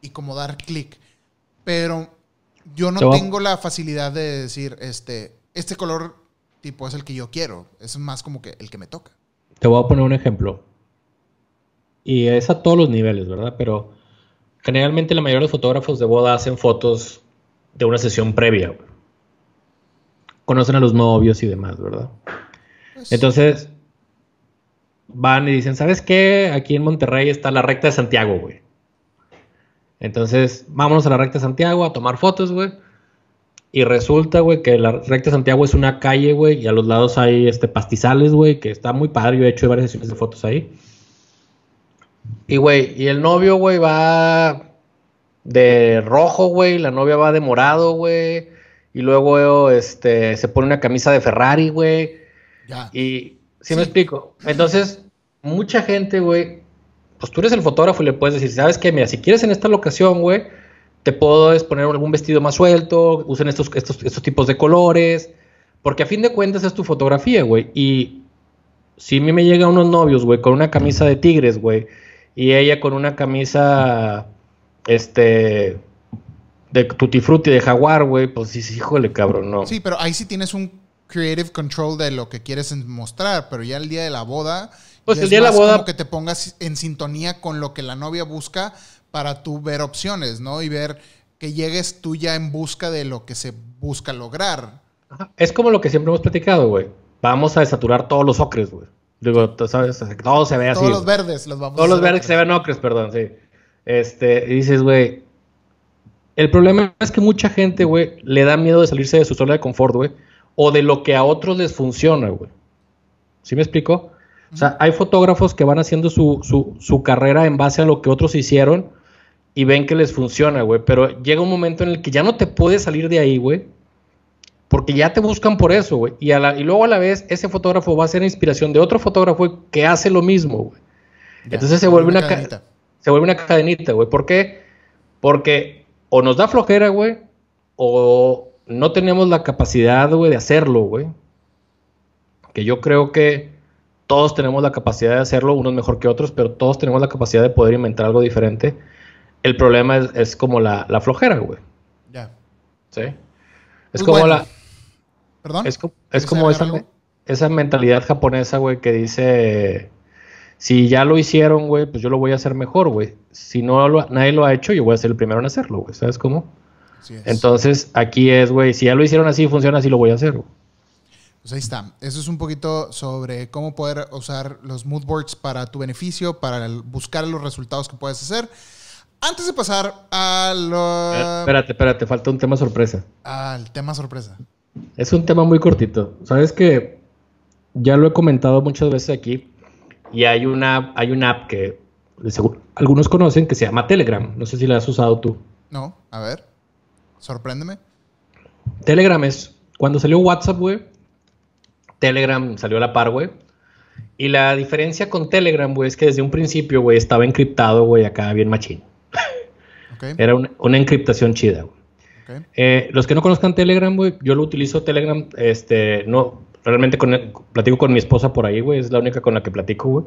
y como dar clic. Pero yo no tengo la facilidad de decir, este, este color tipo es el que yo quiero. Es más como que el que me toca. Te voy a poner un ejemplo. Y es a todos los niveles, ¿verdad? Pero generalmente la mayoría de los fotógrafos de boda hacen fotos de una sesión previa. Conocen a los novios y demás, ¿verdad? Pues Entonces, van y dicen, ¿sabes qué? Aquí en Monterrey está la recta de Santiago, güey. Entonces, vámonos a la recta de Santiago a tomar fotos, güey. Y resulta, güey, que la recta de Santiago es una calle, güey, y a los lados hay este, pastizales, güey, que está muy padre. Yo he hecho varias sesiones de fotos ahí. Y, güey, y el novio, güey, va de rojo, güey, la novia va de morado, güey. Y luego, este, se pone una camisa de Ferrari, güey. Y, ¿sí, me explico? Entonces, mucha gente, güey, pues tú eres el fotógrafo y le puedes decir, ¿sabes qué? Mira, si quieres en esta locación, güey, te puedo poner algún vestido más suelto, usen estos, estos, estos tipos de colores, porque a fin de cuentas es tu fotografía, güey. Y si a mí me llegan unos novios, güey, con una camisa de tigres, güey, y ella con una camisa, este, de tutti frutti de jaguar, güey, pues sí, sí, híjole, cabrón, no. Sí, pero ahí sí tienes un creative control de lo que quieres mostrar, pero ya el día de la boda, pues el día de la boda, como que te pongas en sintonía con lo que la novia busca para tú ver opciones, ¿no? Y ver que llegues tú ya en busca de lo que se busca lograr. Es como lo que siempre hemos platicado, güey. Vamos a desaturar todos los ocres, güey. Digo, ¿sabes? Todo se ve así. Todos los verdes los vamos Todos los verdes se ven ocres, perdón, sí. Este, y dices, güey. El problema es que mucha gente, güey, le da miedo de salirse de su zona de confort, güey. O de lo que a otros les funciona, güey. ¿Sí me explico? O sea, hay fotógrafos que van haciendo su, su, su carrera en base a lo que otros hicieron y ven que les funciona, güey. Pero llega un momento en el que ya no te puedes salir de ahí, güey. Porque ya te buscan por eso, güey. Y, y luego a la vez, ese fotógrafo va a ser inspiración de otro fotógrafo que hace lo mismo, güey. Entonces se vuelve una, cadenita. Se vuelve una cadenita, güey. ¿Por qué? Porque o nos da flojera, güey, o no tenemos la capacidad, güey, de hacerlo, güey. Que yo creo que todos tenemos la capacidad de hacerlo, unos mejor que otros, pero todos tenemos la capacidad de poder inventar algo diferente. El problema es, como la, flojera, güey. Ya. ¿Sí? Es pues como la. ¿Perdón? Es, como esa, esa mentalidad japonesa, güey, que dice. Si ya lo hicieron, güey, pues yo lo voy a hacer mejor, güey. Si no nadie lo ha hecho, yo voy a ser el primero en hacerlo, güey. ¿Sabes cómo? Entonces, aquí es, güey, si ya lo hicieron así, funciona así, lo voy a hacer, güey. Pues ahí está. Eso es un poquito sobre cómo poder usar los mood boards para tu beneficio, para buscar los resultados que puedes hacer. Antes de pasar a lo... Espérate, espérate, falta un tema sorpresa. Al tema sorpresa. Es un tema muy cortito. Sabes que ya lo he comentado muchas veces aquí y hay una, hay una app que algunos conocen que se llama Telegram. No sé si la has usado tú. No, a ver. Sorpréndeme. Telegram es cuando salió WhatsApp, güey. Telegram salió a la par, güey. Y la diferencia con Telegram, güey, es que desde un principio, güey, estaba encriptado, güey, acá bien machín. Era una encriptación chida, eh, los que no conozcan Telegram, güey, yo lo utilizo Telegram, este, no, realmente platico con mi esposa por ahí, güey, es la única con la que platico, güey.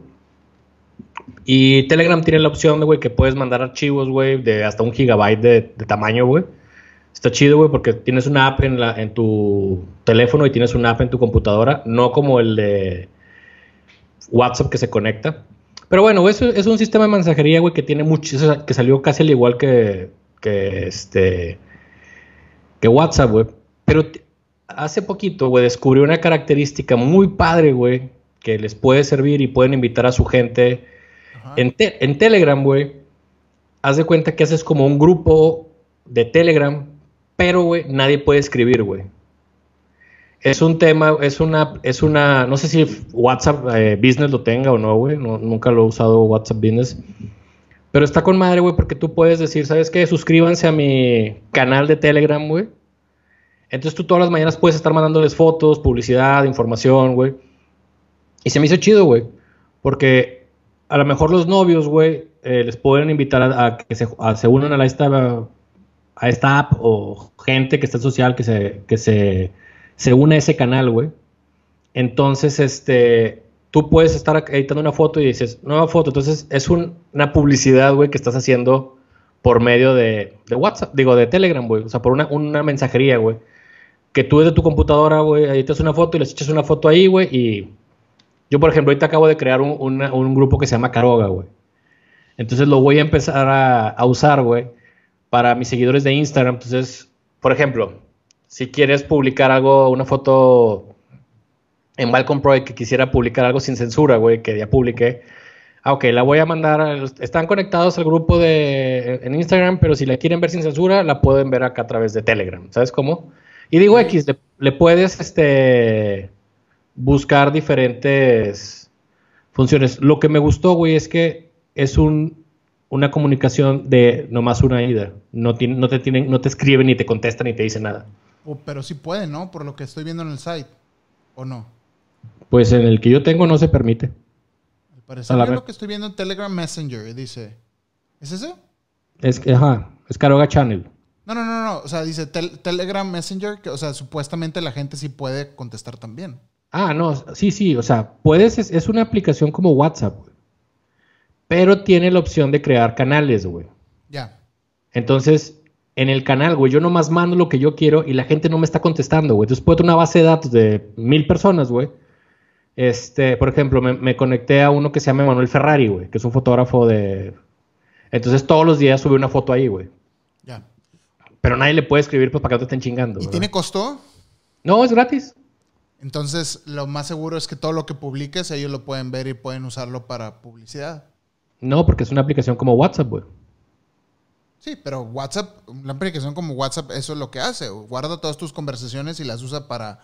Y Telegram tiene la opción, güey, que puedes mandar archivos, güey, de hasta un gigabyte de, tamaño, güey. Está chido, güey, porque tienes una app en, la, en tu teléfono y tienes una app en tu computadora, no como el de WhatsApp que se conecta. Pero bueno, eso es un sistema de mensajería, güey, que tiene mucho, que salió casi al igual que este, que WhatsApp, güey. Pero hace poquito, güey, descubrió una característica muy padre, güey, que les puede servir y pueden invitar a su gente. En, en, Telegram, güey, haz de cuenta que haces como un grupo de Telegram, pero, güey, nadie puede escribir, güey es un tema, es una, es una, no sé si WhatsApp eh, Business lo tenga o no, güey, nunca lo he usado WhatsApp Business, pero está con madre, güey, porque tú puedes decir, ¿sabes qué? Suscríbanse a mi canal de Telegram, güey. Entonces tú todas las mañanas puedes estar mandándoles fotos, publicidad, información, güey. Y se me hizo chido, güey, porque a lo mejor los novios, güey, eh, les pueden invitar a, que se, unan a, esta, a esta app o gente que está social, que se, que se se une a ese canal, güey. Entonces, este, tú puedes estar editando una foto y dices, nueva foto. Entonces, es una publicidad, güey, que estás haciendo por medio de, WhatsApp, digo, de Telegram, güey. O sea, por una, mensajería, güey. que tú desde tu computadora, güey, editas una foto y les echas una foto ahí, güey, y yo, por ejemplo, ahorita acabo de crear un, grupo que se llama Caroga, güey. Entonces lo voy a empezar a, usar, güey, para mis seguidores de Instagram. Entonces, por ejemplo, si quieres publicar algo, una foto en Balcon Pro que quisiera publicar algo sin censura, güey, que ya publiqué. Ah, ok, la voy a mandar. están conectados al grupo de en Instagram, pero si la quieren ver sin censura, la pueden ver acá a través de Telegram. ¿Sabes cómo? Y digo X, le, puedes este, buscar diferentes funciones. Lo que me gustó, güey, es que es un, una comunicación de nomás una ida. No, no, te tienen, no te escriben ni te contestan ni te dicen nada. pero sí puede, ¿no? Por lo que estoy viendo en el site. ¿O no? Pues en el que yo tengo no se permite. Al parecer es lo que estoy viendo en Telegram Messenger. Dice. ¿Es ese? Es que, ajá, es Caroga Channel. No, no, no, no. O sea, dice Telegram Messenger, que, o sea, supuestamente la gente sí puede contestar también. Ah, no, sí, sí, o sea, puedes, es, una aplicación como WhatsApp, güey. Pero tiene la opción de crear canales, güey. Ya. Entonces, en el canal, güey, yo nomás mando lo que yo quiero y la gente no me está contestando, güey. Entonces puedo tener una base de datos de mil personas, güey. Este, por ejemplo, me, conecté a uno que se llama Manuel Ferrari, güey, que es un fotógrafo de. Entonces todos los días sube una foto ahí, güey. Ya. Pero nadie le puede escribir pues, para que no te estén chingando. ¿Y tiene costo? No, es gratis. Entonces, lo más seguro es que todo lo que publiques, ellos lo pueden ver y pueden usarlo para publicidad. No, porque es una aplicación como WhatsApp, güey. Sí, pero WhatsApp, una aplicación como WhatsApp, eso es lo que hace. Guarda todas tus conversaciones y las usa para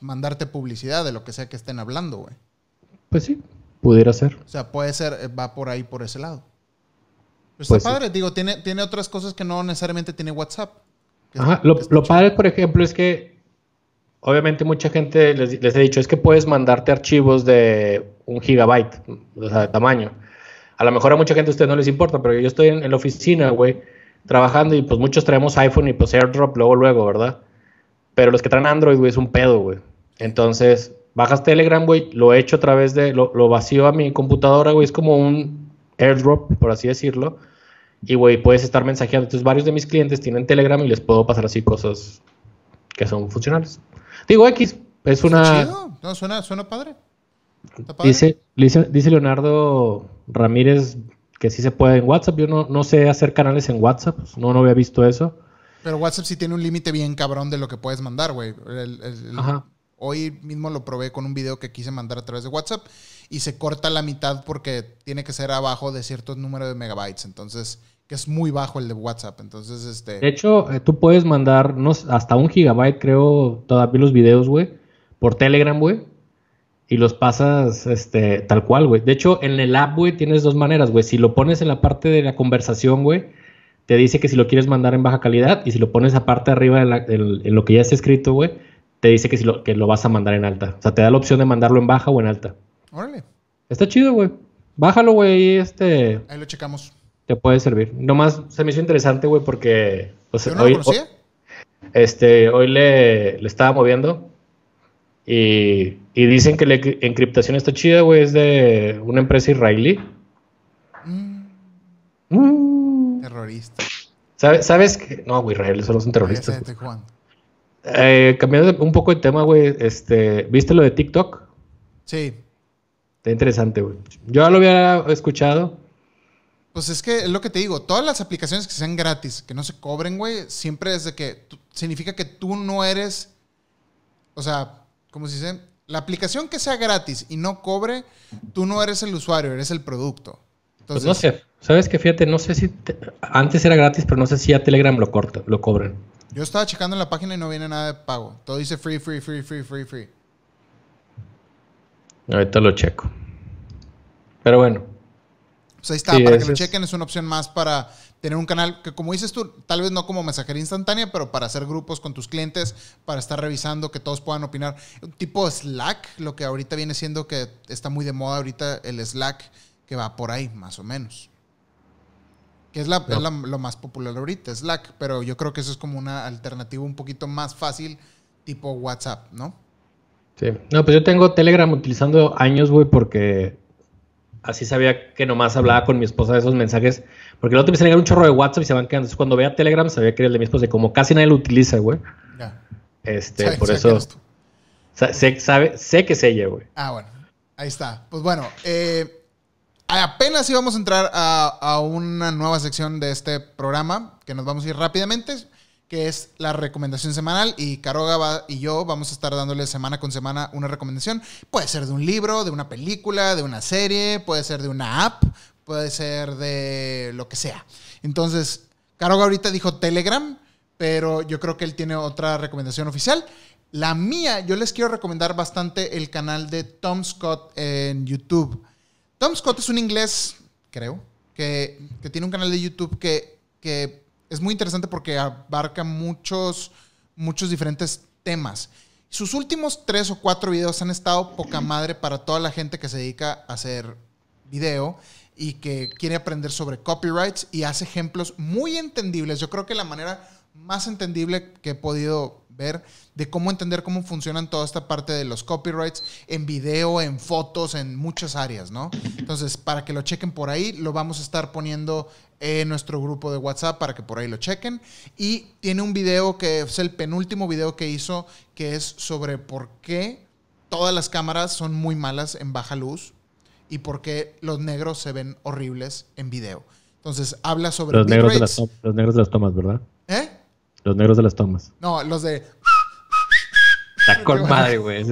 mandarte publicidad de lo que sea que estén hablando, güey. Pues sí, pudiera ser. O sea, puede ser, eh, va por ahí, por ese lado. está pues padre, digo, tiene, tiene otras cosas que no necesariamente tiene WhatsApp. Ajá, lo, padre, por ejemplo, es que obviamente mucha gente les, les, he dicho, es que puedes mandarte archivos de un gigabyte, o sea, de tamaño. A lo mejor a mucha gente a ustedes no les importa, pero yo estoy en, la oficina, güey, trabajando y pues muchos traemos iPhone y pues AirDrop luego, luego, ¿verdad? Pero los que traen Android, güey, es un pedo, güey. Entonces, bajas Telegram, güey, lo he hecho a través de, lo, lo vacío a mi computadora, güey, es como un AirDrop, por así decirlo. Y, güey, puedes estar mensajeando. Entonces, varios de mis clientes tienen Telegram y les puedo pasar así cosas que son funcionales. Digo, X, es una... No, suena, suena padre. Dice, dice, Leonardo Ramírez que sí se puede en WhatsApp. Yo no, sé hacer canales en WhatsApp. No, no había visto eso. Pero WhatsApp sí tiene un límite bien cabrón de lo que puedes mandar, güey. Hoy mismo lo probé con un video que quise mandar a través de WhatsApp y se corta la mitad porque tiene que ser abajo de cierto número de megabytes. Entonces, que es muy bajo el de WhatsApp. Entonces, este. De hecho, eh, tú puedes mandar hasta un gigabyte, creo, todavía los videos, güey, por Telegram, güey y los pasas este, tal cual, güey. De hecho, en el app, güey, tienes dos maneras, güey. Si lo pones en la parte de la conversación, güey, te dice que si lo quieres mandar en baja calidad y si lo pones aparte arriba en, lo que ya está escrito, güey, te dice que, si lo, que lo vas a mandar en alta. O sea, te da la opción de mandarlo en baja o en alta. Órale. Está chido, güey. Bájalo, güey, este... Ahí lo checamos. Te puede servir. Nomás se me hizo interesante, güey, porque... Pues, no hoy, lo conocía? este, hoy le, le estaba moviendo y, dicen que la encriptación está chida, güey, es de una empresa israelí. Mm. Mm. Terrorista. ¿Sabes, que No, güey, Israel solo son terroristas. Eh, cambiando un poco de tema, güey, este, ¿viste lo de TikTok? Sí. Está interesante, güey. Yo ya lo había escuchado. Pues es que es lo que te digo, todas las aplicaciones que sean gratis, que no se cobren, güey, siempre es de que significa que tú no eres, o sea, como si dice, la aplicación que sea gratis y no cobre, tú no eres el usuario, eres el producto. pues no sé, sabes que fíjate, no sé si antes era gratis, pero no sé si a Telegram lo corta, lo cobran. Yo estaba checando en la página y no viene nada de pago. Todo dice free, free, free, free, free, free. Ahorita lo checo. Pero bueno. Pues ahí está, para que lo chequen, es una opción más para tener un canal que, como dices tú, tal vez no como mensajería instantánea, pero para hacer grupos con tus clientes, para estar revisando, que todos puedan opinar. Un tipo Slack, lo que ahorita viene siendo que está muy de moda ahorita el Slack, que va por ahí, más o menos. Que es, la, lo más popular ahorita, Slack, pero yo creo que eso es como una alternativa un poquito más fácil, tipo WhatsApp, ¿no? Sí. No, pues yo tengo Telegram utilizando años, güey, porque así sabía que nomás hablaba con mi esposa de esos mensajes porque el otro me a un chorro de WhatsApp y se van quedando. Entonces, cuando vea Telegram, sabía que era el de mi esposa. Y como casi nadie lo utiliza, güey. Este, (laughs) por eso. Sé, sabe, sé que es ella, güey. Ah, bueno. Ahí está. Pues bueno, eh, apenas íbamos a entrar a, una nueva sección de este programa, que nos vamos a ir rápidamente, que es la recomendación semanal. Y Caroga y yo vamos a estar dándole semana con semana una recomendación. Puede ser de un libro, de una película, de una serie, puede ser de una app, puede ser de lo que sea. Entonces, Caroga ahorita dijo Telegram, pero yo creo que él tiene otra recomendación oficial. La mía, yo les quiero recomendar bastante el canal de Tom Scott en YouTube. Tom Scott es un inglés, creo, que, tiene un canal de YouTube que, que, es muy interesante porque abarca muchos, muchos diferentes temas. Sus últimos tres o cuatro videos han estado poca madre para toda la gente que se dedica a hacer video y que quiere aprender sobre copyrights y hace ejemplos muy entendibles. Yo creo que la manera más entendible que he podido ver de cómo entender cómo funcionan toda esta parte de los copyrights en video, en fotos, en muchas áreas, ¿no? Entonces, para que lo chequen por ahí, lo vamos a estar poniendo en nuestro grupo de WhatsApp para que por ahí lo chequen. Y tiene un video que es el penúltimo video que hizo, que es sobre por qué todas las cámaras son muy malas en baja luz y por qué los negros se ven horribles en video. Entonces, habla sobre... Los, negros de, las los negros de las tomas, ¿verdad? ¿Eh? Los negros de las tomas. No, los de... Está con madre, güey.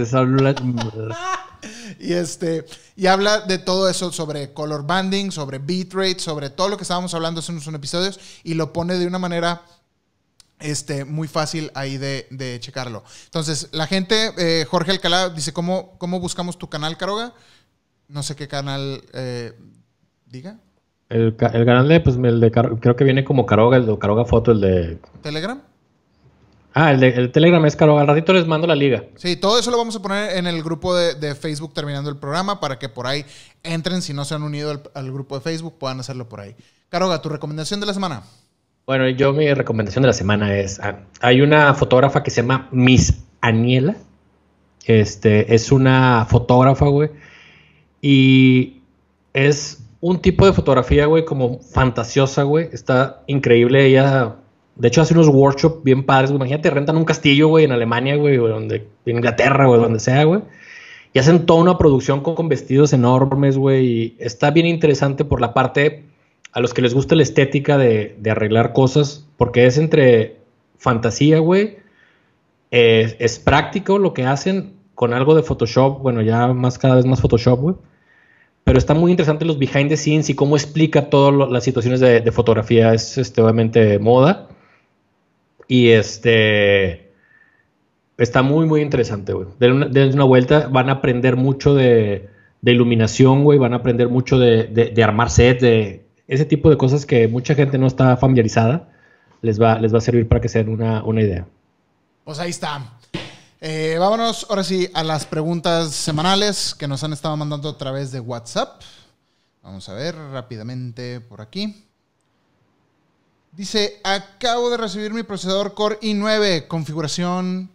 y este y habla de todo eso sobre color banding, sobre bitrate, sobre todo lo que estábamos hablando hace unos episodios y lo pone de una manera este, muy fácil ahí de, checarlo. Entonces, la gente, eh, Jorge Alcalá dice, ¿cómo, ¿cómo buscamos tu canal, Caroga? No sé qué canal eh, diga. El, canal de, pues, el de, creo que viene como Caroga, el de Caroga Foto, el de... ¿Telegram? Ah, el, Telegram es caro. Al ratito les mando la liga. Sí, todo eso lo vamos a poner en el grupo de, Facebook terminando el programa para que por ahí entren. Si no se han unido al, grupo de Facebook, puedan hacerlo por ahí. Caroga, tu recomendación de la semana. Bueno, yo mi recomendación de la semana es: ah, hay una fotógrafa que se llama Miss Aniela. Este, es una fotógrafa, güey. Y es un tipo de fotografía, güey, como fantasiosa, güey. Está increíble. Ella de hecho, hace unos workshops bien padres, güey. Imagínate, rentan un castillo, güey, en Alemania, güey, donde, en Inglaterra, güey, donde sea, güey. Y hacen toda una producción con, vestidos enormes, güey. Y está bien interesante por la parte a los que les gusta la estética de, arreglar cosas, porque es entre fantasía, güey. es práctico lo que hacen con algo de Photoshop, bueno, ya más cada vez más Photoshop, güey. Pero está muy interesante los behind the scenes y cómo explica todas las situaciones de, fotografía. Es este, obviamente moda y este. Está muy, muy interesante, güey. Denle una, vuelta. Van a aprender mucho de, iluminación, güey. Van a aprender mucho de, armar sets, de ese tipo de cosas que mucha gente no está familiarizada. Les va, les va a servir para que se den una, idea. Pues ahí está. Eh, vámonos ahora sí a las preguntas semanales que nos han estado mandando a través de WhatsApp. Vamos a ver rápidamente por aquí. Dice, acabo de recibir mi procesador Core i9, configuración,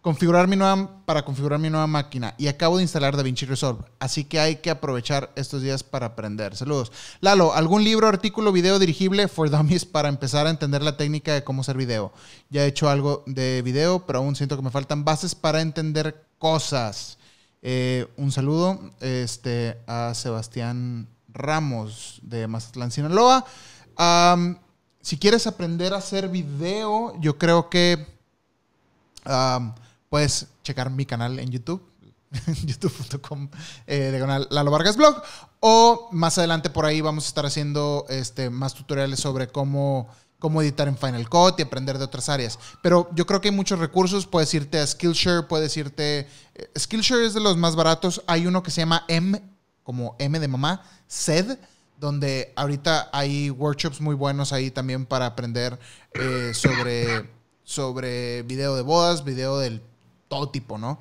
configurar mi nueva, para configurar mi nueva máquina y acabo de instalar DaVinci Resolve. Así que hay que aprovechar estos días para aprender. Saludos. Lalo, ¿algún libro, artículo, video dirigible for dummies para empezar a entender la técnica de cómo hacer video? Ya he hecho algo de video, pero aún siento que me faltan bases para entender cosas. Eh, un saludo este, a Sebastián Ramos de Mazatlán, Sinaloa si quieres aprender a hacer video, yo creo que puedes checar mi canal en YouTube, (laughs) youtube.com eh, Lalo Vargas Blog, o más adelante por ahí vamos a estar haciendo este, más tutoriales sobre cómo, cómo editar en Final Cut y aprender de otras áreas. Pero yo creo que hay muchos recursos, puedes irte a Skillshare, puedes irte... Eh, Skillshare es de los más baratos, hay uno que se llama M, como M de mamá, SED donde ahorita hay workshops muy buenos ahí también para aprender eh, sobre, sobre video de bodas, video del todo tipo, ¿no?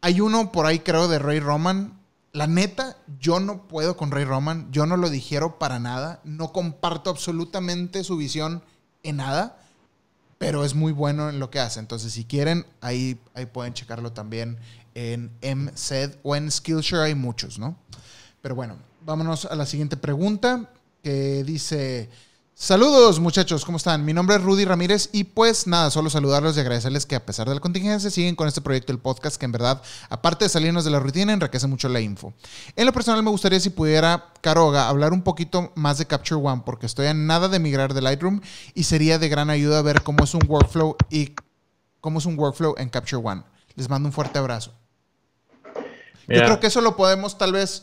Hay uno por ahí, creo, de Ray Roman. La neta, yo no puedo con Ray Roman. Yo no lo digiero para nada. No comparto absolutamente su visión en nada. Pero es muy bueno en lo que hace. Entonces, si quieren, ahí, ahí pueden checarlo también en MSED o en Skillshare. Hay muchos, ¿no? Pero bueno, vámonos a la siguiente pregunta que dice, Saludos muchachos, ¿cómo están? Mi nombre es Rudy Ramírez y pues nada, solo saludarlos y agradecerles que a pesar de la contingencia siguen con este proyecto del podcast que en verdad, aparte de salirnos de la rutina, enriquece mucho la info. En lo personal me gustaría si pudiera, Caroga, hablar un poquito más de Capture One porque estoy a nada de migrar de Lightroom y sería de gran ayuda ver cómo es un workflow y cómo es un workflow en Capture One. Les mando un fuerte abrazo. Yo creo que eso lo podemos tal vez,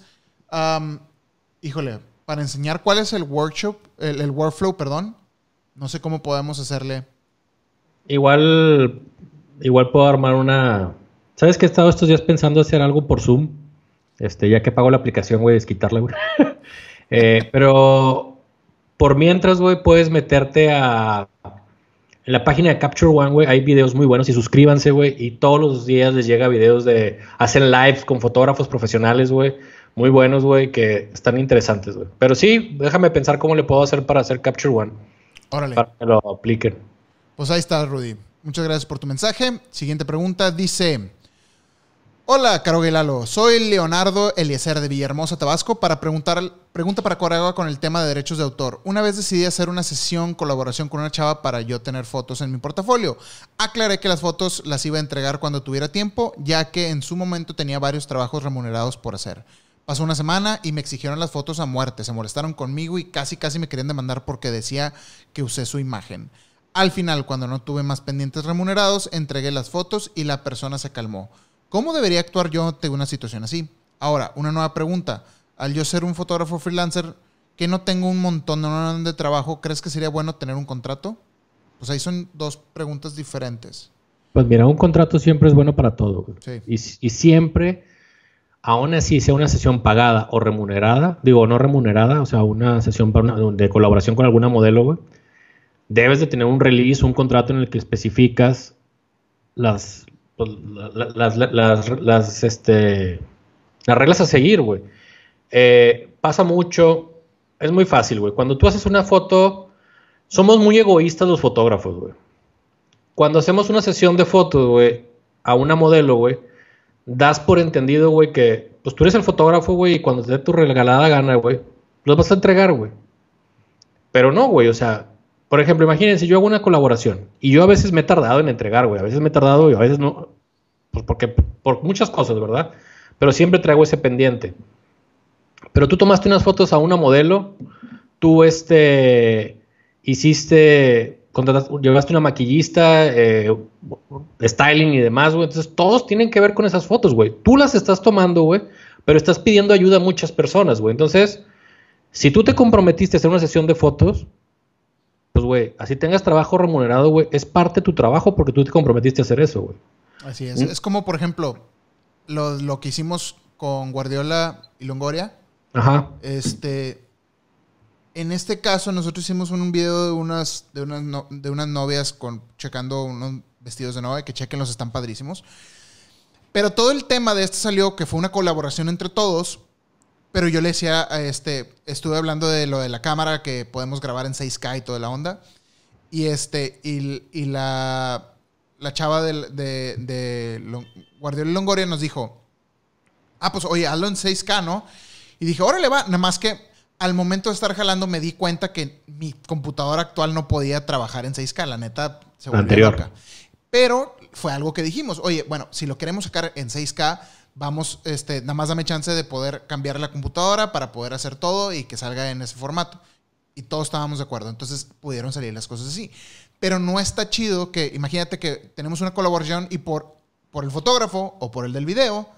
híjole, para enseñar cuál es el workshop, el, workflow, perdón. No sé cómo podemos hacerle. Igual, igual puedo armar una. ¿Sabes que he estado estos días pensando hacer algo por Zoom? Este, ya que pago la aplicación, güey, quitarla, güey. (laughs) Eh, pero por mientras, güey, puedes meterte a. En la página de Capture One, güey, hay videos muy buenos y suscríbanse, güey. Y todos los días les llega videos de hacer lives con fotógrafos profesionales, güey muy buenos, güey, que están interesantes, güey. Pero sí, déjame pensar cómo le puedo hacer para hacer Capture One. Órale. Para que lo apliquen. Pues ahí está, Rudy. Muchas gracias por tu mensaje. Siguiente pregunta dice: Hola, Caro Lalo. Soy Leonardo Eliezer de Villahermosa, Tabasco, para preguntar, pregunta para Coreagua con el tema de derechos de autor. Una vez decidí hacer una sesión, colaboración con una chava para yo tener fotos en mi portafolio. Aclaré que las fotos las iba a entregar cuando tuviera tiempo, ya que en su momento tenía varios trabajos remunerados por hacer. Pasó una semana y me exigieron las fotos a muerte. Se molestaron conmigo y casi casi me querían demandar porque decía que usé su imagen. Al final, cuando no tuve más pendientes remunerados, entregué las fotos y la persona se calmó. ¿Cómo debería actuar yo ante una situación así? Ahora, una nueva pregunta. Al yo ser un fotógrafo freelancer que no tengo un montón de trabajo, ¿crees que sería bueno tener un contrato? Pues ahí son dos preguntas diferentes. Pues mira, un contrato siempre es bueno para todo. Y, y siempre aún así sea una sesión pagada o remunerada, digo, no remunerada, o sea, una sesión de colaboración con alguna modelo, güey, debes de tener un release, un contrato en el que especificas las, pues, las, las, este, las reglas a seguir, güey. Eh, pasa mucho, es muy fácil, güey. Cuando tú haces una foto, somos muy egoístas los fotógrafos, güey. Cuando hacemos una sesión de fotos, güey, a una modelo, güey, das por entendido, güey, que pues tú eres el fotógrafo, güey, y cuando te dé tu regalada gana, güey, los vas a entregar, güey. Pero no, güey, o sea, por ejemplo, imagínense, yo hago una colaboración y yo a veces me he tardado en entregar, güey, a veces me he tardado y a veces no, pues porque, por muchas cosas, ¿verdad? Pero siempre traigo ese pendiente. Pero tú tomaste unas fotos a una modelo, tú, este, hiciste llevaste una maquillista, eh, styling y demás, güey. Entonces, todos tienen que ver con esas fotos, güey. Tú las estás tomando, güey, pero estás pidiendo ayuda a muchas personas, güey. Entonces, si tú te comprometiste a hacer una sesión de fotos, pues, güey, así tengas trabajo remunerado, güey, es parte de tu trabajo porque tú te comprometiste a hacer eso, güey. Así es. Es como, por ejemplo, lo, lo que hicimos con Guardiola y Longoria. Ajá. Este, en este caso, nosotros hicimos un video de unas, de unas, de unas novias con, checando unos vestidos de novia, que chequenlos, están padrísimos. Pero todo el tema de este salió que fue una colaboración entre todos. Pero yo le decía, este, estuve hablando de lo de la cámara, que podemos grabar en 6K y toda la onda. Y este, y la, la chava de, de, de Guardiola Longoria nos dijo, ah, pues oye, hazlo en 6K, ¿no? Y dije, órale, va, nada más que al momento de estar jalando me di cuenta que mi computadora actual no podía trabajar en 6K. La neta se Anterior. loca. Pero fue algo que dijimos, oye, bueno, si lo queremos sacar en 6K, vamos, este, nada más dame chance de poder cambiar la computadora para poder hacer todo y que salga en ese formato. Y todos estábamos de acuerdo. Entonces pudieron salir las cosas así. Pero no está chido que, imagínate que tenemos una colaboración y por, por el fotógrafo o por el del video,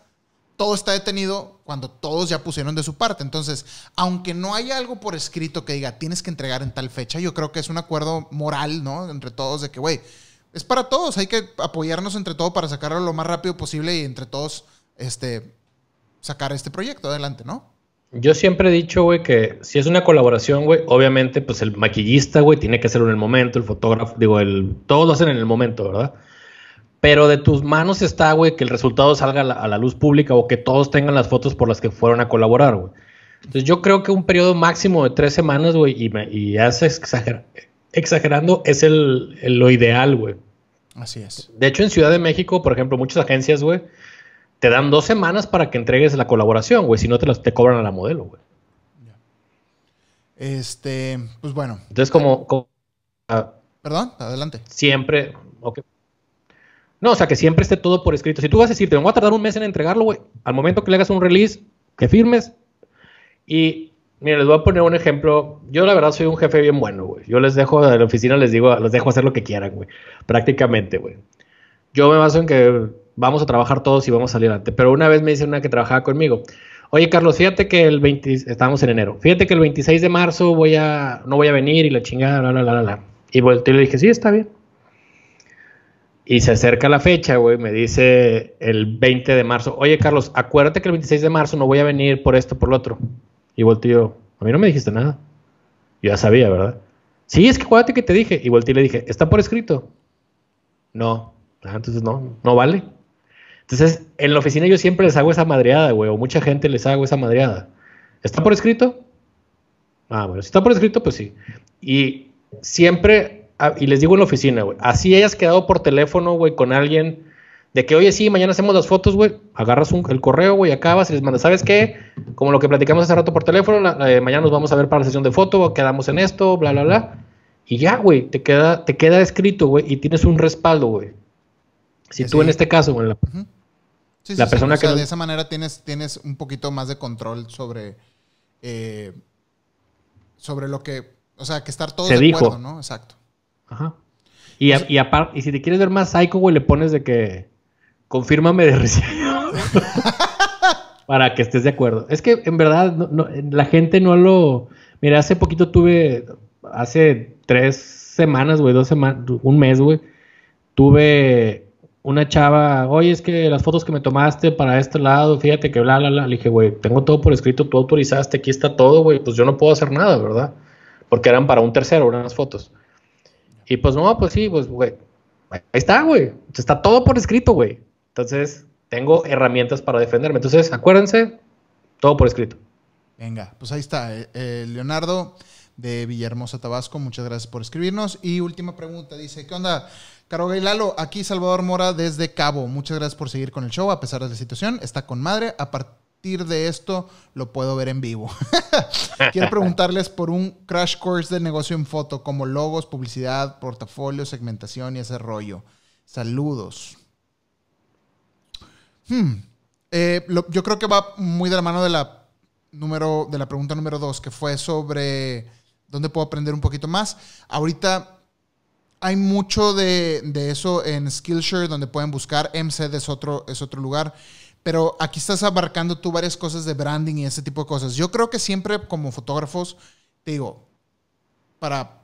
todo está detenido cuando todos ya pusieron de su parte. Entonces, aunque no haya algo por escrito que diga tienes que entregar en tal fecha, yo creo que es un acuerdo moral, ¿no? Entre todos de que, güey, es para todos, hay que apoyarnos entre todos para sacarlo lo más rápido posible y entre todos, este, sacar este proyecto adelante, ¿no? Yo siempre he dicho, güey, que si es una colaboración, güey, obviamente, pues el maquillista, güey, tiene que hacerlo en el momento, el fotógrafo, digo, el, todos lo hacen en el momento, ¿verdad? Pero de tus manos está, güey, que el resultado salga a la, luz pública o que todos tengan las fotos por las que fueron a colaborar, güey. Entonces yo creo que un periodo máximo de tres semanas, güey, y, y ya exagerando, es el, lo ideal, güey. Así es. De hecho, en Ciudad de México, por ejemplo, muchas agencias, güey, te dan dos semanas para que entregues la colaboración, güey, si no te, las, te cobran a la modelo, güey. Este, pues bueno. Entonces, como. Ah, Perdón, adelante. Siempre. No, o sea, que siempre esté todo por escrito. Si tú vas a decir, te voy a tardar un mes en entregarlo, güey, al momento que le hagas un release, que firmes. Y, mira, les voy a poner un ejemplo. Yo, la verdad, soy un jefe bien bueno, güey. Yo les dejo de la oficina, les digo, los dejo hacer lo que quieran, güey. Prácticamente, güey. Yo me baso en que vamos a trabajar todos y vamos a salir adelante. Pero una vez me dice una que trabajaba conmigo. Oye, Carlos, fíjate que el 20, estamos en enero, fíjate que el 26 de marzo voy a, no voy a venir y la chingada, la, la, la, la. Y y le dije, sí, está bien. Y se acerca la fecha, güey, me dice el 20 de marzo, oye, Carlos, acuérdate que el 26 de marzo no voy a venir por esto, por lo otro. Y volteé a mí no me dijiste nada. Yo ya sabía, ¿verdad? Sí, es que acuérdate que te dije. Y volteé y le dije, ¿está por escrito? No. Ah, entonces no, no vale. Entonces, en la oficina yo siempre les hago esa madreada, güey, o mucha gente les hago esa madreada. ¿Está por escrito? Ah, bueno, si está por escrito, pues sí. Y siempre, ah, y les digo en la oficina, güey, así hayas quedado por teléfono, güey, con alguien, de que, oye, sí, mañana hacemos las fotos, güey, agarras el correo, güey, acabas y les mandas, ¿sabes qué? Como lo que platicamos hace rato por teléfono, mañana nos vamos a ver para la sesión de foto, quedamos en esto, bla, bla, bla. Y ya, güey, te queda, te queda escrito, güey, y tienes un respaldo, güey. Si tú en este caso, güey, la, la persona que... de esa manera tienes, tienes un poquito más de control sobre... Eh, sobre lo que... O sea, que estar todos de acuerdo, ¿no? Exacto. Ajá. Y, y, aparte, y si te quieres ver más psycho, güey, le pones de que... Confírmame de recibido. (laughs) Para que estés de acuerdo. Es que en verdad la gente no lo... Mira, hace poquito tuve... Hace tres semanas, güey, dos semanas, un mes, güey. Tuve una chava, oye, es que las fotos que me tomaste para este lado, fíjate que bla, bla, bla. Le dije, güey, tengo todo por escrito, tú autorizaste, aquí está todo, güey, pues yo no puedo hacer nada, ¿verdad? Porque eran para un tercero, eran las fotos. Y pues no, pues sí, pues, güey, ahí está, güey. Está todo por escrito, güey. Entonces, tengo herramientas para defenderme. Entonces, acuérdense, todo por escrito. Venga, pues ahí está. Eh, eh, Leonardo de Villahermosa, Tabasco, muchas gracias por escribirnos. Y última pregunta, dice, ¿qué onda? Caro y aquí Salvador Mora desde Cabo. Muchas gracias por seguir con el show a pesar de la situación. Está con madre. A partir de esto lo puedo ver en vivo. (laughs) Quiero preguntarles por un crash course de negocio en foto, como logos, publicidad, portafolio, segmentación y ese rollo. Saludos. Hmm. Eh, yo creo que va muy de la mano de la, número, de la pregunta número dos, que fue sobre dónde puedo aprender un poquito más. Ahorita hay mucho de, eso en Skillshare, donde pueden buscar. MCED es otro, es otro lugar. Pero aquí estás abarcando tú varias cosas de branding y ese tipo de cosas. Yo creo que siempre como fotógrafos, te digo, para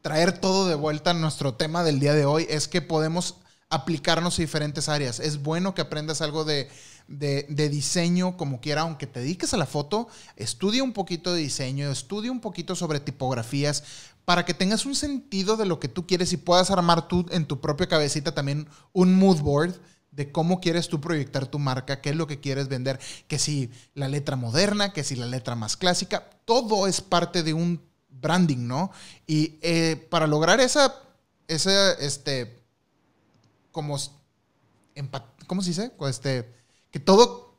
traer todo de vuelta a nuestro tema del día de hoy, es que podemos aplicarnos a diferentes áreas. Es bueno que aprendas algo de, de, diseño como quiera, aunque te dediques a la foto, estudia un poquito de diseño, estudia un poquito sobre tipografías, para que tengas un sentido de lo que tú quieres y puedas armar tú en tu propia cabecita también un mood board de cómo quieres tú proyectar tu marca, qué es lo que quieres vender, que si la letra moderna, que si la letra más clásica, todo es parte de un branding, ¿no? Y eh, para lograr esa, esa, este, como, ¿cómo se dice? Este, que todo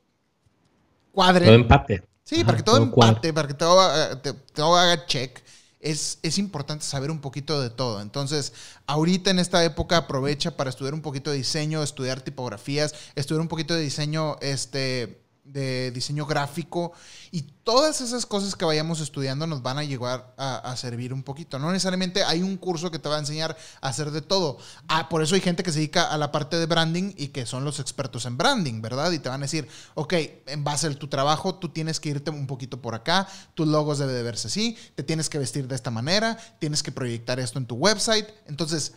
cuadre. Todo empate. Sí, para que todo, empate, para que todo, todo haga check es, importante saber un poquito de todo. Entonces, ahorita en esta época aprovecha para estudiar un poquito de diseño, estudiar tipografías, estudiar un poquito de diseño, este, de diseño gráfico y todas esas cosas que vayamos estudiando nos van a llegar a, servir un poquito. No necesariamente hay un curso que te va a enseñar a hacer de todo. Ah, por eso hay gente que se dedica a la parte de branding y que son los expertos en branding, ¿verdad? Y te van a decir, ok, en base a tu trabajo tú tienes que irte un poquito por acá, tus logos deben de verse así, te tienes que vestir de esta manera, tienes que proyectar esto en tu website. Entonces,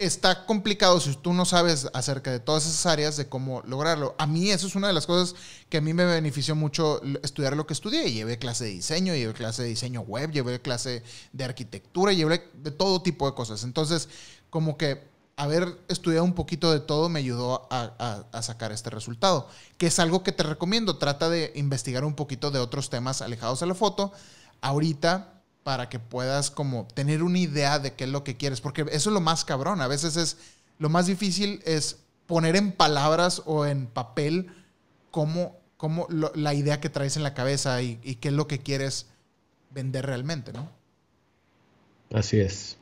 está complicado si tú no sabes acerca de todas esas áreas de cómo lograrlo. A mí eso es una de las cosas que a mí me benefició mucho estudiar lo que estudié. Llevé clase de diseño, llevé clase de diseño web, llevé clase de arquitectura, llevé de todo tipo de cosas. Entonces, como que haber estudiado un poquito de todo me ayudó a, a, sacar este resultado, que es algo que te recomiendo. Trata de investigar un poquito de otros temas alejados a la foto. Ahorita para que puedas como tener una idea de qué es lo que quieres, porque eso es lo más cabrón, a veces es lo más difícil es poner en palabras o en papel cómo, cómo la idea que traes en la cabeza y, qué es lo que quieres vender realmente, ¿no? Así es.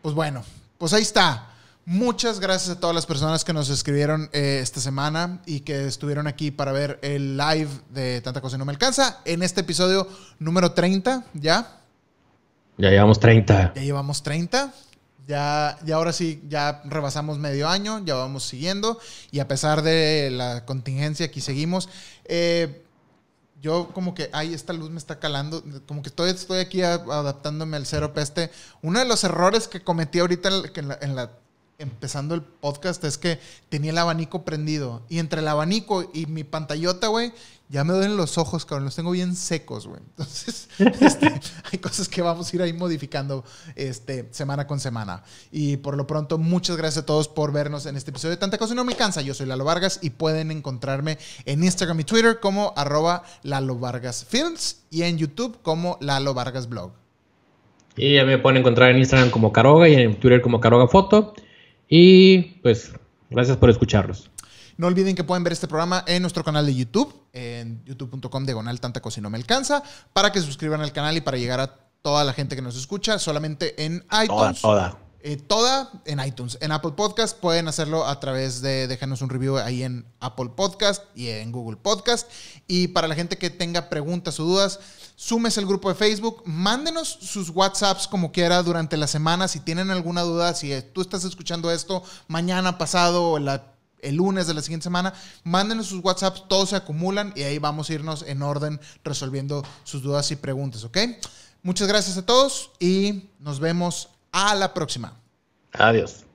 Pues bueno, pues ahí está. Muchas gracias a todas las personas que nos escribieron eh, esta semana y que estuvieron aquí para ver el live de Tanta Cosa No Me Alcanza en este episodio número 30, ¿ya? Ya llevamos 30. Ya llevamos 30. Ya, ya ahora sí, ya rebasamos medio año, ya vamos siguiendo y a pesar de la contingencia aquí seguimos. Eh, yo como que, ay, esta luz me está calando, como que estoy, estoy aquí adaptándome al cero peste. Uno de los errores que cometí ahorita en la, empezando el podcast es que tenía el abanico prendido y entre el abanico y mi pantallota, güey, ya me duelen los ojos, cabrón, los tengo bien secos, güey. Entonces, (laughs) este, hay cosas que vamos a ir ahí modificando este, semana con semana. Y por lo pronto, muchas gracias a todos por vernos en este episodio de Tanta Cosa No Me Cansa. Yo soy Lalo Vargas y pueden encontrarme en Instagram y Twitter como arroba Lalo Vargas Films y en YouTube como Lalo Vargas Blog. Y ya me pueden encontrar en Instagram como Caroga y en Twitter como Caroga Foto. Y pues, gracias por escucharlos. No olviden que pueden ver este programa en nuestro canal de YouTube, en youtube.com diagonal tanta cosa no me alcanza, para que se suscriban al canal y para llegar a toda la gente que nos escucha, solamente en iTunes. Toda, toda. Eh, toda en iTunes. En Apple Podcast pueden hacerlo a través de déjanos un review ahí en Apple Podcast y en Google Podcast. Y para la gente que tenga preguntas o dudas, súmese al grupo de Facebook, mándenos sus WhatsApps como quiera durante la semana. Si tienen alguna duda, si tú estás escuchando esto mañana, pasado o el lunes de la siguiente semana, mándenos sus WhatsApps, todos se acumulan y ahí vamos a irnos en orden resolviendo sus dudas y preguntas, ¿ok? Muchas gracias a todos y nos vemos a la próxima. Adiós.